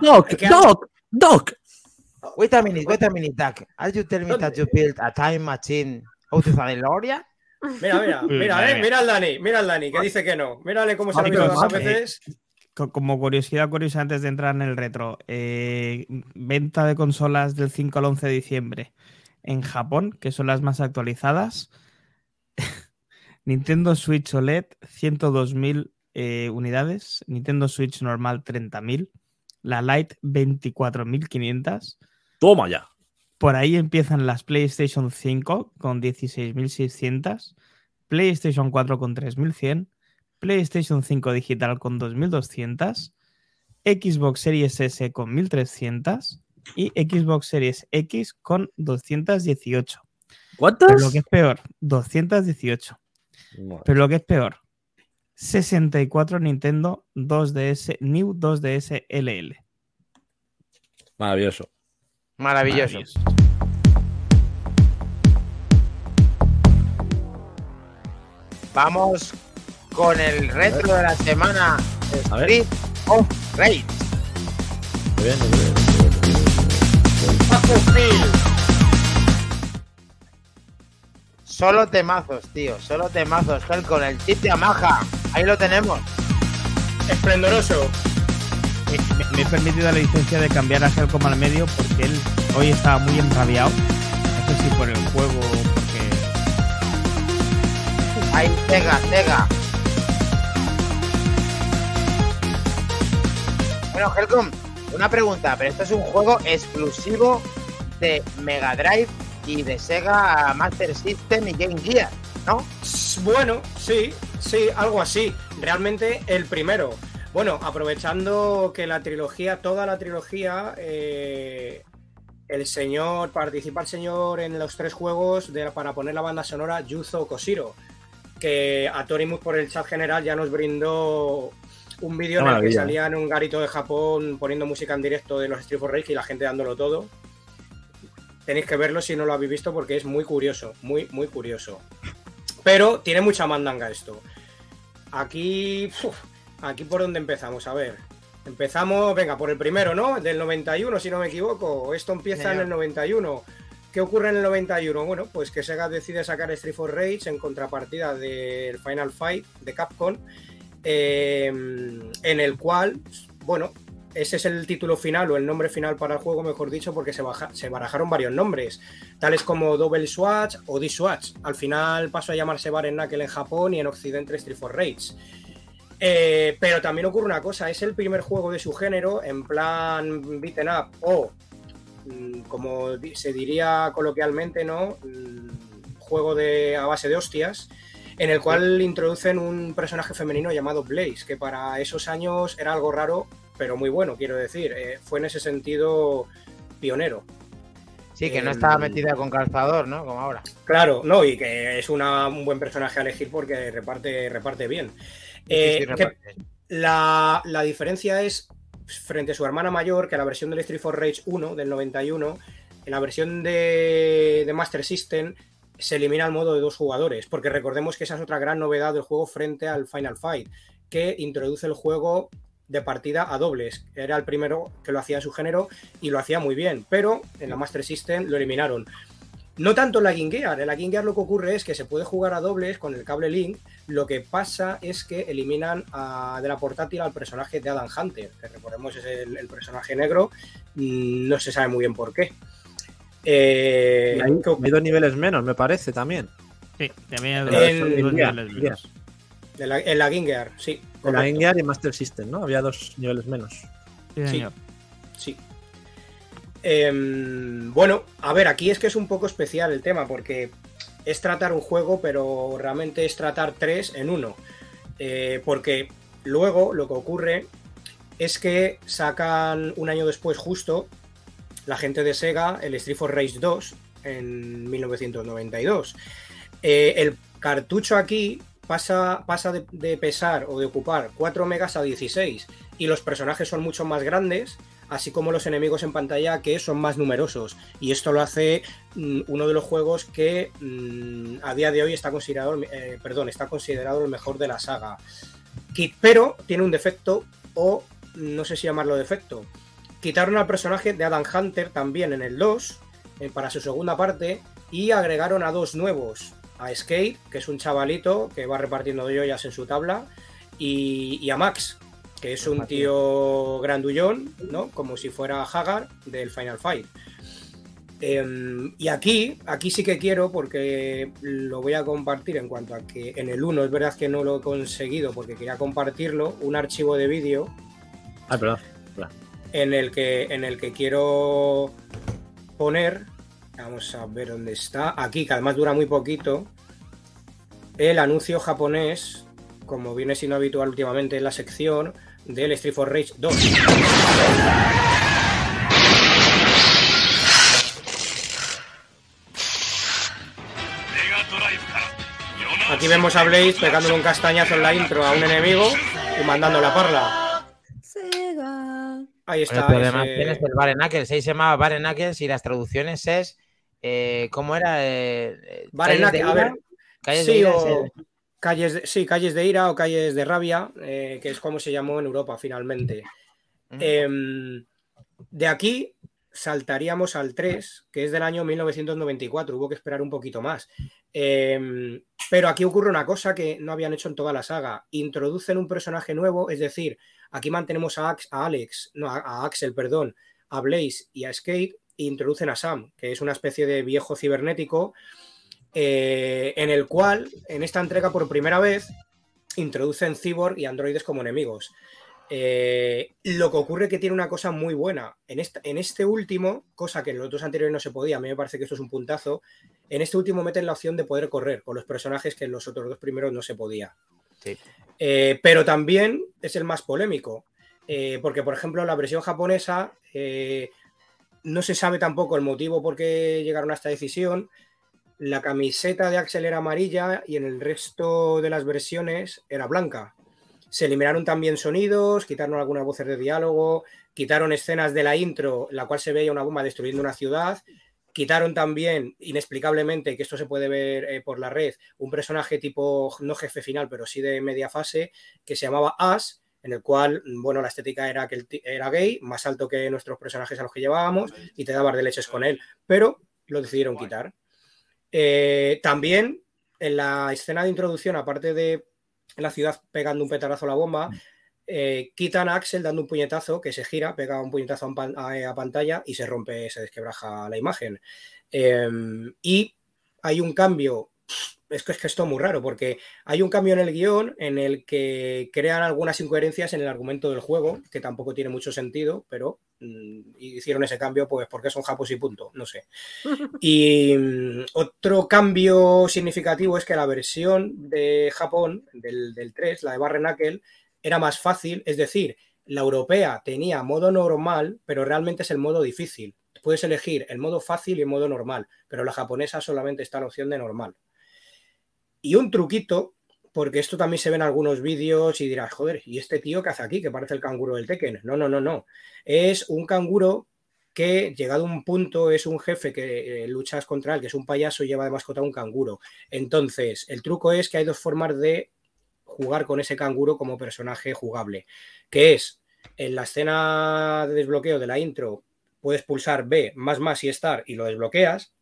Doc, Doc, Doc. Wait a minute, wait a minute, Doc. Are you telling me that you built a time machine out of a DeLorean? Mira, mira, mira, eh, mira al Dani, mira al Dani, que dice que no. Mírale cómo se lo ha Chicos, visto tantas eh, veces. Co- Como curiosidad curiosa antes de entrar en el retro, eh, venta de consolas del 5 al 11 de diciembre en Japón, que son las más actualizadas. Nintendo Switch OLED, 102.000 eh, unidades. Nintendo Switch normal, 30.000. La Lite, 24.500. Toma ya. Por ahí empiezan las PlayStation 5 con 16.600, PlayStation 4 con 3.100, PlayStation 5 digital con 2.200, Xbox Series S con 1.300 y Xbox Series X con 218. Pero ¿Cuántas? lo que es peor, 218. Pero lo que es peor, 64 Nintendo 2DS New 2DS LL. Maravilloso. Maravilloso. Vamos con el retro de la semana. Street of Rage. Muy bien, muy bien. Solo temazos, tío. Solo temazos. Con el chip de Amaja. Ahí lo tenemos. Esplendoroso. Me, me- me he permitido la licencia de cambiar a Helcom al medio porque él hoy estaba muy enrabiado. No sé si por el juego o porque. Ahí, Sega, Sega. Bueno, Helcom, una pregunta, pero esto es un juego exclusivo de Mega Drive y de Sega Master System y Game Gear, ¿no? Bueno, sí, sí, algo así. Realmente el primero. Bueno, aprovechando que la trilogía, toda la trilogía, eh, el señor, participa el señor en los tres juegos de- para poner la banda sonora Yuzo Koshiro, que a Torimus por el chat general ya nos brindó un vídeo en el que salía en un garito de Japón poniendo música en directo de los Street for Rage y la gente dándolo todo. Tenéis que verlo si no lo habéis visto porque es muy curioso, muy, muy curioso. Pero tiene mucha mandanga esto. Aquí, uf, aquí por donde empezamos, a ver. Empezamos, venga, por el primero, ¿no? Del 91, si no me equivoco. Esto empieza en el 91. ¿Qué ocurre en el 91? Bueno, pues que Sega decide sacar Street for Rage en contrapartida del Final Fight de Capcom, eh, en el cual, bueno, ese es el título final o el nombre final para el juego, mejor dicho, porque se, se barajaron varios nombres, tales como Double Swatch o D-Swatch. Al final pasó a llamarse Baren Knuckle en Japón y en Occidente Street for Rage. Eh, pero también ocurre una cosa, es el primer juego de su género en plan beaten up o, mm, como se diría coloquialmente, ¿no? Mm, Juego de, a base de hostias, en el cual introducen un personaje femenino llamado Blaze, que para esos años era algo raro, pero muy bueno, quiero decir. Eh, fue en ese sentido pionero. Sí, que no estaba metida con calzador, ¿no? Como ahora. Claro, no, y que es una- un buen personaje a elegir porque reparte, reparte bien. Eh, Sí, sí, que- reparte. la, la diferencia es frente a su hermana mayor, que la versión del Street for Rage 1 del 91, en la versión de, de Master System se elimina el modo de dos jugadores, porque recordemos que esa es otra gran novedad del juego frente al Final Fight, que introduce el juego de partida a dobles. Era el primero que lo hacía en su género y lo hacía muy bien, pero en la Master System lo eliminaron. No tanto en la Game Gear, en la Game Gear lo que ocurre es que se puede jugar a dobles con el cable Link, lo que pasa es que eliminan a- de la portátil al personaje de Adam Hunter, que recordemos es el, el personaje negro, mm, no se sabe muy bien por qué. Eh, hay, ¿qué hay dos niveles menos, me parece, también. Sí, también hay dos- en niveles en menos. En la, en la Game Gear, sí. En la correcto. Game Gear y Master System, ¿no? Había dos niveles menos. Sí, Sí. señor. Sí. Em, bueno, a ver, aquí es que es un poco especial el tema, porque es tratar un juego, pero realmente es tratar tres en uno. Eh, porque luego lo que ocurre es que sacan un año después, justo, la gente de Sega, el Street for Rage 2, en 1992. Eh, el cartucho aquí pasa, pasa de, pesar o de ocupar 4 megas a 16 y los personajes son mucho más grandes, así como los enemigos en pantalla que son más numerosos. Y esto lo hace mm, uno de los juegos que mm, a día de hoy está considerado, eh, perdón, está considerado el mejor de la saga. Pero tiene un defecto, o no sé si llamarlo defecto. Quitaron al personaje de Adam Hunter también en el 2, eh, para su segunda parte, y agregaron a dos nuevos. A Skate, que es un chavalito que va repartiendo joyas en su tabla, y, y a Max, que es un tío grandullón, ¿no? Como si fuera Hagar del Final Fight. Em, y aquí, aquí sí que quiero, porque lo voy a compartir en cuanto a que en el 1 es verdad que no lo he conseguido porque quería compartirlo, un archivo de vídeo Ah, perdón. en el que en el que quiero poner vamos a ver dónde está aquí que además dura muy poquito el anuncio japonés como viene siendo habitual últimamente en la sección del Street for Rage 2 aquí vemos a Blaze pegándole un castañazo en la intro a un enemigo y mandando la parla ahí está ese- tienes el Bare Knuckles, ahí se llamaba Bare Knuckles y las traducciones es. eh, ¿Cómo era? Eh, eh, Knuckles, a ver, calles de Sí, ira o calles de, sí, calles de ira o calles de rabia, eh, que es como se llamó en Europa finalmente. Mm. Em, de aquí saltaríamos al 3, que es del año 1994, hubo que esperar un poquito más. Em, pero aquí ocurre una cosa que no habían hecho en toda la saga. Introducen un personaje nuevo, es decir, aquí mantenemos a, Ax- a Alex, no, a, a Axel, perdón, a Blaze y a Skate, e introducen a Sam, que es una especie de viejo cibernético, eh, en el cual, en esta entrega por primera vez, introducen cyborg y androides como enemigos. Eh, lo que ocurre que tiene una cosa muy buena. En, este último, cosa que en los dos anteriores no se podía, a mí me parece que esto es un puntazo, en este último meten la opción de poder correr con los personajes que en los otros dos primeros no se podía. Sí. Eh, pero también es el más polémico, eh, porque por ejemplo la versión japonesa no se sabe tampoco el motivo por qué llegaron a esta decisión. La camiseta de Axel era amarilla y en el resto de las versiones era blanca. Se eliminaron también sonidos, quitaron algunas voces de diálogo, quitaron escenas de la intro, en la cual se veía una bomba destruyendo una ciudad. quitaron también, inexplicablemente, que esto se puede ver eh, por la red, un personaje tipo, no jefe final, pero sí de media fase, que se llamaba As, en el cual, bueno, la estética era que era gay, más alto que nuestros personajes a los que llevábamos, y te dabas de leches con él, pero lo decidieron quitar. Eh, también en la escena de introducción, aparte de la ciudad pegando un petarazo a la bomba, eh, quitan a Axel dando un puñetazo que se gira, pega un puñetazo a, pan- a- a pantalla y se rompe, se desquebraja la imagen. Eh, y hay un cambio, es que, es que esto es muy raro, porque hay un cambio en el guion en el que crean algunas incoherencias en el argumento del juego, que tampoco tiene mucho sentido, pero mm, hicieron ese cambio pues porque son japos y punto, no sé. Y mm, otro cambio significativo es que la versión de Japón, del, del 3, la de Barren Knuckle, era más fácil, es decir, la europea tenía modo normal, pero realmente es el modo difícil. Puedes elegir el modo fácil y el modo normal, pero la japonesa solamente está la opción de normal. Y un truquito, porque esto también se ve en algunos vídeos y dirás, joder, ¿y este tío qué hace aquí? Que parece el canguro del Tekken. No, no, no, no. Es un canguro que, llegado a un punto, es un jefe que eh, luchas contra él, que es un payaso y lleva de mascota un canguro. Entonces, el truco es que hay dos formas de jugar con ese canguro como personaje jugable, que es en la escena de desbloqueo de la intro, puedes pulsar B más más y estar y lo desbloqueas,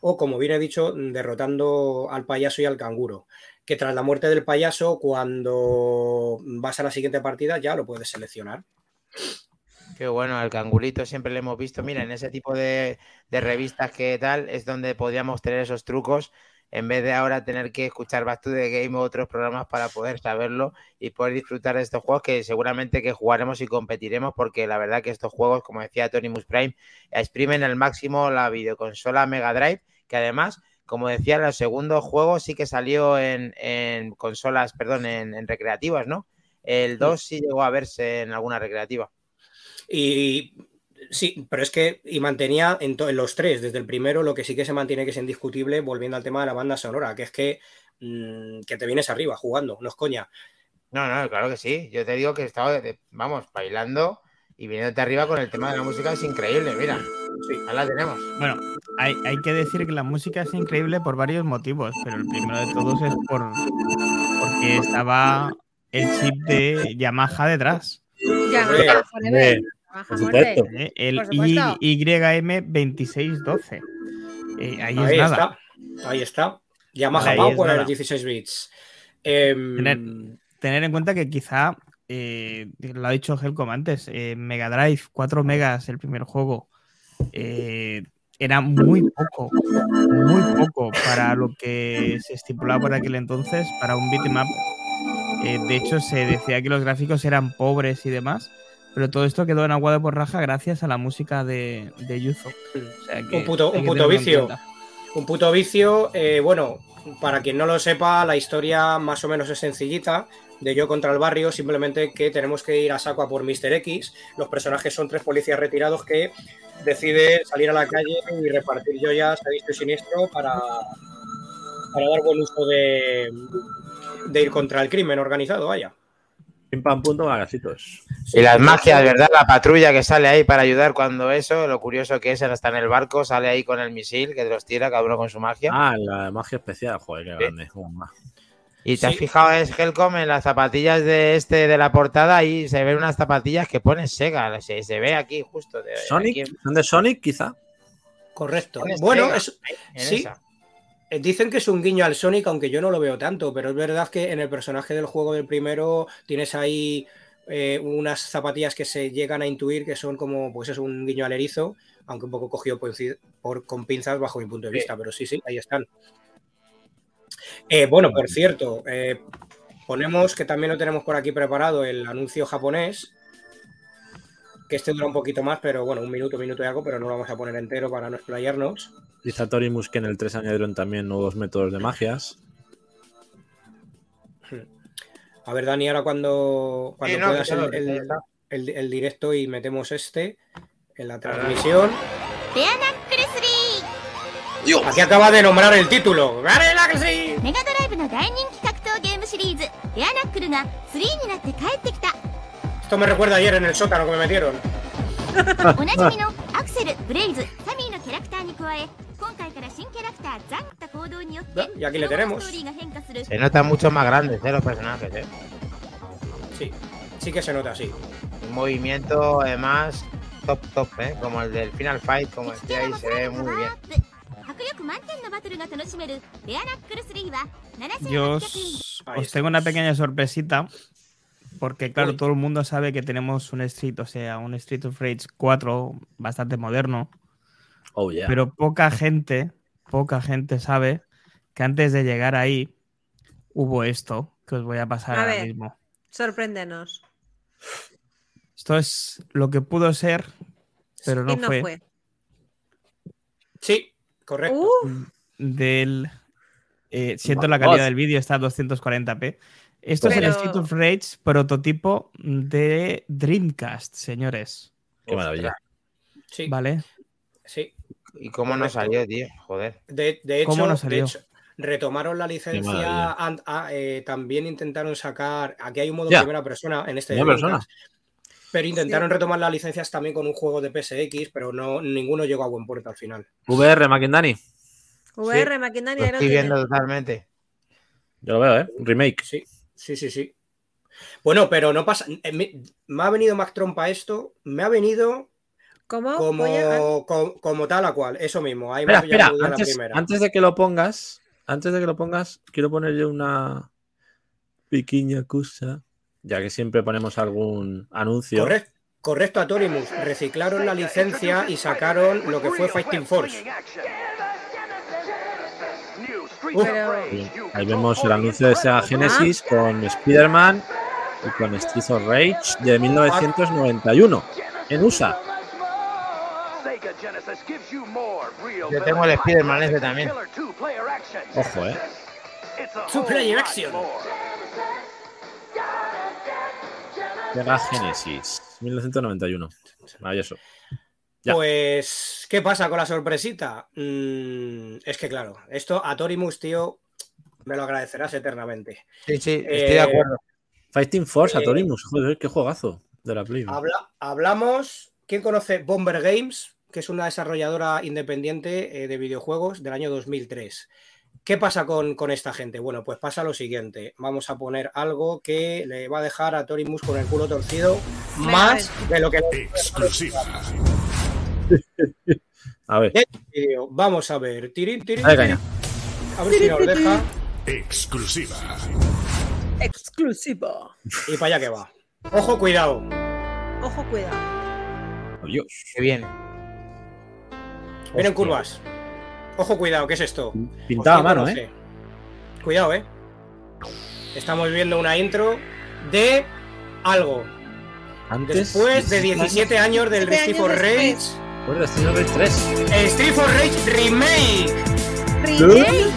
o como bien he dicho, derrotando al payaso y al canguro, que tras la muerte del payaso, cuando vas a la siguiente partida ya lo puedes seleccionar. Qué bueno, al cangurito siempre le hemos visto. Mira, en ese tipo de, revistas que tal es donde podríamos tener esos trucos en vez de ahora tener que escuchar Back to the Game o otros programas para poder saberlo y poder disfrutar de estos juegos que seguramente que jugaremos y competiremos porque la verdad que estos juegos, como decía Tony Prime, exprimen al máximo la videoconsola Mega Drive, que además, como decía, el segundo juego sí que salió en, en consolas, perdón, en, en recreativas, ¿no? El 2 sí llegó a verse en alguna recreativa. Y sí, pero es que y mantenía en, to- en los tres, desde el primero, lo que sí que se mantiene que es indiscutible, volviendo al tema de la banda sonora, que es que, mm, que te vienes arriba jugando, no es coña. No, no, claro que sí. Yo te digo que estaba, vamos, bailando y viniéndote arriba con el tema de la música es increíble, mira. Sí. Ahí la tenemos. Bueno, hay, hay que decir que la música es increíble por varios motivos, pero el primero de todos es por porque estaba el chip de Yamaha detrás. Yamaha hombre, Yamaha por supuesto. ¿eh? El Por supuesto. YM2612. Eh, ahí, Ahí es nada. está, ahí está. Yamaha Power nada. 16 bits. Em, Tener, tener en cuenta que quizá, eh, lo ha dicho Helcom antes, eh, Mega Drive, 4 megas el primer juego, eh, era muy poco, muy poco para lo que se estipulaba por aquel entonces, para un beatmap. De hecho, se decía que los gráficos eran pobres y demás, pero todo esto quedó en agua de borraja gracias a la música de, de Yuzo. O sea que Un puto- un puto vicio. Un puto vicio. bueno, para quien no lo sepa, la historia más o menos es sencillita. De yo contra el barrio, simplemente que tenemos que ir a saco a por Mr. X. Los personajes son tres policías retirados que deciden salir a la calle y repartir joyas a diestro y siniestro para, para dar buen uso de, de ir contra el crimen organizado, vaya. Pim pam punto, magacitos. Y las magias, ¿verdad? La patrulla que sale ahí para ayudar cuando eso, lo curioso que es, hasta en el barco, sale ahí con el misil que los tira cada uno con su magia. Ah, la magia especial, joder, qué grande. Bomba. Y te has sí. fijado, es Helcom, en las zapatillas de este de la portada, ahí se ven unas zapatillas que ponen Sega, se, se ve aquí justo. de- Sonic, aquí ¿son de Sonic quizá? Correcto. Bueno, es, sí. esa. Eh, Dicen que es un guiño al Sonic, aunque yo no lo veo tanto, pero es verdad que en el personaje del juego del primero tienes ahí eh, unas zapatillas que se llegan a intuir que son como, pues es un guiño al erizo, aunque un poco cogido por, por- con pinzas bajo mi punto de Sí. vista, pero sí, sí, ahí están. Eh, bueno, por cierto, eh, ponemos que también lo tenemos por aquí preparado el anuncio japonés, que este dura un poquito más, pero bueno, un minuto, minuto y algo, pero no lo vamos a poner entero para no explayarnos. Dice a Torimus que en el 3 añadieron también nuevos métodos de magias. A ver, Dani, ahora cuando, cuando Sí, no, puedas el, ya el- está. el- el directo y metemos este en la transmisión. Aquí acaba de nombrar el título. ¡Gare la que sí! メガドライブの大人気格闘ゲームシリーズ「エアナックル」が3になって帰ってきた Esto me recuerda ayer en el sótano que me metieron. おなじみのアクセルブレイズサミーのキャラクターに加 加え今回から新キャラクターザンった行動によって Y aquí le スト tenemos. ーリーが変化する Se notan mucho más grandes ¿eh? los personajes, ¿eh? Sí, sí que se nota así. Un movimiento, además, top, top, ¿eh? Como el del Final Fight, como 敵キ decía ャラ ahí, も se さら ve にパワ muy ー bien. Yo os, tengo una pequeña sorpresita. Porque, claro, todo el mundo sabe que tenemos un Street, o sea, un Street of Rage 4 bastante moderno. Oh, pero poca gente, poca gente sabe que antes de llegar ahí hubo esto que os voy a pasar ahora mismo. Sorpréndenos. Esto es lo que pudo ser, pero no, fue. Sí correcto. Uh, del. eh, siento la calidad del vídeo, está a 240p. Esto es el Street of Rage prototipo de Dreamcast, señores. Qué maravilla. Sí, ¿Vale? sí. ¿Y cómo no salió, tío? Joder. De, de hecho, ¿Cómo no de salió? hecho, retomaron la licencia. ah, eh, también intentaron sacar. Aquí hay un modo Ya. primera persona en este. Primera Dreamcast, Pero intentaron Sí. retomar las licencias también con un juego de PSX, pero no ninguno llegó a buen puerto al final. VR, McIndani. VR, Lo ahí lo estoy viendo totalmente. Yo lo veo, ¿eh? Remake. Sí, sí, sí, sí. Bueno, pero no pasa. eh, Me, me ha venido Mac Trompa esto, me ha venido ¿Cómo? como, como, como tal a cual, eso mismo. Ahí Espera, me ha espera. pillado la Antes, primera. antes de que lo pongas, antes de que lo pongas, quiero ponerle una pequeña cosa. Ya que siempre ponemos algún anuncio. Correcto, correcto, Atorimus. Reciclaron la licencia y sacaron lo que fue Fighting Force. Pero- Ahí vemos el anuncio de Sega Genesis con Spider-Man y con Streets of Rage de 1991 en USA. Yo tengo el Spider-Man ese también. Ojo, eh. Two player action. Sega Genesis 1991. Maravilloso. Ya. Pues, ¿qué pasa con la sorpresita? Mm, es que, claro, esto a Torimus, tío, me lo agradecerás eternamente. Sí, sí, estoy Eh, de acuerdo. Fighting Force, Eh, Atorimus. Joder, qué juegazo de la Play. Habla- hablamos. ¿Quién conoce Bomber Games? Que es una desarrolladora independiente eh, de videojuegos del año 2003. ¿Qué pasa con, con esta gente? Bueno, pues pasa lo siguiente. Vamos a poner algo que le va a dejar a Torimus con el culo torcido más de lo que Exclusiva. A ver, vídeo. Vamos a ver. Tirín, tirín, caña. A ver si nos deja. Exclusiva. Exclusivo. Y para allá que va. Ojo, cuidado. Ojo, cuidado. Adiós. Que viene. Vienen curvas. Ojo, cuidado. ¿Qué es esto? Pintado a mano, no ¿eh? Cuidado, eh. Estamos viendo una intro de algo. Antes. Después de 17 años del 17 Street for Rage. de Streets of Rage 3. el Street for Rage Remake. Remake.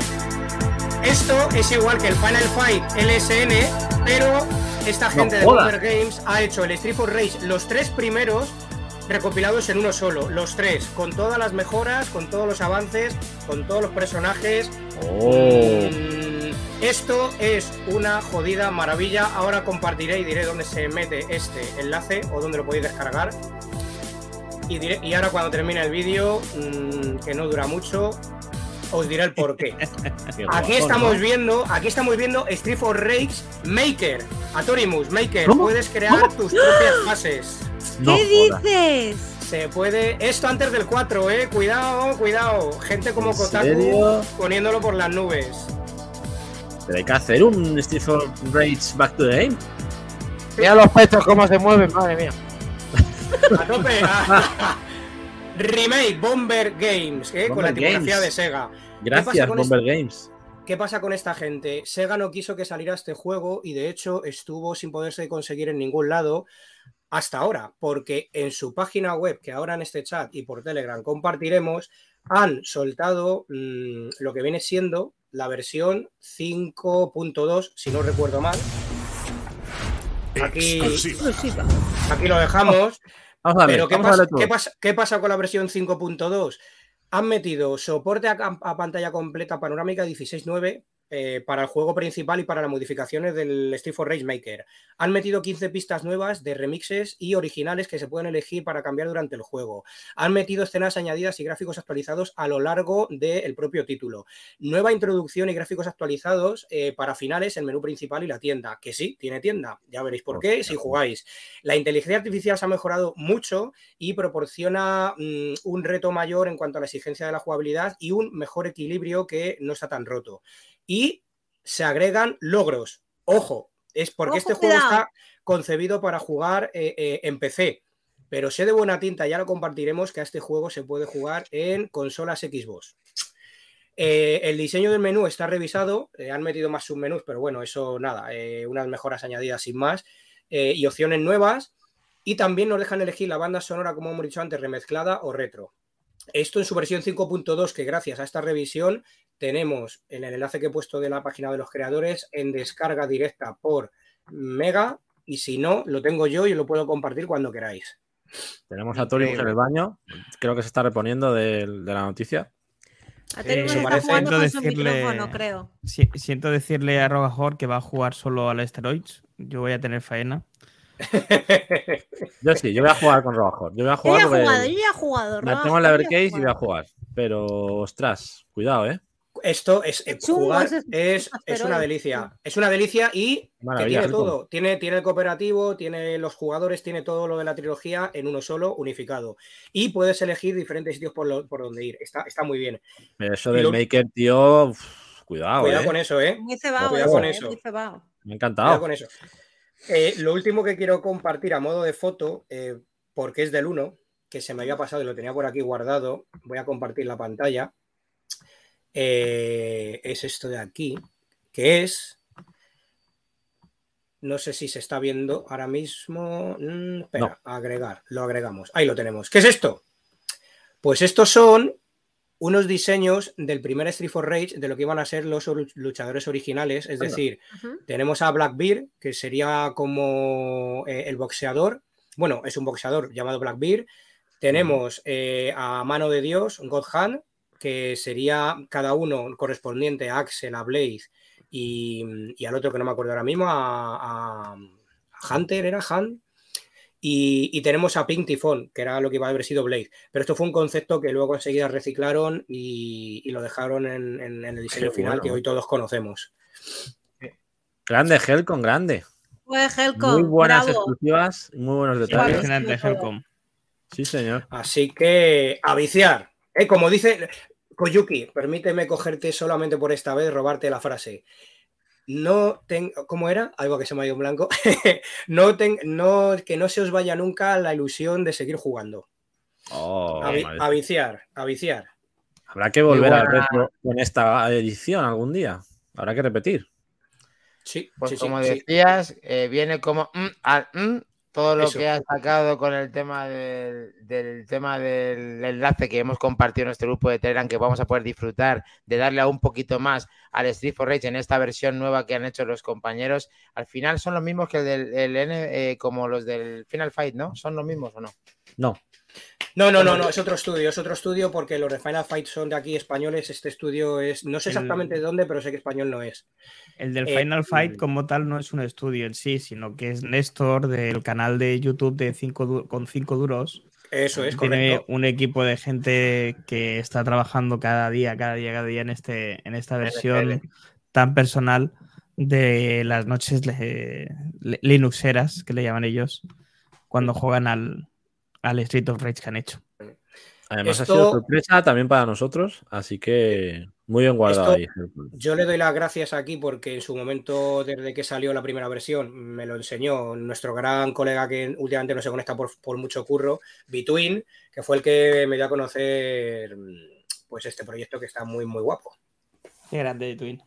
Esto es igual que el Final Fight LSN, pero esta gente de. Bomber Games ha hecho el Street for Rage, los tres primeros recopilados en uno solo, los tres, con todas las mejoras, con todos los avances, con todos los personajes. Oh. Mm, Esto es una jodida maravilla. Ahora compartiré y diré dónde se mete este enlace o dónde lo podéis descargar. Y, diré- y ahora cuando termine el vídeo, mm, que no dura mucho, os diré el porqué. Qué Aquí estamos viendo, aquí estamos viendo Street for Rage Maker. Atorimus, Maker, ¿Cómo? puedes crear tus propias fases. No ¿Qué dices? Se puede. Esto antes del 4, eh. Cuidado, cuidado. Gente como ¿En Kotaku serio? poniéndolo por las nubes. Pero hay que hacer un of Rage Back to the Game. Mira los pechos cómo se mueven, madre mía. A tope. a- Remake Bomber Games, eh, con la tipografía Games. de Sega. Gracias, Bomber Games. ¿Qué pasa con esta gente? Sega no quiso que saliera este juego y de hecho estuvo sin poderse conseguir en ningún lado hasta ahora, porque en su página web, que ahora en este chat y por Telegram compartiremos, han soltado mm, lo que viene siendo la versión 5.2, si no recuerdo mal. Aquí, Exclusiva. Aquí lo dejamos. Vamos a ver, Pero ¿qué vamos pasa, qué pasa- qué pasa con la versión 5.2? Han metido soporte a, a pantalla completa panorámica 16.9, eh, para el juego principal y para las modificaciones del Street for Rage Maker. Han metido 15 pistas nuevas de remixes y originales que se pueden elegir para cambiar durante el juego. Han metido escenas añadidas y gráficos actualizados a lo largo del propio título. Nueva introducción y gráficos actualizados eh, para finales, el menú principal y la tienda. Que sí, tiene tienda. Ya veréis por qué si jugáis. La inteligencia artificial se ha mejorado mucho y proporciona mm, un reto mayor en cuanto a la exigencia de la jugabilidad y un mejor equilibrio que no está tan roto. Y se agregan logros. Ojo, es porque Ojo, este juego cuidado. está concebido para jugar eh, eh, en PC. Pero sé de buena tinta, ya lo compartiremos, que a este juego se puede jugar en consolas Xbox. Eh, el diseño del menú está revisado, han metido más submenús, pero bueno, eso nada, unas mejoras añadidas sin más, y opciones nuevas. Y también nos dejan elegir la banda sonora, como hemos dicho antes, remezclada o retro. Esto en su versión 5.2, que gracias a esta revisión tenemos en el enlace que he puesto de la página de los creadores en descarga directa por Mega. Y si no, lo tengo yo y lo puedo compartir cuando queráis. Tenemos a Torimus en el baño. Creo que se está reponiendo de, de la noticia. A Tori Eh, nos me está parece jugando con su decirle- micrófono, creo. Si- siento decirle a Rogajor que va a jugar solo al Steroids. Yo voy a tener faena. Yo sí, yo voy a jugar con Robajor. Yo voy a Yo jugar ya he jugado, yo ya he jugado. la Rafa, tengo en la yo ya he Evercase y voy a jugar. Pero, ostras, cuidado, ¿eh? Esto es eh, chungo jugar es es, es una delicia. Es una delicia y que tiene todo. Tiene, tiene el cooperativo, tiene los jugadores, tiene todo lo de la trilogía en uno solo, unificado. Y puedes elegir diferentes sitios por, lo- por donde ir. Está, está muy bien. Eso Y del lo- Maker, tío. uf, cuidado, Cuidado eh. con eso, ¿eh? Muy cebado, Cuidado ese, con eh, eso. muy cebado. Me ha Cuidado encantado. con eso. Eh, lo último que quiero compartir a modo de foto, eh, porque es del 1, que se me había pasado y lo tenía por aquí guardado, voy a compartir la pantalla. Eh, es esto de aquí, que es. No sé si se está viendo ahora mismo. Mm, espera, agregar, lo agregamos. Ahí lo tenemos. ¿Qué es esto? Pues estos son unos diseños del primer Street for Rage de lo que iban a ser los or- luchadores originales, es Anda. decir, tenemos a Blackbeard, que sería como eh, el boxeador. Bueno, es un boxeador llamado Blackbeard. Tenemos eh, a Mano de Dios, God Hand, que sería cada uno correspondiente a Axel, a Blade y, y al otro que no me acuerdo ahora mismo, a, Hunter, ¿era Han? Y, y tenemos a Pink Tifón, que era lo que iba a haber sido Blade. Pero esto fue un concepto que luego enseguida reciclaron y, y lo dejaron en, en- en el diseño Qué final bueno. que hoy todos conocemos. Grande, Helcon, grande. Pues Helcom, Muy buenas bravo. exclusivas, muy buenos detalles. Todo. Helcom. Sí, señor. Así que a viciar. ¿Eh? Como dice Koyuki, permíteme cogerte solamente por esta vez, robarte la frase. No tengo, ¿cómo era? Algo que se me ha ido en blanco. no, ten- no que no se os vaya nunca la ilusión de seguir jugando. Oh, a, viciar, a viciar. Habrá que volver al retro con esta edición algún día. Habrá que repetir. Sí, Pues sí, como sí. decías, eh, viene como mm, al mm, todo lo Eso. que has sacado con el tema del, del tema del enlace que hemos compartido en nuestro grupo de Telegram, que vamos a poder disfrutar de darle a un poquito más al Street for Rage en esta versión nueva que han hecho los compañeros. Al final son los mismos que el del el N, eh, como los del Final Fight, ¿no? ¿Son los mismos o no? No. No, no, no, no, es otro estudio, es otro estudio porque los de Final Fight son de aquí españoles. Este estudio es, no sé El- exactamente de dónde, pero sé que español no es. El del Eh, Final Fight mm. como tal no es un estudio en sí, sino que es Néstor del canal de YouTube de cinco con 5 duros. Eso es Tiene correcto. un equipo de gente que está trabajando cada día, cada día, cada día en, este, en esta versión tan personal de las noches le- le- linuxeras, que le llaman ellos, cuando juegan al, al Street of Rage que han hecho. Además Esto- ha sido sorpresa también para nosotros, así que muy bien guardado ahí. Esto-. Yo le doy las gracias aquí porque en su momento, desde que salió la primera versión, me lo enseñó nuestro gran colega que últimamente no se conecta por, por mucho curro, Between, que fue el que me dio a conocer pues este proyecto que está muy, muy guapo. Qué grande, Twin.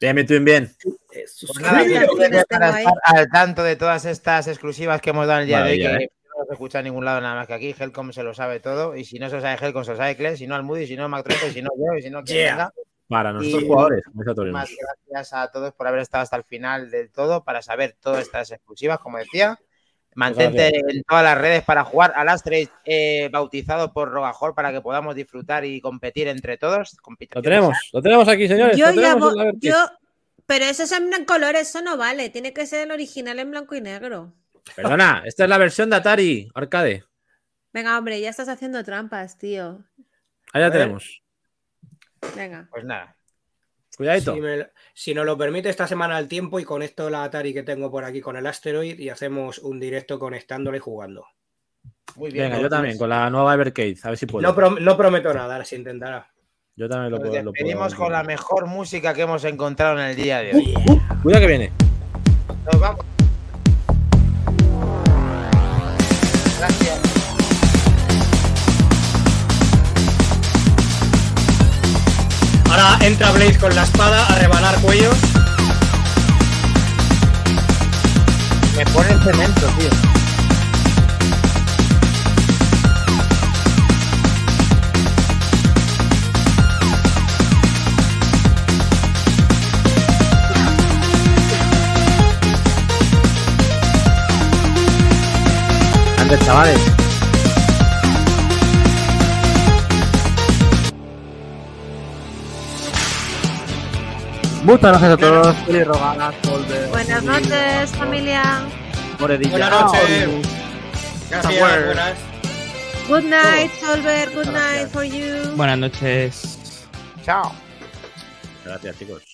Bien, Twin, bien. Pues nada, que también para estar al tanto de todas estas exclusivas que hemos dado el día Maravilla, de hoy, ¿eh? No se escucha en ningún lado nada más que aquí. Helcom se lo sabe todo. Y si no se lo sabe Helcom, se lo sabe Kles. Si no, al Moody, si no, Mac Trozo, y si no, yo, y si no, quien Yeah. venga. Para nuestros Y- jugadores. Más gracias a todos por haber estado hasta el final del todo para saber todas estas exclusivas, como decía. Mantente en todas las redes para jugar al Astre eh, bautizado por Rogajor para que podamos disfrutar y competir entre todos. Lo tenemos, lo tenemos aquí, señores. Yo llamo, yo, pero eso es en color, eso no vale. Tiene que ser el original en blanco y negro. Perdona, esta es la versión de Atari Arcade. Venga, hombre, ya estás haciendo trampas, tío. Ahí la A ver. tenemos. Venga. Pues nada. Cuidadito. Si, me- si nos lo permite esta semana el tiempo y conecto la Atari que tengo por aquí con el Asteroid y hacemos un directo conectándole y jugando. Muy bien. Venga, yo también, con la nueva Evercade. A ver si puedo. No, prom- no prometo nada, se intentará. Yo también lo Nos puedo. lo puedo- despedimos con la mejor música que hemos encontrado en el día de hoy. Cuidado que viene. Nos vamos. Ahora entra Blaze con la espada a rebanar cuellos. Me pone el cemento, tío. Chavales. Muchas gracias a todos. Buenas noches, familia. Moredilla. Buenas noches. Gracias, Software. buenas. Good night, Solver. Good night for you. Buenas noches. Chao. Gracias, chicos.